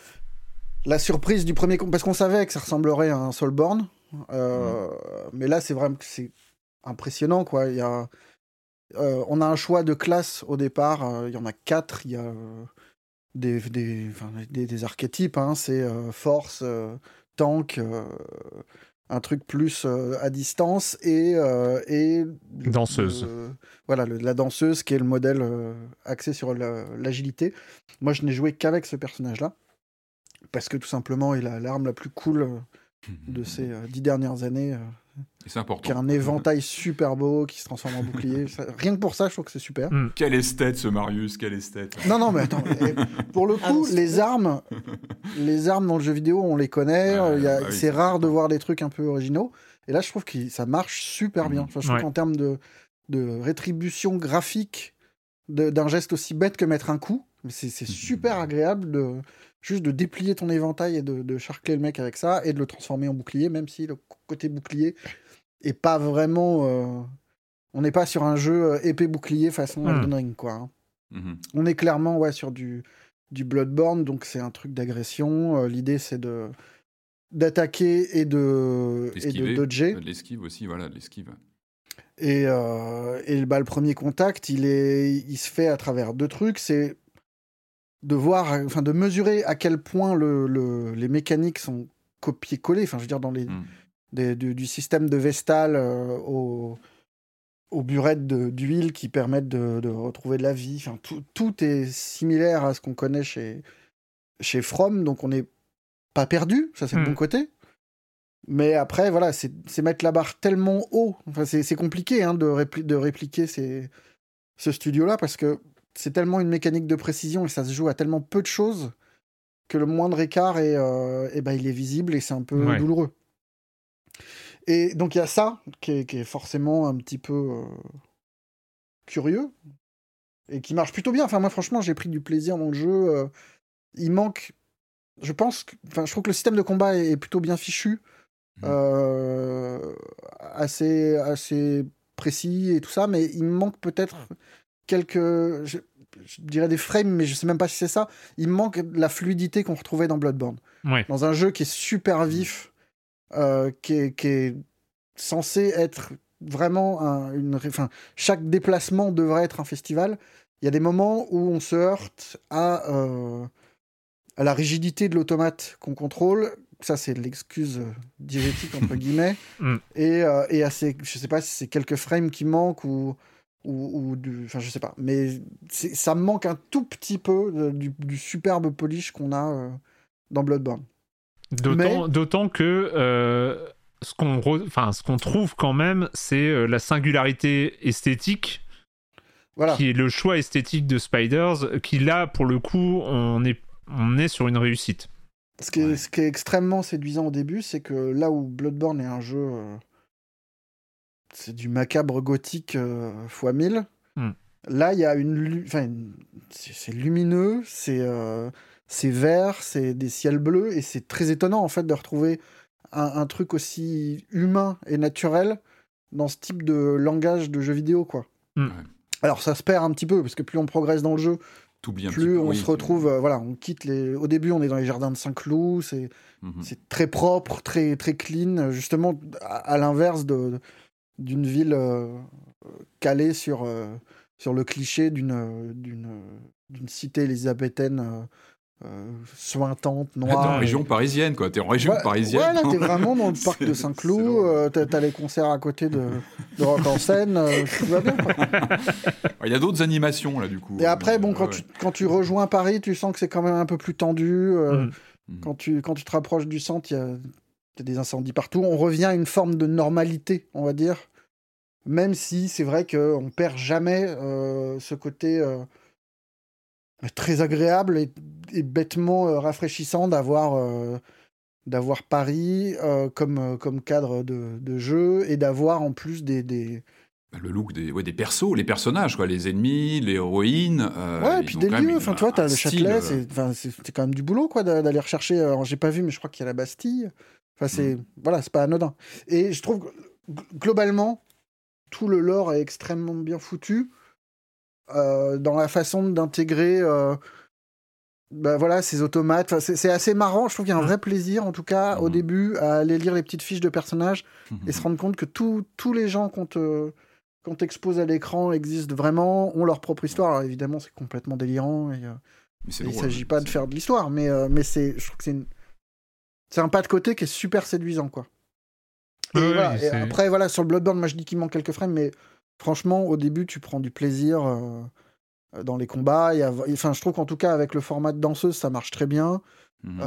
la surprise du premier... Parce qu'on savait que ça ressemblerait à un Soulborn. Euh, Mais là, c'est vraiment... C'est impressionnant, quoi. Il y a... euh, on a un choix de classe au départ. euh, Il y en a quatre. Il y a euh, des, des, enfin, des, des archétypes. hein. C'est force, tank... un truc plus euh, à distance et, euh, et Danseuse. voilà, le- la danseuse qui est le modèle axé sur la- l'agilité. Moi, je n'ai joué qu'avec ce personnage-là. parce que tout simplement, il a l'arme la plus cool de ces dix dernières années. C'est important. Qui a un éventail super beau, qui se transforme en bouclier. *laughs* rien que pour ça, je trouve que c'est super. Mm. Quelle esthète ce Marius, quelle esthète. Non, non, mais attends. pour le coup, ah, les armes, les armes dans le jeu vidéo, on les connaît. Bah c'est rare de voir des trucs un peu originaux. Et là, je trouve que ça marche super bien. je trouve qu'en termes de, de rétribution graphique d'un geste aussi bête que mettre un coup, c'est super agréable de juste de déplier ton éventail et de, de, charcler le mec avec ça et de le transformer en bouclier, même si le côté bouclier est pas vraiment. Euh, on n'est pas sur un jeu euh, épée bouclier façon hmm. Elden Ring, quoi. Hein. Mhm. On est clairement ouais, sur du, du Bloodborne, donc c'est un truc d'agression. Euh, l'idée, c'est de d'attaquer et de, et de dodger. L'esquive aussi, voilà, l'esquive. Et, et bah, le premier contact, il, est, il se fait à travers deux trucs. C'est de voir, enfin de mesurer à quel point le, les mécaniques sont copiées-collées. Enfin, je veux dire, dans les, hmm. du, système de Vestal euh, aux, burettes d'huile qui permettent de, retrouver de la vie. Enfin, tout, tout est similaire à ce qu'on connaît chez, chez From, donc on n'est pas perdu. Ça, c'est le bon hmm. côté. Mais après, voilà, c'est mettre la barre tellement haut. Enfin, c'est compliqué hein, de, de répliquer ces, ce studio-là parce que c'est tellement une mécanique de précision et ça se joue à tellement peu de choses que le moindre écart est, euh, ben, il est visible et c'est un peu douloureux. Et donc il y a ça qui est, forcément un petit peu euh, curieux et qui marche plutôt bien. Enfin moi franchement j'ai pris du plaisir dans le jeu. Euh, il manque, je pense, enfin je trouve que le système de combat est, plutôt bien fichu, mmh. assez assez précis et tout ça, mais il manque peut-être quelques, je, dirais des frames, mais je sais même pas si c'est ça. Il manque la fluidité qu'on retrouvait dans Bloodborne. Dans un jeu qui est super vif, euh, qui, est, censé être vraiment un, une. Enfin, chaque déplacement devrait être un festival. Il y a des moments où on se heurte à, euh, à la rigidité de l'automate qu'on contrôle. Ça, c'est l'excuse diégétique, entre *laughs* guillemets. Mm. Et, euh, et à ces, je sais pas si c'est quelques frames qui manquent ou ou, du. Enfin, je sais pas. Mais ça me manque un tout petit peu du, superbe polish qu'on a euh, dans Bloodborne. D'autant que. Euh, ce qu'on enfin, ce qu'on trouve quand même, c'est euh, la singularité esthétique voilà. qui est le choix esthétique de Spiders, qui là, pour le coup, on est, on est sur une réussite. Ce qui, est, ce qui est extrêmement séduisant au début, c'est que là où Bloodborne est un jeu c'est du macabre gothique euh, fois 1000. Hmm. Là, il y a une. Enfin, c'est lumineux, c'est euh, c'est vert, c'est des ciels bleus, et c'est très étonnant, en fait, de retrouver un, truc aussi humain et naturel dans ce type de langage de jeu vidéo, quoi. Hmm. Alors, ça se perd un petit peu, parce que plus on progresse dans le jeu, plus on se retrouve, euh, voilà, on quitte les. Au début, on est dans les jardins de Saint-Cloud, c'est mhm. c'est très propre, très très clean, justement à l'inverse de, d'une ville euh, calée sur, euh, sur le cliché d'une, cité élisabéthaine euh, sointante, *laughs* noire. T'es en région parisienne, quoi. T'es en région parisienne. Ouais, là, t'es vraiment dans le parc de *laughs* Saint-Cloud. t'as, les concerts à côté de, de Rock en scène. tout va bien, Il y a d'autres animations, là, du coup. Et après, bon, quand, tu, quand tu rejoins Paris, tu sens que c'est quand même un peu plus tendu. Mm. Quand, tu, quand tu te rapproches du centre, il y a il y a des incendies partout. On revient à une forme de normalité, on va dire. Même si c'est vrai qu'on perd jamais euh, ce côté euh, très agréable et, bêtement euh, rafraîchissant d'avoir d'avoir Paris comme, comme cadre de, de jeu et d'avoir en plus des, des, bah, le look des, ouais, des persos, les personnages, quoi, les ennemis, les héroïnes. ouais, et puis des lieux. Enfin, tu vois, as le Châtelet, c'est quand même du boulot, quoi, d'aller rechercher. Alors, j'ai pas vu, mais je crois qu'il y a la Bastille. Enfin, c'est mm. voilà, c'est pas anodin. Et je trouve globalement, tout le lore est extrêmement bien foutu euh, dans la façon d'intégrer. Euh, bah voilà, ces automates. c'est assez marrant. Je trouve qu'il y a un mm. vrai plaisir, en tout cas, au mm. début, à aller lire les petites fiches de personnages et se rendre compte que tous les gens qu'on t'expose à l'écran existent vraiment, ont leur propre histoire. Alors évidemment, c'est complètement délirant et, euh, il ne s'agit pas de faire de l'histoire, mais, mais c'est, je trouve que c'est c'est un pas de côté qui est super séduisant, quoi. Et, après, voilà, sur le Bloodborne, moi je dis qu'il manque quelques frames, mais franchement, au début, tu prends du plaisir euh, dans les combats. Enfin, je trouve qu'en tout cas, avec le format de danseuse, ça marche très bien. Mhm.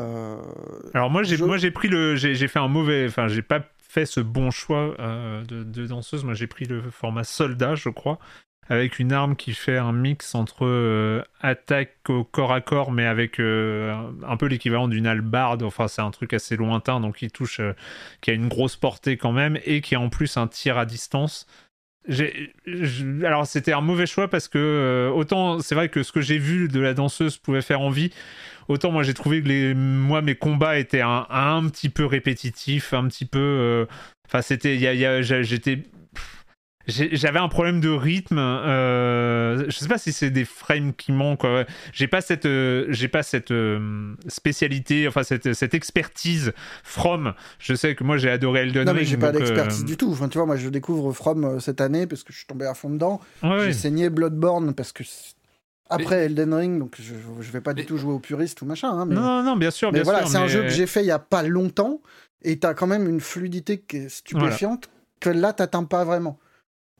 Alors moi, j'ai moi j'ai pris le, j'ai fait un mauvais, enfin, j'ai pas fait ce bon choix de, de, danseuse. Moi, j'ai pris le format soldat, je crois avec une arme qui fait un mix entre euh, attaque au corps à corps, mais avec euh, un peu l'équivalent d'une albarde. Enfin, c'est un truc assez lointain, donc qui touche, euh, qui a une grosse portée quand même, et qui a en plus un tir à distance. Alors, c'était un mauvais choix parce que autant c'est vrai que ce que j'ai vu de la danseuse pouvait faire envie, autant moi j'ai trouvé que moi mes combats étaient un petit peu répétitifs, un petit peu. Enfin, c'était, j'étais j'avais un problème de rythme. Euh, je sais pas si c'est des frames qui manquent. J'ai pas cette, euh, j'ai pas cette euh, spécialité, enfin cette, cette expertise From. Je sais que moi j'ai adoré Elden Ring. Non mais j'ai pas d'expertise du tout. Enfin tu vois, moi je découvre From cette année parce que je suis tombé à fond dedans. j'ai saigné Bloodborne parce que après Elden Ring, donc je, je vais pas du tout jouer au puriste ou machin. Hein, mais... Non, non, bien sûr, mais voilà, c'est un jeu que j'ai fait il y a pas longtemps et t'as quand même une fluidité qui est stupéfiante que là t'atteins pas vraiment.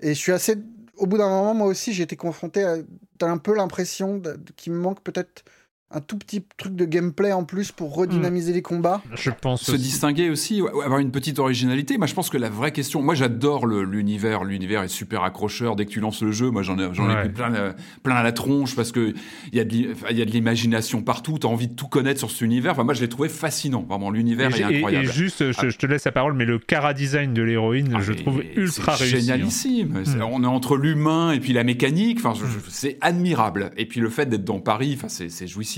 Et je suis assez. Au bout d'un moment, moi aussi, j'ai été confronté à. Un peu l'impression qu'il me manque peut-être un tout petit truc de gameplay en plus pour redynamiser les combats. Je pense se distinguer aussi, avoir une petite originalité. Moi, je pense que la vraie question, moi, j'adore l'univers. L'univers est super accrocheur dès que tu lances le jeu. Moi, j'en ai, j'en ai plein, la, plein à la tronche parce que il y a de, il y a de l'imagination partout. T'as envie de tout connaître sur cet univers. Enfin, moi, je l'ai trouvé fascinant. Vraiment, l'univers est incroyable. Et, juste, je, te laisse la parole, mais le cara design de l'héroïne, ah, je trouve ultra réussi. Génialissime. Hmm. On est entre l'humain et puis la mécanique. Enfin, c'est admirable. Et puis le fait d'être dans Paris, enfin, c'est jouissif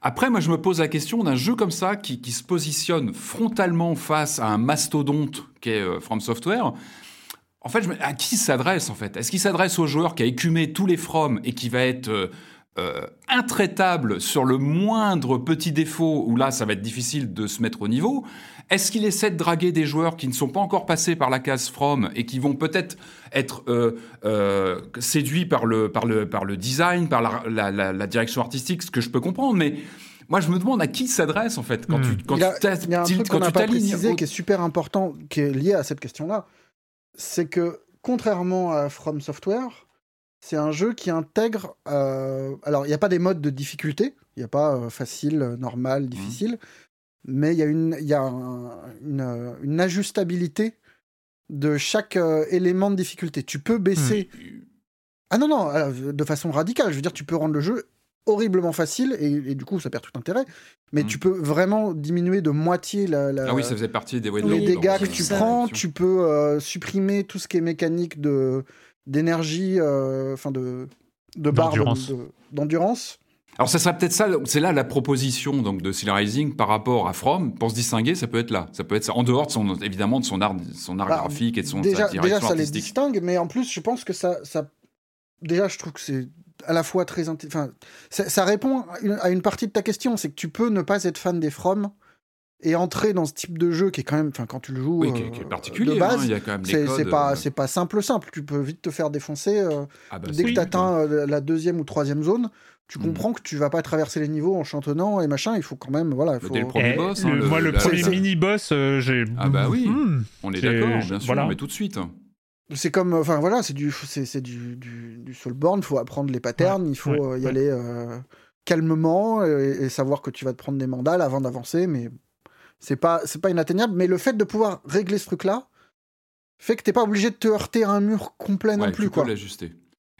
Après, moi, je me pose la question d'un jeu comme ça qui, se positionne frontalement face à un mastodonte qu'est est euh, From Software. En fait, à qui s'adresse en fait? Est-ce qu'il s'adresse au joueur qui a écumé tous les From et qui va être euh, euh, intraitable sur le moindre petit défaut où là, ça va être difficile de se mettre au niveau? Est-ce qu'il essaie de draguer des joueurs qui ne sont pas encore passés par la case From et qui vont peut-être être, euh, euh, séduits par le, par, le, par le design, par la, la, la, direction artistique, ce que je peux comprendre, mais moi je me demande à qui s'adresse en fait quand tu hmm. quand il y a, il y a un truc qu'on n'a pas précisé qui est super important, qui est lié à cette question-là, c'est que contrairement à From Software, c'est un jeu qui intègre. Euh, alors, il n'y a pas des modes de difficulté. Il n'y a pas facile, normal, hmm. difficile mais il y a une, y a une, une, ajustabilité de chaque euh, élément de difficulté. Tu peux baisser. Hmm. Ah non, non, de façon radicale. Je veux dire, tu peux rendre le jeu horriblement facile et, du coup ça perd tout intérêt. Mais hmm. tu peux vraiment diminuer de moitié la, ah oui, ça faisait partie des les dégâts que tu prends. Tu peux euh, supprimer tout ce qui est mécanique de d'énergie, euh, enfin de de barre d'endurance. Alors ça serait peut-être ça, c'est là la proposition donc de Seal Rising par rapport à From. Pour se distinguer, ça peut être là. Ça peut être ça. En dehors de son, évidemment de son art, son art bah, graphique et de son déjà, sa déjà ça les distingue, mais en plus je pense que ça, ça déjà je trouve que c'est à la fois très enfin ça, ça répond à une partie de ta question, c'est que tu peux ne pas être fan des From et entrer dans ce type de jeu qui est quand même, enfin quand tu le joues, oui, qui, est, euh, particulier, de base, hein, c'est pas, euh, c'est pas simple simple. Tu peux vite te faire défoncer euh, ah bah dès que tu atteins la deuxième ou troisième zone tu hmm. comprends que tu vas pas traverser les niveaux en chantonnant et machin. Il faut quand même, voilà. Dès le premier boss. Hein, moi, le, premier mini boss, euh, j'ai. Ah bah oui. Hmm. On est d'accord, bien sûr, mais tout de suite. C'est comme, enfin voilà, c'est du, c'est du, du, du Soulborn. Il faut apprendre les patterns. il faut euh, y aller euh, calmement et, savoir que tu vas te prendre des mandales avant d'avancer. Mais c'est pas, c'est pas inatteignable. Mais le fait de pouvoir régler ce truc-là fait que t'es pas obligé de te heurter à un mur complet non plus, tu quoi. Peux l'ajuster.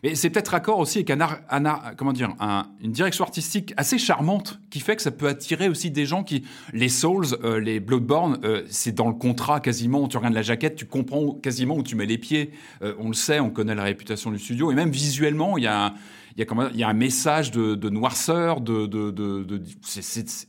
Mais c'est peut-être raccord aussi avec un, comment dire, une direction artistique assez charmante qui fait que ça peut attirer aussi des gens qui. Les Souls, euh, les Bloodborne, euh, c'est dans le contrat quasiment. Tu regardes la jaquette, tu comprends quasiment où tu mets les pieds. Euh, on le sait, on connaît la réputation du studio. Et même visuellement, il y a un, il y a, il y a un message de, noirceur, de. de, de,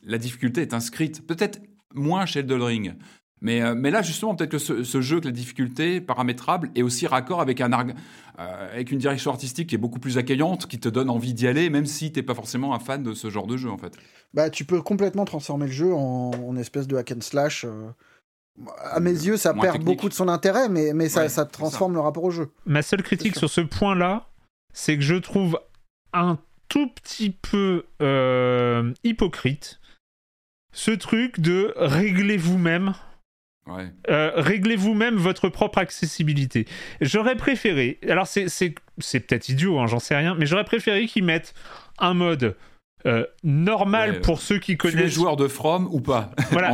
la difficulté est inscrite. Peut-être moins chez Elden Ring. Mais, euh, mais là, justement, peut-être que ce, jeu, que la difficulté paramétrable, est aussi raccord avec, un, euh, avec une direction artistique qui est beaucoup plus accueillante, qui te donne envie d'y aller, même si tu n'es pas forcément un fan de ce genre de jeu, en fait. Bah, tu peux complètement transformer le jeu en, espèce de hack and slash. Euh. À mes yeux, ça perd beaucoup de son intérêt, mais, mais ça, ça transforme le rapport au jeu. Ma seule critique sur ce point-là, c'est que je trouve un tout petit peu hypocrite ce truc de régler vous-même Euh, réglez vous-même votre propre accessibilité. J'aurais préféré, alors c'est peut-être idiot, hein, j'en sais rien, mais j'aurais préféré qu'ils mettent un mode euh, normal pour ceux qui connaissent. Tu es joueur de From ou pas Voilà,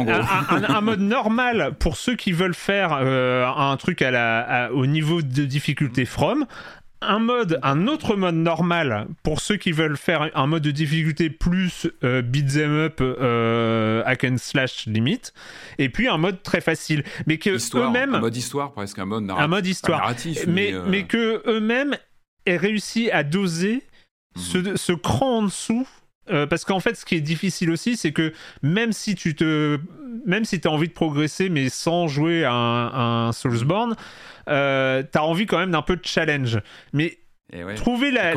un, mode normal pour ceux qui veulent faire euh, un truc à la, au niveau de difficulté From, un mode, un autre mode normal pour ceux qui veulent faire un mode de difficulté plus euh, beat them up euh, hack and slash limite, et puis un mode très facile, mais que eux-mêmes un mode histoire presque un mode narratif, un mode histoire, narratif, mais mais, euh, que eux-mêmes aient réussi à doser mhm. ce, ce cran en dessous euh, parce qu'en fait, ce qui est difficile aussi, c'est que même si tu te, même si as envie de progresser, mais sans jouer à un, Soulsborne, euh, tu as envie quand même d'un peu de challenge. Mais eh trouver la,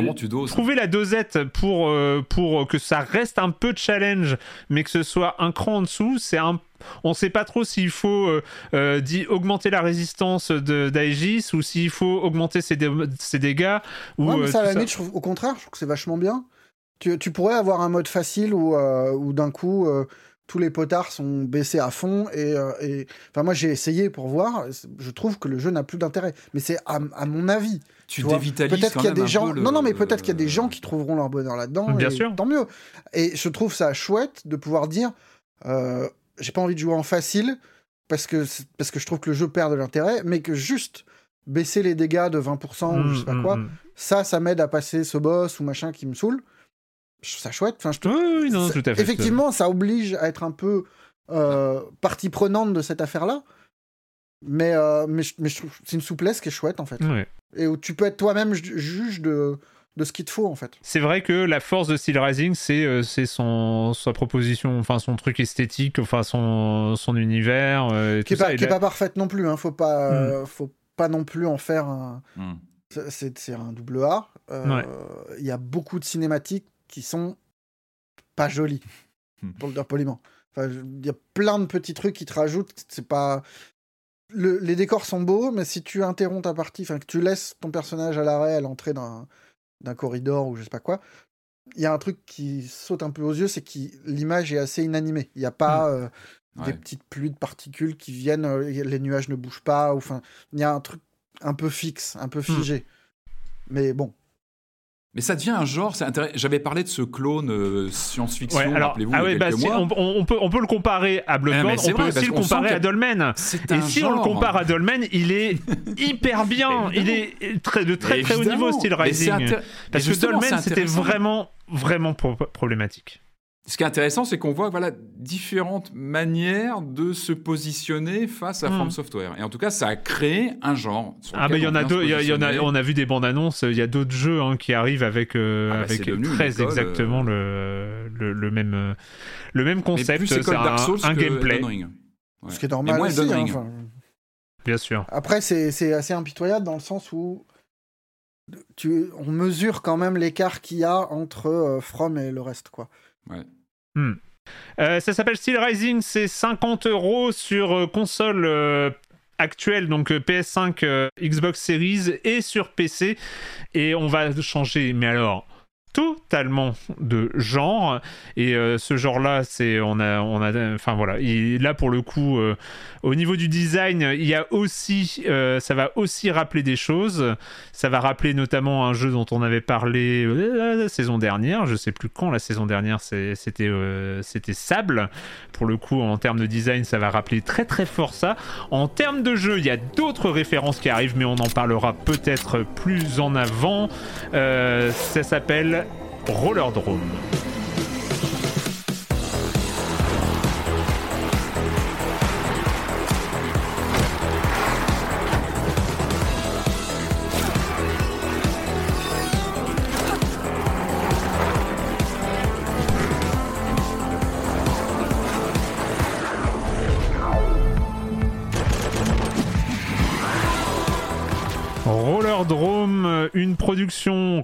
trouver la dosette pour, euh, pour que ça reste un peu de challenge, mais que ce soit un cran en dessous, c'est un on sait pas trop s'il faut euh, augmenter la résistance d'Aegis ou s'il faut augmenter ses, dégâts. Ou, ouais, mais ça, à la au contraire, je trouve que c'est vachement bien. Tu, pourrais avoir un mode facile où, euh, d'un coup, euh, tous les potards sont baissés à fond. Euh, et, Enfin, moi, j'ai essayé pour voir. Je trouve que le jeu n'a plus d'intérêt. Mais c'est à, mon avis. Tu, dévitalises Peut-être qu'il y a des gens. Non, non, mais peut-être qu'il y a des gens qui trouveront leur bonheur là-dedans. Bien sûr. Tant mieux. Et je trouve ça chouette de pouvoir dire j'ai pas envie de jouer en facile parce que, parce que je trouve que le jeu perd de l'intérêt, mais que juste baisser les dégâts de 20% ou je sais pas mmh, quoi, mmh, mmh. ça, ça m'aide à passer ce boss ou machin qui me saoule je trouve ça chouette. Enfin, je oui, non, tout à fait. Effectivement, ça oblige à être un peu euh, partie prenante de cette affaire-là. Mais, euh, mais, mais, je trouve c'est une souplesse qui est chouette, en fait. Et où tu peux être toi-même juge de, de ce qu'il te faut, en fait. C'est vrai que la force de Steel Rising, c'est, euh, son, sa proposition, enfin son truc esthétique, enfin son, son univers. qui, n'est pas, pas parfaite non plus, hein. Faut pas, hmm. faut pas non plus en faire un. Hmm. C'est, c'est un double A. Il y a beaucoup de cinématiques qui sont pas jolis, hmm. pour le dire poliment. il y a plein de petits trucs qui te rajoutent. C'est pas. les décors sont beaux, mais si tu interromps ta partie, enfin que tu laisses ton personnage à l'arrêt à l'entrée d'un corridor ou je sais pas quoi, il y a un truc qui saute un peu aux yeux, c'est que l'image est assez inanimée. Il n'y a pas hmm. euh, des petites pluies de particules qui viennent, euh, les nuages ne bougent pas. Enfin, il y a un truc un peu fixe, un peu hmm. figé. Mais bon, mais ça devient un genre, c'est J'avais parlé de ce clone euh, science-fiction, rappelez-vous, ah bah on, peut, on peut le comparer à Bloodborne, ah, on peut aussi le comparer à Dolmen. Et si on le compare à Dolmen, il est *laughs* hyper bien, il est très, de très très haut niveau style Rising. Parce que Dolmen, c'était vraiment, vraiment problématique ce qui est intéressant, c'est qu'on voit voilà, différentes manières de se positionner face à hmm. From Software. Et en tout cas, ça a créé un genre. Ah, mais il y en a deux. Y en a, on a vu des bandes annonces. Il y a d'autres jeux hein, qui arrivent avec, euh, ah, bah, avec très exactement euh, le, le, même, euh, le même concept. C'est un, un gameplay. Ce qui est normal aussi. Hein, Bien sûr. Après, c'est assez impitoyable dans le sens où tu, on mesure quand même l'écart qu'il y a entre From et le reste. quoi. Ouais. Hmm. Euh, ça s'appelle Steel Rising, c'est 50 euros sur euh, console euh, actuelle, donc PS5, Xbox Series et sur PC. Et on va changer, mais alors totalement de genre. Et euh, ce genre là c'est on a on a enfin voilà. Là pour le coup euh, au niveau du design il y a aussi euh, ça va aussi rappeler des choses. Ça va rappeler notamment un jeu dont on avait parlé la saison dernière. Je sais plus quand la saison dernière c'était c'était Sable. Pour le coup en termes de design ça va rappeler très très fort ça. En termes de jeu il y a d'autres références qui arrivent mais on en parlera peut-être plus en avant. Ça s'appelle Rollerdrome.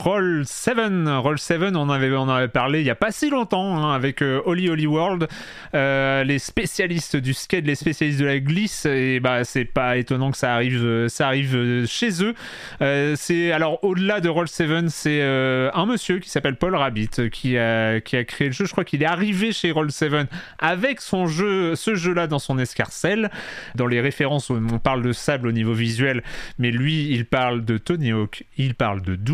Roll 7. Roll 7, on avait, on avait parlé il y a pas si longtemps hein, avec euh, Holly Holly World, euh, les spécialistes du skate, les spécialistes de la glisse. Et bah, c'est pas étonnant que ça arrive, ça arrive chez eux. c'est alors au-delà de Roll 7, c'est un monsieur qui s'appelle Paul Rabbit qui a, qui a créé le jeu. Je crois qu'il est arrivé chez Roll 7 avec son jeu, ce jeu-là dans son escarcelle. Dans les références, on parle de sable au niveau visuel, mais lui, il parle de Tony Hawk, il parle de Doom,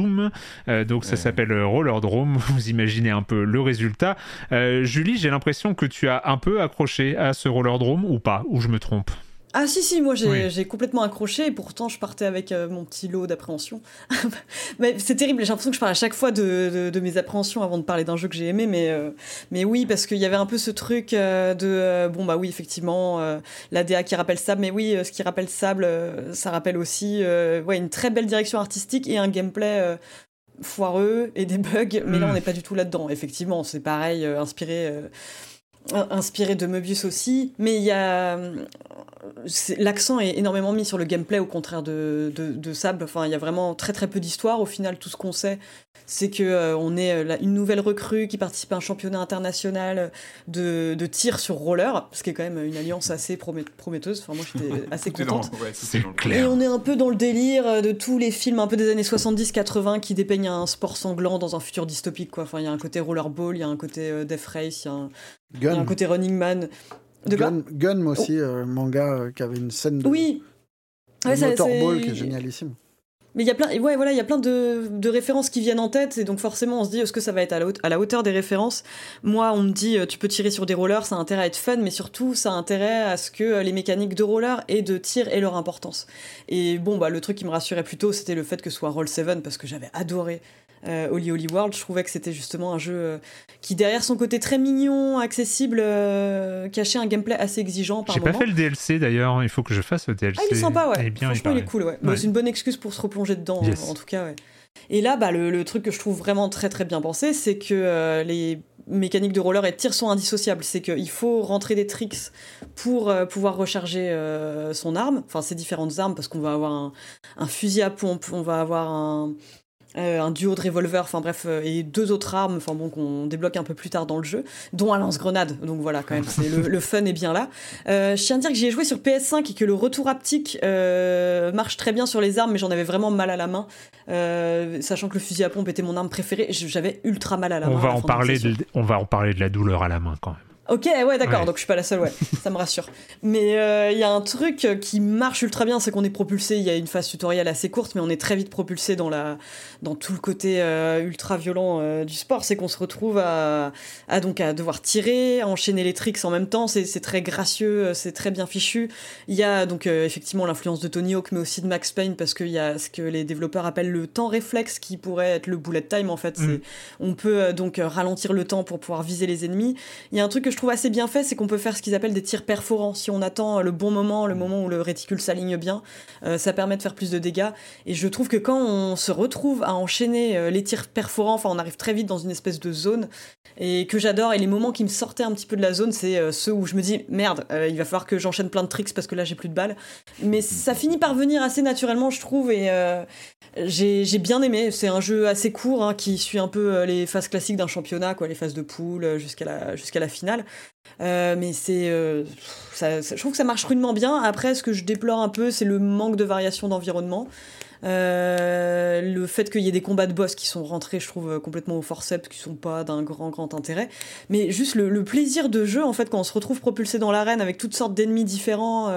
euh, donc ça s'appelle euh, Roller Drome, *laughs* vous imaginez un peu le résultat. Euh, Julie, j'ai l'impression que tu as un peu accroché à ce Roller Drome ou pas, ou je me trompe? Ah si si moi j'ai complètement accroché et pourtant je partais avec euh, mon petit lot d'appréhension. *laughs* mais c'est terrible j'ai l'impression que je parle à chaque fois de, de, mes appréhensions avant de parler d'un jeu que j'ai aimé mais euh, mais oui parce qu'il y avait un peu ce truc euh, de bon bah oui effectivement la DA qui rappelle sable mais oui ce qui rappelle sable ça rappelle aussi ouais une très belle direction artistique et un gameplay foireux et des bugs mais là on mm. n'est pas du tout là dedans effectivement c'est pareil inspiré inspiré de Möbius aussi, mais il y a l'accent est énormément mis sur le gameplay au contraire de, de, Sable. Enfin, il y a vraiment très très peu d'histoire. Au final, tout ce qu'on sait, c'est que euh, on est euh, une nouvelle recrue qui participe à un championnat international de, de, tir sur roller, ce qui est quand même une alliance assez prometteuse. Enfin, moi, j'étais *laughs* assez contente. Et on est un peu dans le délire euh, de tous les films un peu des années 70-80 qui dépeignent un sport sanglant dans un futur dystopique. Quoi. Enfin, il y a un côté rollerball, il y a un côté Death Race, il y, y, a un côté Running Man. De Gun, Gun aussi, oh. euh, manga euh, qui avait une scène de, oui. Ouais, motorball qui est génialissime. Mais il y a plein, ouais, voilà, il y a plein de, de, références qui viennent en tête, et donc forcément on se dit est-ce que ça va être à la, à la, hauteur des références? Moi, on me dit euh, tu peux tirer sur des rollers, ça a intérêt à être fun, mais surtout ça a intérêt à ce que les mécaniques de roller et de tir aient leur importance. Et bon, bah le truc qui me rassurait plutôt, c'était le fait que ce soit Roll 7 parce que j'avais adoré euh, Holy Holy World, je trouvais que c'était justement un jeu euh, qui, derrière son côté très mignon, accessible, euh, cachait un gameplay assez exigeant par J'ai pas fait le DLC d'ailleurs, il faut que je fasse le DLC. Ah, il est sympa, ouais. Franchement, il, est cool, ouais. c'est une bonne excuse pour se replonger dedans, en, tout cas, ouais. Et là, bah, le, truc que je trouve vraiment très très bien pensé, c'est que les mécaniques de roller et de tir sont indissociables. C'est qu'il faut rentrer des tricks pour pouvoir recharger son arme, enfin ses différentes armes, parce qu'on va avoir un, un, fusil à pompe, on va avoir un, euh, un duo de revolver, enfin bref, euh, et deux autres armes, enfin bon, qu'on débloque un peu plus tard dans le jeu, dont un lance-grenade. Donc voilà, quand même, le, le, fun est bien là. Euh, je tiens à dire que j'y ai joué sur PS5 et que le retour haptique marche très bien sur les armes, mais j'en avais vraiment mal à la main. sachant que le fusil à pompe était mon arme préférée, j'avais ultra mal à la on main. Va en parler on va en parler de la douleur à la main quand même. Ok, ouais, d'accord, donc je suis pas la seule, ouais, *laughs* ça me rassure. Mais il euh, y a un truc qui marche ultra bien, c'est qu'on est propulsé, il y a une phase tutoriel assez courte, mais on est très vite propulsé dans, la, dans tout le côté euh, ultra violent euh, du sport, c'est qu'on se retrouve à, à, donc, à devoir tirer, à enchaîner les tricks en même temps, c'est très gracieux, c'est très bien fichu. Il y a donc effectivement l'influence de Tony Hawk, mais aussi de Max Payne, parce qu'il y a ce que les développeurs appellent le temps réflexe, qui pourrait être le bullet time en fait. Mm. On peut donc ralentir le temps pour pouvoir viser les ennemis. Il y a un truc que je trouve assez bien fait, c'est qu'on peut faire ce qu'ils appellent des tirs perforants. Si on attend le bon moment, le moment où le réticule s'aligne bien, euh, ça permet de faire plus de dégâts. Et je trouve que quand on se retrouve à enchaîner euh, les tirs perforants, enfin on arrive très vite dans une espèce de zone et que j'adore. Et les moments qui me sortaient un petit peu de la zone, c'est euh, ceux où je me dis merde, il va falloir que j'enchaîne plein de tricks parce que là j'ai plus de balles. Mais ça finit par venir assez naturellement, je trouve. Et j'ai bien aimé. C'est un jeu assez court hein, qui suit un peu les phases classiques d'un championnat, quoi, les phases de poule jusqu'à la, jusqu'à la finale. Euh, mais c'est, euh, je trouve que ça marche rudement bien. Après, ce que je déplore un peu, c'est le manque de variation d'environnement. Euh, le fait qu'il y ait des combats de boss qui sont rentrés, je trouve, complètement au forceps, qui sont pas d'un grand, grand intérêt. Mais juste le, plaisir de jeu, en fait, quand on se retrouve propulsé dans l'arène avec toutes sortes d'ennemis différents,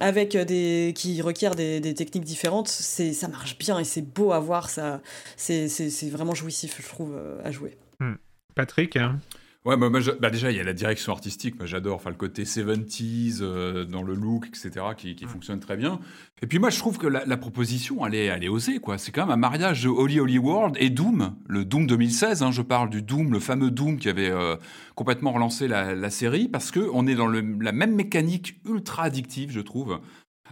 avec des, qui requièrent des, techniques différentes, c'est, ça marche bien et c'est beau à voir. Ça, c'est, vraiment jouissif, je trouve, à jouer. Hmm. Patrick hein? Ouais, bah, bah, déjà, il y a la direction artistique. Moi, j'adore enfin, le côté 70s euh, dans le look, etc., qui, qui, fonctionne très bien. Et puis, moi, je trouve que la, proposition, elle est, elle est osée. quoi. C'est quand même un mariage de Holy Holy World et Doom, le Doom 2016. Hein, je parle du Doom, le fameux Doom qui avait euh, complètement relancé la, la, série, parce qu'on est dans le, la même mécanique ultra addictive, je trouve.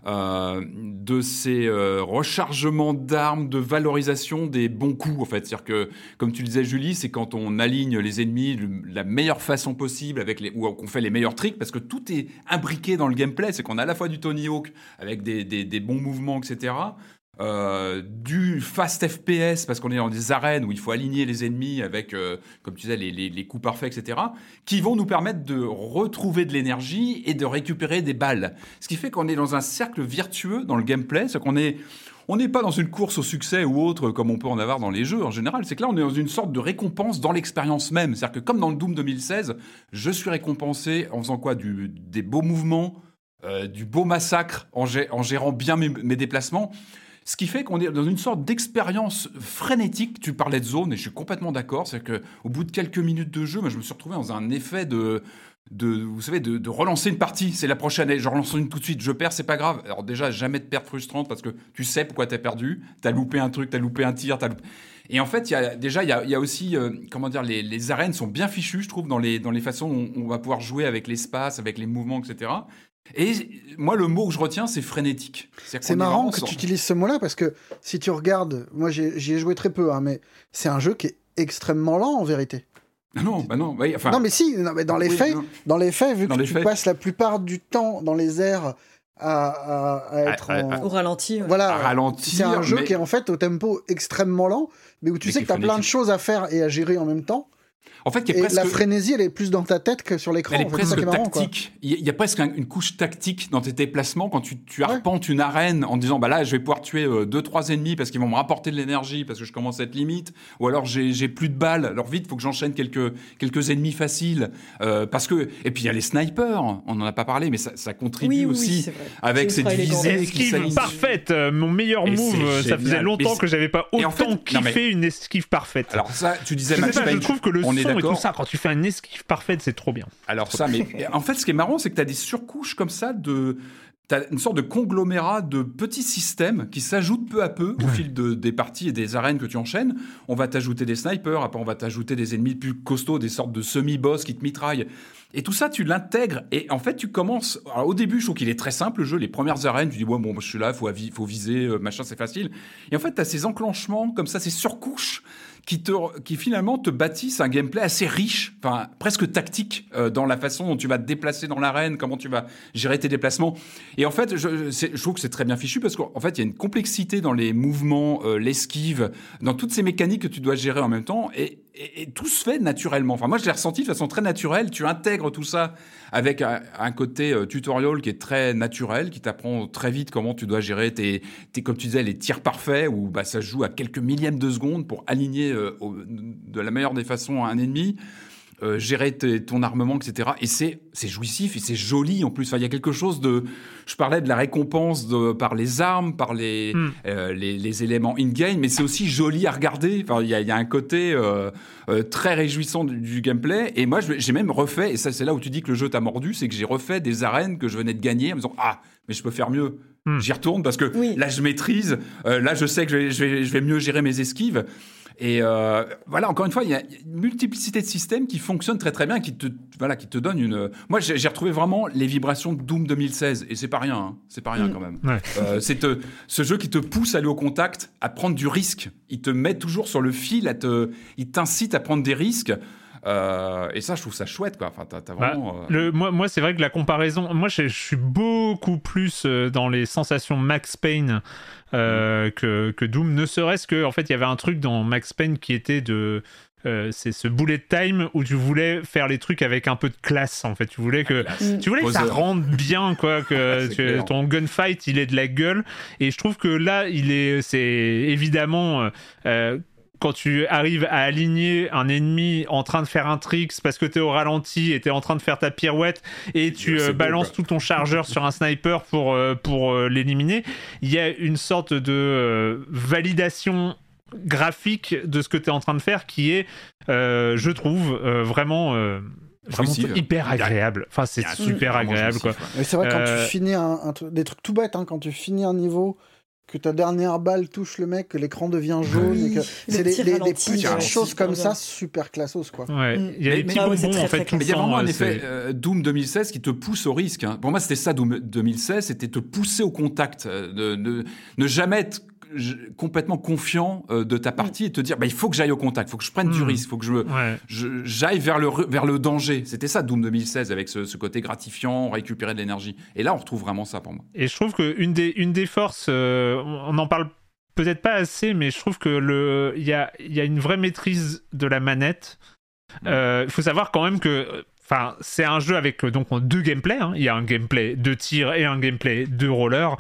Euh, de ces euh, rechargements d'armes, de valorisation des bons coups, en fait. C'est-à-dire que, comme tu disais, Julie, c'est quand on aligne les ennemis de la meilleure façon possible, avec ou qu'on fait les meilleurs tricks, parce que tout est imbriqué dans le gameplay. C'est qu'on a à la fois du Tony Hawk avec des, des, bons mouvements, etc. euh, du fast FPS parce qu'on est dans des arènes où il faut aligner les ennemis avec, euh, comme tu disais, les, les, coups parfaits, etc., qui vont nous permettre de retrouver de l'énergie et de récupérer des balles. Ce qui fait qu'on est dans un cercle virtueux dans le gameplay, c'est qu'on est on n'est pas dans une course au succès ou autre comme on peut en avoir dans les jeux en général. C'est que là, on est dans une sorte de récompense dans l'expérience même. C'est-à-dire que comme dans le Doom 2016, je suis récompensé en faisant quoi? Du, Des beaux mouvements, euh, du beau massacre, en, gérant bien mes déplacements. Ce qui fait qu'on est dans une sorte d'expérience frénétique. Tu parlais de zone et je suis complètement d'accord. C'est qu'au bout de quelques minutes de jeu, je me suis retrouvé dans un effet de, vous savez, de, relancer une partie. C'est la prochaine. Je relance une tout de suite. Je perds, c'est pas grave. Alors déjà, jamais de perte frustrante parce que tu sais pourquoi tu as perdu. Tu as loupé un truc, tu as loupé un tir. As Et en fait, déjà, il y a, aussi, euh, comment dire, les, arènes sont bien fichues, je trouve, dans les, dans les façons dont on va pouvoir jouer avec l'espace, avec les mouvements, etc. Et moi, le mot que je retiens, c'est frénétique. C'est marrant que tu utilises ce mot-là parce que si tu regardes, moi j'y ai, joué très peu, hein, mais c'est un jeu qui est extrêmement lent en vérité. Ah non, bah non, enfin... non, mais si, mais dans les faits, dans les faits, vu que tu passes la plupart du temps dans les airs à, être au ralenti. Voilà, c'est un jeu qui est en fait au tempo extrêmement lent, mais où tu sais que tu as plein de choses à faire et à gérer en même temps. En fait, la frénésie, elle est plus dans ta tête que sur l'écran. Elle est presque tactique. il y a presque une couche tactique dans tes déplacements quand tu, tu arpentes une arène en disant bah là, je vais pouvoir tuer euh, deux trois ennemis parce qu'ils vont me rapporter de l'énergie parce que je commence à être limite, ou alors j'ai plus de balles. Alors vite, il faut que j'enchaîne quelques quelques ennemis faciles euh, parce que et puis il y a les snipers. On n'en a pas parlé, mais ça, ça contribue aussi avec cette visée esquive parfaite. Euh, mon meilleur move. Ça faisait longtemps que j'avais pas autant kiffé une esquive parfaite. Alors ça, tu disais Max Je trouve que le son et tout ça, quand tu fais un esquive parfaite, c'est trop bien. Alors ça, mais *laughs* en fait, ce qui est marrant, c'est que tu as des surcouches comme ça de T'as une sorte de conglomérat de petits systèmes qui s'ajoutent peu à peu au fil de, des parties et des arènes que tu enchaînes. On va t'ajouter des snipers, après on va t'ajouter des ennemis plus costauds, des sortes de semi-boss qui te mitraillent. Et tout ça, tu l'intègres. Et en fait, tu commences. Alors, au début, je trouve qu'il est très simple le jeu. Les premières arènes, tu dis, ouais, bon, je suis là, faut, faut viser, euh, machin, c'est facile. Et en fait, tu as ces enclenchements comme ça, ces surcouches qui, te, qui finalement te bâtissent un gameplay assez riche, enfin presque tactique euh, dans la façon dont tu vas te déplacer dans l'arène, comment tu vas gérer tes déplacements. Et en fait, je, je trouve que c'est très bien fichu parce qu'en fait, il y a une complexité dans les mouvements, euh, l'esquive, dans toutes ces mécaniques que tu dois gérer en même temps. Et, et, tout se fait naturellement. Enfin, moi, je l'ai ressenti de façon très naturelle. Tu intègres tout ça avec un, côté euh, tutorial qui est très naturel, qui t'apprend très vite comment tu dois gérer tes, tes, comme tu disais, les tirs parfaits, où bah, ça joue à quelques millièmes de seconde pour aligner euh, de la meilleure des façons un ennemi. Euh, gérer ton armement, etc. Et c'est jouissif et c'est joli en plus. il y a quelque chose de. Je parlais de la récompense de, par les armes, par les, hmm. euh, les, les, éléments in-game, mais c'est aussi joli à regarder. Enfin, il y a, y a un côté euh, très réjouissant du, gameplay. Et moi, j'ai même refait, et ça, c'est là où tu dis que le jeu t'a mordu, c'est que j'ai refait des arènes que je venais de gagner en me disant Ah, mais je peux faire mieux. Hmm. J'y retourne parce que là, je maîtrise. là, je sais que je vais, je vais, je vais mieux gérer mes esquives. Et euh, voilà, encore une fois, il y a une multiplicité de systèmes qui fonctionnent très très bien, qui te, voilà, qui te donnent une. Moi, j'ai retrouvé vraiment les vibrations de Doom 2016, et c'est pas rien, hein. c'est pas rien mm. quand même. Euh, c'est ce jeu qui te pousse à aller au contact, à prendre du risque. Il te met toujours sur le fil, à te, il t'incite à prendre des risques. Euh, et ça, je trouve ça chouette, quoi. Enfin, t'as, bah, vraiment. le, moi, moi c'est vrai que la comparaison. Moi, je, suis beaucoup plus dans les sensations Max Payne euh, que, que, Doom, ne serait-ce que, en fait, il y avait un truc dans Max Payne qui était de. Euh, c'est ce bullet time où tu voulais faire les trucs avec un peu de classe en fait tu voulais que tu voulais que ça rentre bien quoi *laughs* que ton gunfight il est de la gueule et je trouve que là il est c'est évidemment euh, quand tu arrives à aligner un ennemi en train de faire un trick parce que tu es au ralenti et tu es en train de faire ta pirouette et tu euh, balances tout ton chargeur sur un sniper pour, euh, pour euh, l'éliminer, il y a une sorte de validation graphique de ce que tu es en train de faire qui est, je trouve, vraiment hyper agréable. Enfin, c'est super agréable. Quoi. C'est vrai, quand tu finis un, des trucs tout bêtes, hein, quand tu finis un niveau que ta dernière balle touche le mec, que l'écran devient jaune, que c'est des, petites choses comme ça super classos quoi. Mm. Il y a des petits bonbons en fait. il y a vraiment un effet euh, Doom 2016 qui te pousse au risque. Hein. Pour moi, c'était ça Doom 2016, c'était te pousser au contact, euh, de, de ne jamais être complètement confiant euh, de ta partie et te dire bah, il faut que j'aille au contact, il faut que je prenne du hmm. risque, il faut que je, j'aille vers le, vers le danger. C'était ça Doom 2016 avec ce, côté gratifiant, récupérer de l'énergie. Et là, on retrouve vraiment ça pour moi. Et je trouve qu'une des, une des forces, euh, on en parle peut-être pas assez, mais je trouve que le, il y a, y a une vraie maîtrise de la manette. Il faut savoir quand même que Enfin, c'est un jeu avec donc deux gameplays. Hein. Il y a un gameplay de tir et un gameplay de roller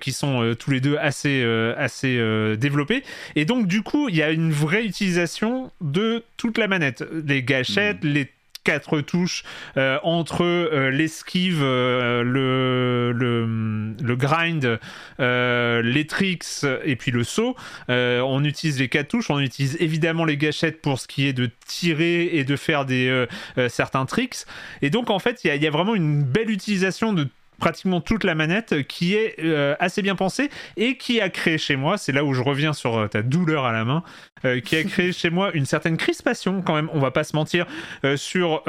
qui sont tous les deux assez assez développés. Et donc du coup, il y a une vraie utilisation de toute la manette, les gâchettes, mmh. les quatre touches euh, entre euh, l'esquive, euh, le, le, grind, les tricks et puis le saut. on utilise les quatre touches, on utilise évidemment les gâchettes pour ce qui est de tirer et de faire des certains tricks. Et donc en fait, il y, y, a vraiment une belle utilisation de pratiquement toute la manette qui est euh, assez bien pensée et qui a créé chez moi, c'est là où je reviens sur euh, ta douleur à la main, euh, qui a créé *laughs* chez moi une certaine crispation quand même, on va pas se mentir, sur,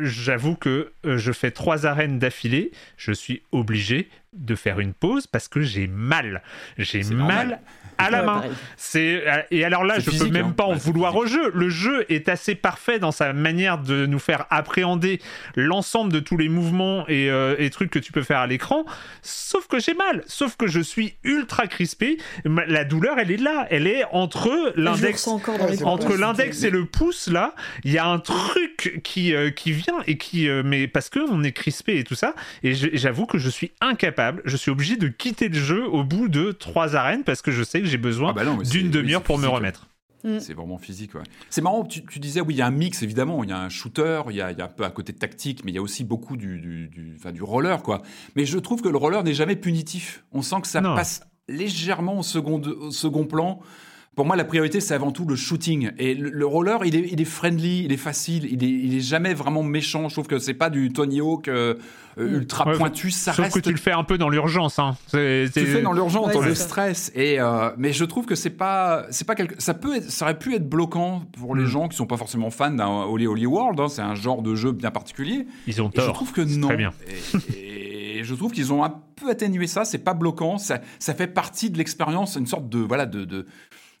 j'avoue que je fais trois arènes d'affilée, je suis obligé de faire une pause parce que j'ai mal. J'ai mal à la main. C'est et alors là, je peux même hein. pas en vouloir au jeu. Le jeu est assez parfait dans sa manière de nous faire appréhender l'ensemble de tous les mouvements et, euh, et, trucs que tu peux faire à l'écran. Sauf que j'ai mal. Sauf que je suis ultra crispé. La douleur, elle est là. Elle est entre l'index, entre l'index et le pouce là. Il y a un truc qui euh, qui vient et qui euh, mais parce que on est crispé et tout ça. Et j'avoue que je suis incapable. Je suis obligé de quitter le jeu au bout de trois arènes parce que je sais que j'ai besoin ah bah d'une demi-heure pour me remettre. Mm. C'est vraiment physique. Ouais. C'est marrant, tu, tu, disais, oui, il y a un mix, évidemment. Il y a un shooter, il y a, il y a un peu à côté de tactique, mais il y a aussi beaucoup du, du, du, du roller. quoi. Mais je trouve que le roller n'est jamais punitif. On sent que ça passe légèrement au second, au second plan. Pour moi, la priorité, c'est avant tout le shooting. Et le, roller, il est, il est, friendly, il est facile, il est, il est jamais vraiment méchant. Je trouve que c'est pas du Tony Hawk euh, euh, ultra pointu. Ça sauf que tu le fais un peu dans l'urgence. Hein. Tu le fais dans l'urgence, dans le stress. Et euh, mais je trouve que c'est pas, c'est pas quelque, ça peut, être, ça aurait pu être bloquant pour les mm. gens qui sont pas forcément fans d'un Holy Holy World. Hein. C'est un genre de jeu bien particulier. Ils ont tort. je trouve que non. Très bien. Et, je trouve qu'ils ont un peu atténué ça. C'est pas bloquant. Ça, ça fait partie de l'expérience, une sorte de voilà de, de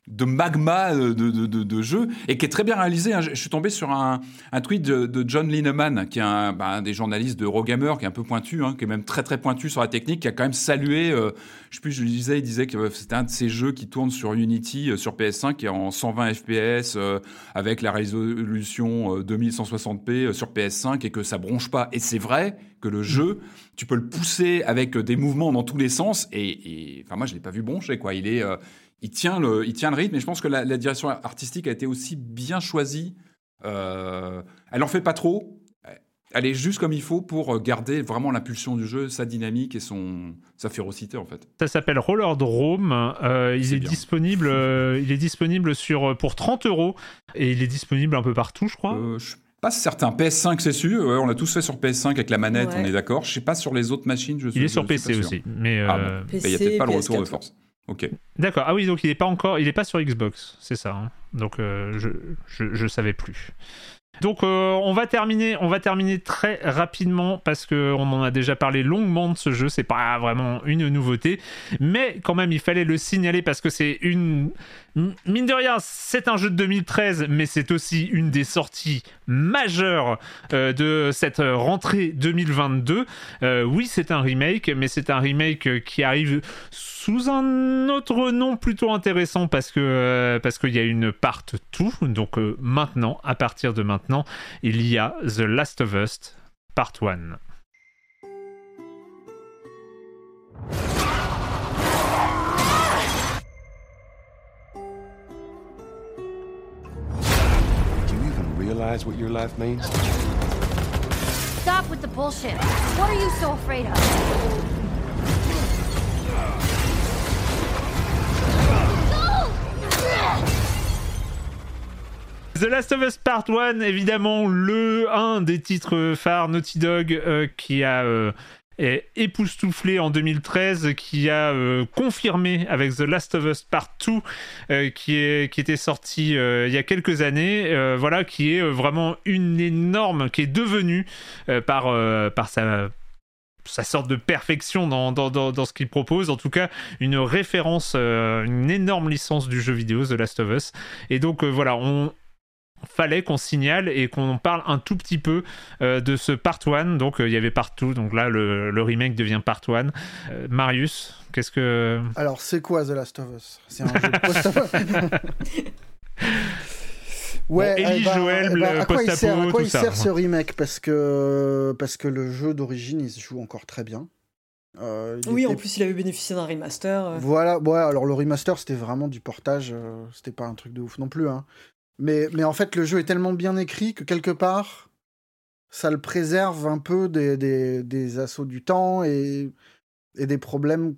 de magma de, de, de, jeu et qui est très bien réalisé. Hein. Je, suis tombé sur un, un tweet de, John Lineman, qui est un, bah, des journalistes de Eurogamer, qui est un peu pointu, hein, qui est même très très pointu sur la technique, qui a quand même salué, euh, je sais plus, je le disais, il disait que c'était un de ces jeux qui tourne sur Unity, euh, sur PS5, qui est en 120 FPS, euh, avec la résolution 2160p sur PS5, et que ça bronche pas. Et c'est vrai que le jeu, tu peux le pousser avec des mouvements dans tous les sens, et, enfin moi je l'ai pas vu broncher, quoi. Il est il tient le, il tient le rythme. Et je pense que la, direction artistique a été aussi bien choisie. Euh, elle en fait pas trop. Elle est juste comme il faut pour garder vraiment l'impulsion du jeu, sa dynamique et son, sa férocité en fait. Ça s'appelle Roller Drome. Euh, il, est disponible, euh, il est disponible sur, pour 30 euros et il est disponible un peu partout, je crois. je suis pas certain. PS5, c'est sûr. on l'a tous fait sur PS5 avec la manette, on est d'accord. Je sais pas sur les autres machines. Je il est sur PC aussi. Mais ah il n'y a peut-être pas le retour de force. D'accord. Ah oui, donc il n'est pas encore, il n'est pas sur Xbox, c'est ça. Hein. Donc euh, je, je, je savais plus. Donc euh, on va terminer, on va terminer très rapidement parce que on en a déjà parlé longuement de ce jeu. C'est pas vraiment une nouveauté, mais quand même il fallait le signaler parce que c'est une mine de rien, c'est un jeu de 2013, mais c'est aussi une des sorties majeures euh, de cette rentrée 2022. oui, c'est un remake, mais c'est un remake qui arrive sous un autre nom plutôt intéressant parce que euh, parce qu'il y a une part tout. Donc euh, maintenant, à partir de maintenant, il y a The Last of Us Part 1. Realize what your life means? Stop with the bullshit. What are you so afraid of? The Last of Us Part 1, évidemment, le un des titres phares Naughty Dog euh, qui a euh, époustouflé en 2013, qui a euh, confirmé avec The Last of Us Part 2, qui, est, qui était sorti il y a quelques années, voilà, qui est vraiment une énorme, qui est devenue par, par sa sa sorte de perfection dans, dans, dans, ce qu'il propose, en tout cas une référence, une énorme licence du jeu vidéo The Last of Us. Et donc voilà, on, fallait qu'on signale et qu'on parle un tout petit peu de ce Part 1. Donc il y avait partout, donc là le, remake devient Part 1. Marius, qu'est-ce que... Alors c'est quoi The Last of Us? C'est un jeu post *laughs* Ouais, Ellie, eh ben, Joël, eh ben, à quoi il sert, à quoi il sert ce remake? Parce que, parce que le jeu d'origine, il se joue encore très bien. Euh, oui, en plus, il avait bénéficié d'un remaster. Euh. Voilà, ouais, alors le remaster, c'était vraiment du portage, euh, c'était pas un truc de ouf non plus. Hein. Mais, mais en fait, le jeu est tellement bien écrit que quelque part, ça le préserve un peu des, des, des assauts du temps et, et des problèmes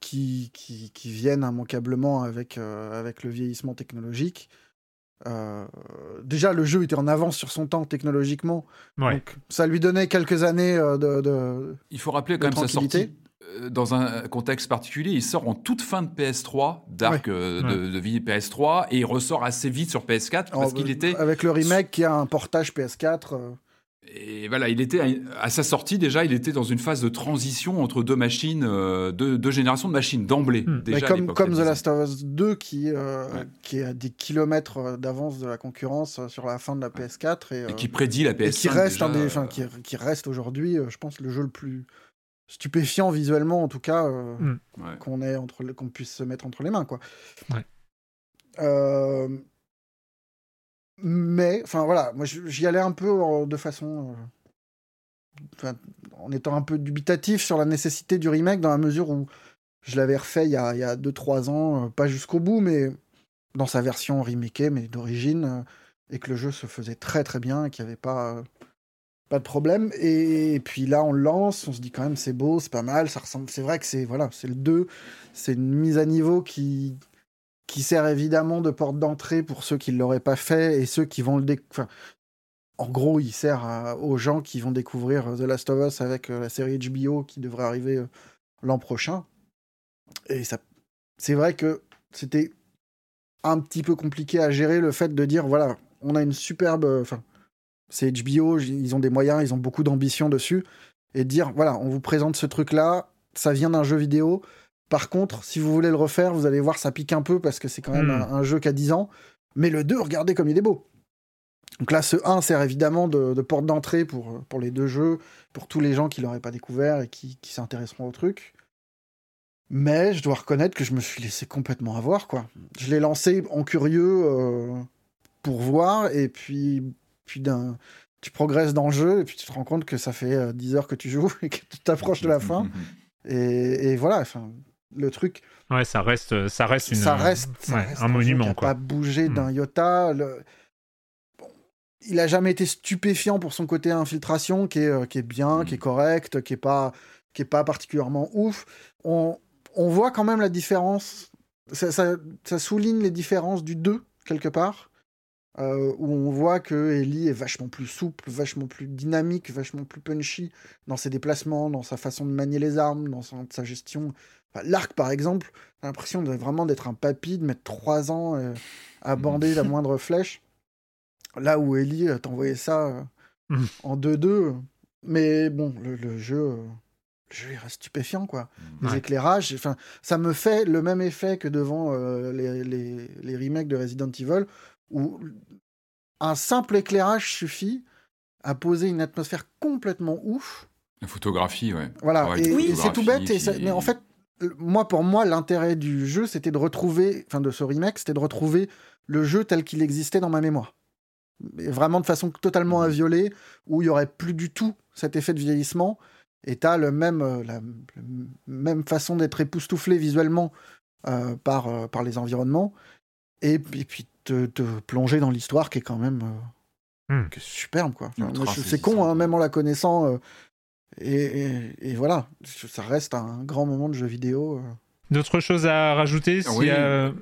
qui, qui, qui viennent immanquablement avec, avec le vieillissement technologique. Euh, déjà, le jeu était en avance sur son temps technologiquement. Donc, ça lui donnait quelques années euh, de, Il faut rappeler quand même sa sortie euh, dans un contexte particulier. Il sort en toute fin de PS3, d'arc de, vie PS3, et il ressort assez vite sur PS4 parce qu'il était. Avec le remake qui a un portage PS4. Et voilà, il était à sa sortie déjà, il était dans une phase de transition entre deux machines, euh, deux, générations de machines d'emblée. Hmm. comme comme The Last of Us 2 qui euh, qui est à des kilomètres euh, d'avance de la concurrence sur la fin de la PS4 et, qui prédit la PS5 qui reste qui, reste aujourd'hui, je pense le jeu le plus stupéfiant visuellement en tout cas qu'on ait entre qu'on puisse se mettre entre les mains quoi. Mais, enfin voilà, moi j'y allais un peu de façon. Euh, en étant un peu dubitatif sur la nécessité du remake, dans la mesure où je l'avais refait il y a 2-3 ans, euh, pas jusqu'au bout, mais dans sa version remakée, mais d'origine, euh, et que le jeu se faisait très très bien, et qu'il n'y avait pas, pas de problème. Et, puis là, on lance, on se dit quand même c'est beau, c'est pas mal, ça ressemble. C'est vrai que c'est voilà, c'est le 2, c'est une mise à niveau qui, qui sert évidemment de porte d'entrée pour ceux qui ne l'auraient pas fait et ceux qui vont le découvrir. en gros, il sert aux gens qui vont découvrir The Last of Us avec euh, la série HBO qui devrait arriver euh, l'an prochain. Et ça, c'est vrai que c'était un petit peu compliqué à gérer le fait de dire voilà, on a une superbe. C'est HBO, ils ont des moyens, ils ont beaucoup d'ambition dessus. Et dire voilà, on vous présente ce truc-là, ça vient d'un jeu vidéo par contre, si vous voulez le refaire, vous allez voir, ça pique un peu parce que c'est quand même hmm. un, jeu qui a 10 ans. Mais le 2, regardez comme il est beau. Donc là, ce 1 sert évidemment de, porte d'entrée pour, pour les deux jeux, pour tous les gens qui l'auraient pas découvert et qui, s'intéresseront au truc. Mais je dois reconnaître que je me suis laissé complètement avoir, quoi. Je l'ai lancé en curieux euh, pour voir, et puis, puis tu progresses dans le jeu, et puis tu te rends compte que ça fait 10 euh, heures que tu joues *laughs* et que tu t'approches de la fin. *laughs* et, et voilà, enfin, le truc. Ouais, ça reste, ça reste une, ça reste, un, monument. Il pas bougé hmm. d'un iota. il a jamais été stupéfiant pour son côté infiltration, qui est, euh, qui est bien, qui est hmm. correct, qui est pas, qui est pas particulièrement ouf. On, on voit quand même la différence. Ça, ça, souligne les différences du 2, quelque part. Euh, où on voit que Ellie est vachement plus souple, vachement plus dynamique, vachement plus punchy dans ses déplacements, dans sa façon de manier les armes, dans sa gestion L'arc, par exemple, j'ai l'impression de, vraiment d'être un papy, de mettre trois ans euh, à bander la moindre flèche. Là où Ellie euh, t'envoyait ça mm. en 2-2. Mais bon, le, jeu, le jeu il reste stupéfiant, quoi. Les éclairages, enfin, ça me fait le même effet que devant les, les, les, remakes de Resident Evil, où un simple éclairage suffit à poser une atmosphère complètement ouf. La photographie, ouais. Voilà, et, oui, c'est tout bête, mais en fait, moi, pour moi, l'intérêt du jeu, c'était de retrouver, enfin de ce remake, c'était de retrouver le jeu tel qu'il existait dans ma mémoire. vraiment de façon totalement mmh. inviolée, où il y aurait plus du tout cet effet de vieillissement, et tu as le même, euh, la, même façon d'être époustouflé visuellement euh, par, euh, par les environnements, et, puis te, plonger dans l'histoire qui est quand même mmh. superbe. quoi. c'est con, hein, même en la connaissant, et, voilà, ça reste un grand moment de jeu vidéo. Euh. D'autres choses à rajouter oui. Euh,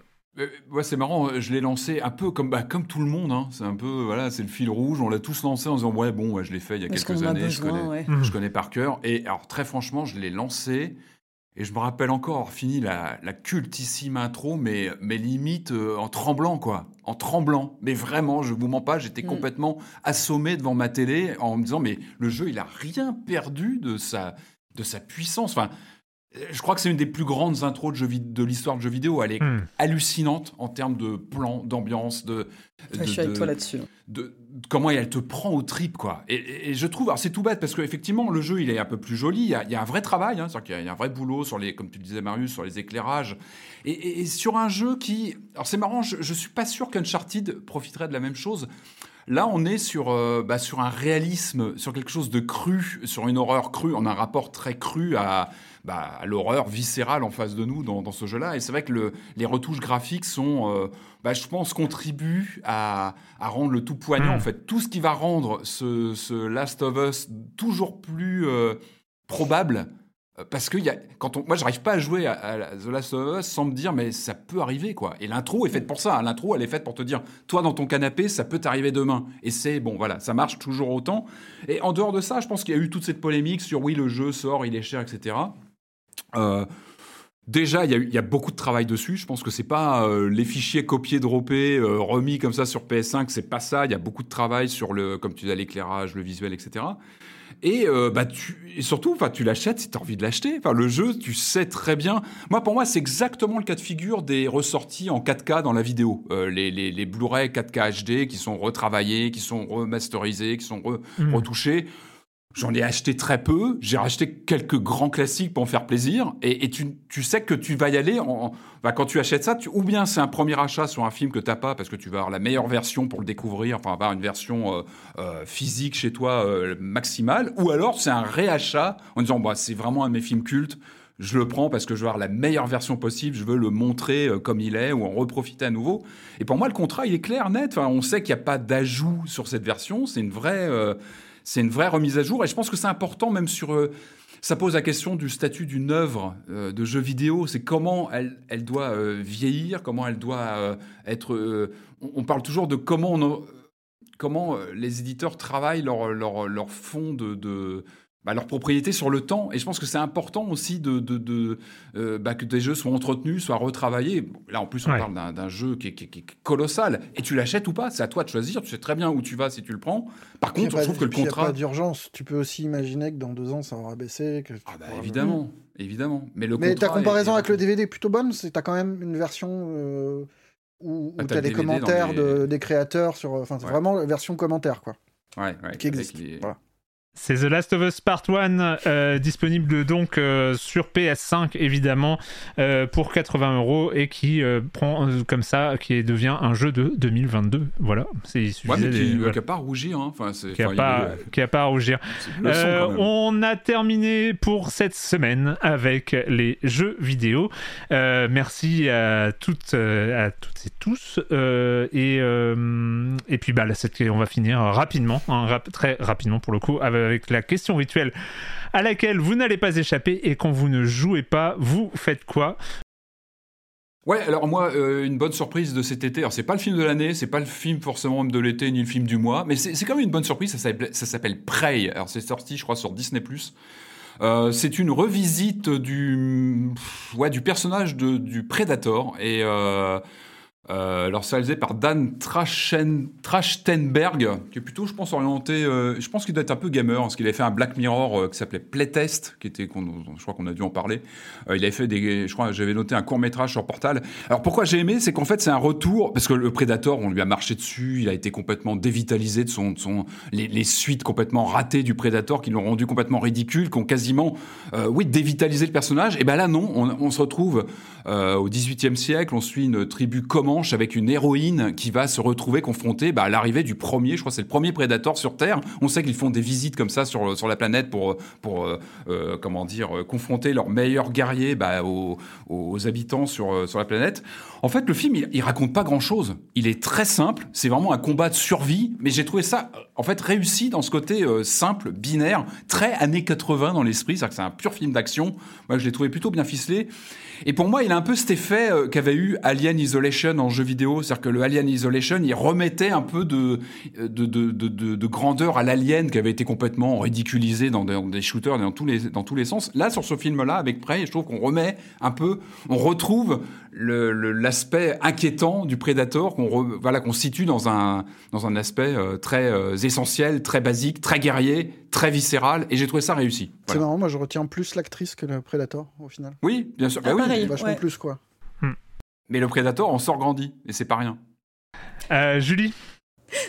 ouais, c'est marrant, je l'ai lancé un peu comme, bah, comme tout le monde. Hein. C'est un peu, voilà, c'est le fil rouge. On l'a tous lancé en disant, ouais, bon, je l'ai fait il y a quelques années, je, connais, je mmh. connais par cœur. Et alors, très franchement, je l'ai lancé. Et je me rappelle encore fini la, la cultissime intro, mais, mais limite euh, en tremblant, quoi. En tremblant. Mais vraiment, je vous mens pas, j'étais mm. complètement assommé devant ma télé en me disant, mais le jeu, il a rien perdu de sa, de sa puissance. Enfin, je crois que c'est une des plus grandes intros de, jeux de l'histoire de jeux vidéo. Elle est hmm. hallucinante en termes de plan, d'ambiance, de, je suis avec toi là-dessus. De, comment elle te prend au trip, quoi. Et, je trouve, alors c'est tout bête parce qu'effectivement, le jeu, il est un peu plus joli. Il y a, un vrai travail, hein, cest qu'il y, a un vrai boulot sur les, comme tu disais, Marius, sur les éclairages. Et, sur un jeu qui. Alors c'est marrant, je, je suis pas sûr qu'Uncharted profiterait de la même chose. Là, on est sur, euh, bah, sur un réalisme, sur quelque chose de cru, sur une horreur crue. On a un rapport très cru à, bah, l'horreur viscérale en face de nous dans, ce jeu-là. Et c'est vrai que les retouches graphiques sont, euh, bah, je pense, contribuent à, rendre le tout poignant. Hmm. En fait, tout ce qui va rendre ce, Last of Us toujours plus euh, probable euh, parce que y a, quand on, moi, j'arrive pas à jouer à, The Last of Us sans me dire, mais ça peut arriver, quoi. Et l'intro est faite pour ça. L'intro, elle est faite pour te dire, toi, dans ton canapé, ça peut t'arriver demain. Et c'est, bon, voilà, ça marche toujours autant. Et en dehors de ça, je pense qu'il y a eu toute cette polémique sur, oui, le jeu sort, il est cher, etc. Euh, déjà, il y, a beaucoup de travail dessus. Je pense que c'est pas euh, les fichiers copiés, droppés, remis comme ça sur PS5. C'est pas ça. Il y a beaucoup de travail sur le, comme tu dis, l'éclairage, le visuel, etc. Et, euh, bah, tu, et surtout, tu l'achètes si tu as envie de l'acheter. Enfin, le jeu, tu sais très bien. Moi, pour moi, c'est exactement le cas de figure des ressorties en 4K dans la vidéo. Euh, les, les, les Blu-ray 4K HD qui sont retravaillés, qui sont remasterisés, qui sont mmh. retouchés. J'en ai acheté très peu. J'ai racheté quelques grands classiques pour en faire plaisir. Et, tu, sais que tu vas y aller. En, bah, quand tu achètes ça, ou bien c'est un premier achat sur un film que t'as pas parce que tu vas avoir la meilleure version pour le découvrir, enfin avoir une version euh, euh, physique chez toi euh, maximale, ou alors c'est un réachat en disant bah, c'est vraiment un de mes films cultes. Je le prends parce que je veux avoir la meilleure version possible, je veux le montrer comme il est ou en reprofiter à nouveau. Et pour moi, le contrat, il est clair, net. Enfin, on sait qu'il n'y a pas d'ajout sur cette version. C'est une vraie c'est une vraie remise à jour. Et je pense que c'est important même sur... Euh, ça pose la question du statut d'une œuvre euh, de jeu vidéo. C'est comment elle, elle doit euh, vieillir, comment elle doit être... On, parle toujours de comment, comment les éditeurs travaillent leur, leur, leur fond de, de bah, leur propriété sur le temps. Et je pense que c'est important aussi de, de, euh, bah, que des jeux soient entretenus, soient retravaillés. Là, en plus, on parle d'un jeu qui est, colossal. Et tu l'achètes ou pas, c'est à toi de choisir. Tu sais très bien où tu vas si tu le prends. Par contre, je trouve que le contrat. Il n'y a pas d'urgence. Tu peux aussi imaginer que dans deux ans, ça aura baissé. Que ah bah, évidemment, évidemment. Mais, le Mais ta comparaison avec le DVD est plutôt bonne. Tu as quand même une version. Euh, où, bah, tu as, des commentaires des créateurs sur. Enfin, c'est vraiment la version commentaire, quoi. Ouais, ouais. Qui existe. Voilà. C'est The Last of Us Part 1, euh, disponible donc euh, sur PS5 évidemment euh, pour 80 euros et qui prend comme ça, qui devient un jeu de 2022. Voilà, c'est ouais, mais qui n'a pas à rougir. Hein. Enfin, qui n'a pas, pas, à rougir. on a terminé pour cette semaine avec les jeux vidéo. merci à toutes, à toutes et tous. et, et puis bah, là, on va finir rapidement, hein, très rapidement pour le coup, avec avec la question rituelle à laquelle vous n'allez pas échapper et quand vous ne jouez pas, vous faites quoi Ouais, alors moi, euh, une bonne surprise de cet été. Alors c'est pas le film de l'année, c'est pas le film forcément de l'été ni le film du mois, mais c'est quand même une bonne surprise. Ça s'appelle Prey. Alors c'est sorti, je crois, sur Disney+. Euh, c'est une revisite du, ouais, du personnage de, du Predator et euh, euh, alors, c'est réalisé par Dan Trachtenberg, qui est plutôt, je pense, orienté. Euh, je pense qu'il doit être un peu gamer, parce qu'il avait fait un Black Mirror euh, qui s'appelait Playtest, qui était, je crois qu'on a dû en parler. il avait fait des, je crois, j'avais noté un court métrage sur Portal. Alors, pourquoi j'ai aimé, c'est qu'en fait, c'est un retour, parce que le Predator, on lui a marché dessus, il a été complètement dévitalisé de son, son les, suites complètement ratées du Predator, qui l'ont rendu complètement ridicule, qui ont quasiment, oui, dévitalisé le personnage. Et ben là, non, on, se retrouve au XVIIIe siècle, on suit une tribu avec une héroïne qui va se retrouver confrontée bah, à l'arrivée du premier, je crois que c'est le premier prédateur sur Terre. On sait qu'ils font des visites comme ça sur, sur la planète pour, pour euh, euh, comment dire, euh, confronter leurs meilleurs guerriers bah, aux, aux, habitants sur, sur la planète. En fait, le film, il, il raconte pas grand-chose. Il est très simple, c'est vraiment un combat de survie, mais j'ai trouvé ça en fait réussi dans ce côté simple, binaire, très années 80 dans l'esprit, que c'est un pur film d'action. Moi, je l'ai trouvé plutôt bien ficelé. Et pour moi, il a un peu cet effet qu'avait eu Alien Isolation en jeu vidéo. C'est-à-dire que le Alien Isolation, il remettait un peu de, de, de, de, de grandeur à l'Alien qui avait été complètement ridiculisé dans des, des shooters dans tous, les, dans tous les sens. Là, sur ce film-là, avec Prey, je trouve qu'on remet un peu, on retrouve l'aspect inquiétant du Predator qu'on voilà, situe dans un, dans un aspect euh, très euh, essentiel, très basique, très guerrier, très viscéral, et j'ai trouvé ça réussi. C'est marrant, moi je retiens plus l'actrice que le Predator au final. Oui, bien sûr. Ah, bah oui, vachement plus quoi. Hmm. Mais le Predator en sort grandi, et c'est pas rien. Euh, Julie?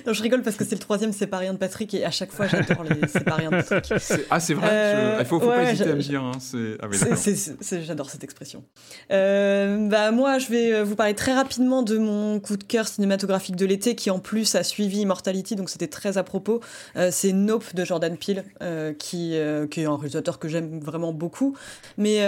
Non, je rigole parce que c'est le troisième C'est pas rien de Patrick et à chaque fois j'adore les C'est pas rien de Patrick. *laughs* Ah, c'est vrai euh, Il faut, faut pas hésiter à me dire. Hein. Ah, j'adore cette expression. Euh, bah, moi, je vais euh, vous parler très rapidement de mon coup de cœur cinématographique de l'été qui en plus a suivi Immortality, donc c'était très à propos. c'est Nope de Jordan Peele, qui, qui est un réalisateur que j'aime vraiment beaucoup. Mais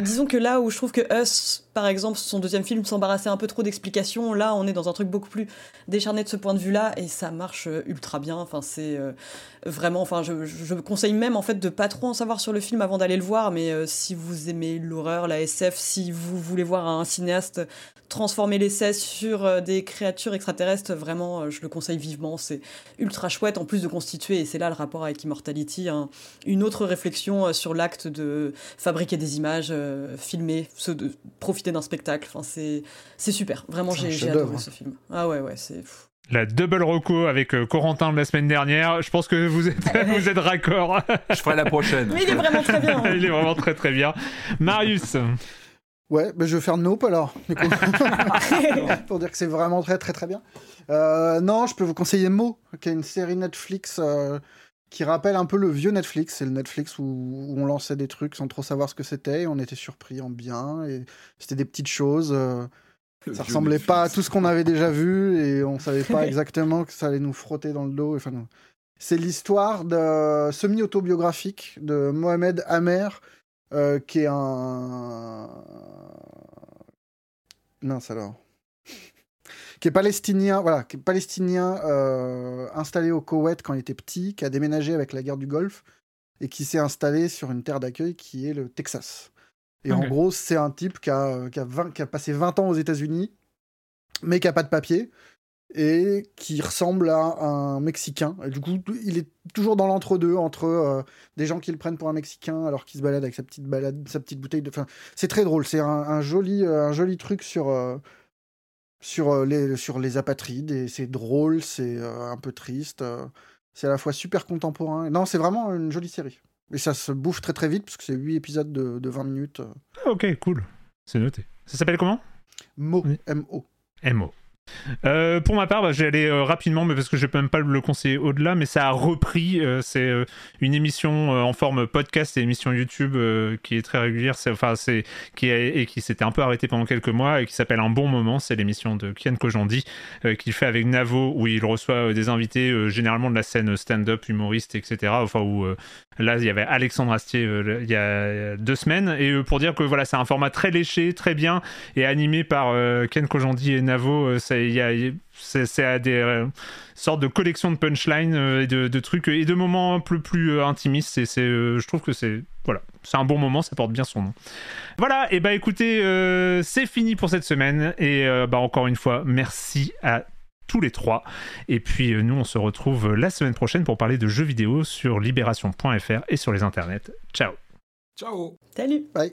*laughs* disons que là où je trouve que Us par exemple, son deuxième film s'embarrassait un peu trop d'explications. Là, on est dans un truc beaucoup plus décharné de ce point de vue-là et ça marche euh, ultra bien. Enfin, c'est euh, vraiment. Enfin, je, je, conseille même en fait de pas trop en savoir sur le film avant d'aller le voir. Mais euh, si vous aimez l'horreur, la SF, si vous voulez voir un cinéaste transformer l'essai sur des créatures extraterrestres, vraiment, je le conseille vivement. C'est ultra chouette en plus de constituer, et c'est là le rapport avec Immortality, une autre réflexion sur l'acte de fabriquer des images, filmer, de profiter d'un spectacle. Enfin, c'est, super. Vraiment, j'ai, adoré hein. ce film. Ah ouais, ouais, c'est la double reco avec euh, Corentin de la semaine dernière. Je pense que vous êtes, *laughs* vous êtes raccord. Je ferai la prochaine. Mais il est vraiment très bien. *laughs* il est vraiment très très bien. Marius. Ouais, bah, je vais faire Nope alors. *laughs* Pour dire que c'est vraiment très très très bien. Euh, non, je peux vous conseiller Mo, qui est une série Netflix euh, qui rappelle un peu le vieux Netflix. C'est le Netflix où, on lançait des trucs sans trop savoir ce que c'était. On était surpris en bien. Et c'était des petites choses. Euh, ça ressemblait pas à tout ce qu'on avait déjà vu et on *laughs* savait pas exactement que ça allait nous frotter dans le dos. Enfin, c'est l'histoire de semi-autobiographique de Mohamed Amer, euh, qui est un. Mince alors qui est palestinien, voilà, qui est palestinien euh, installé au Koweït quand il était petit, qui a déménagé avec la guerre du Golfe et qui s'est installé sur une terre d'accueil qui est le Texas. Et en gros, c'est un type qui a, qui, a qui a, passé 20 ans aux États-Unis, mais qui n'a pas de papier, et qui ressemble à un Mexicain. Et du coup, il est toujours dans l'entre-deux, entre, euh, des gens qui le prennent pour un Mexicain alors qu'il se balade avec sa petite, balade, sa petite bouteille de... Enfin, c'est très drôle, c'est un, joli, euh, un joli truc sur sur, euh, les, sur les apatrides, et c'est drôle, c'est euh, un peu triste, c'est à la fois super contemporain. Non, c'est vraiment une jolie série. Et ça se bouffe très très vite, parce que c'est 8 épisodes de, de 20 minutes. Ah, ok, cool. C'est noté. Ça s'appelle comment? Mo. M-O. M-O. Euh, pour ma part, bah, j'ai allé euh, rapidement, mais parce que je peux même pas le conseiller au-delà, mais ça a repris. Euh, c'est une émission en forme podcast et émission YouTube qui est très régulière, c'est, enfin c'est qui et qui s'était un peu arrêté pendant quelques mois et qui s'appelle Un bon moment. C'est l'émission de Kian Kojandi qu'il fait avec Navo, où il reçoit des invités généralement de la scène stand-up, humoriste, etc. Enfin où là il y avait Alexandre Astier il y a deux semaines et pour dire que voilà c'est un format très léché, très bien et animé par Ken Kojandi et Navo. ça c'est à des euh, sortes de collections de punchlines euh, et de, trucs et de moments un peu plus euh, intimistes. Et c'est, je trouve que c'est voilà, c'est un bon moment, ça porte bien son nom. Voilà, et bah écoutez, c'est fini pour cette semaine et bah encore une fois, merci à tous les trois. Et puis nous, on se retrouve la semaine prochaine pour parler de jeux vidéo sur libération.fr et sur les internets. Ciao. Ciao. Salut. Bye.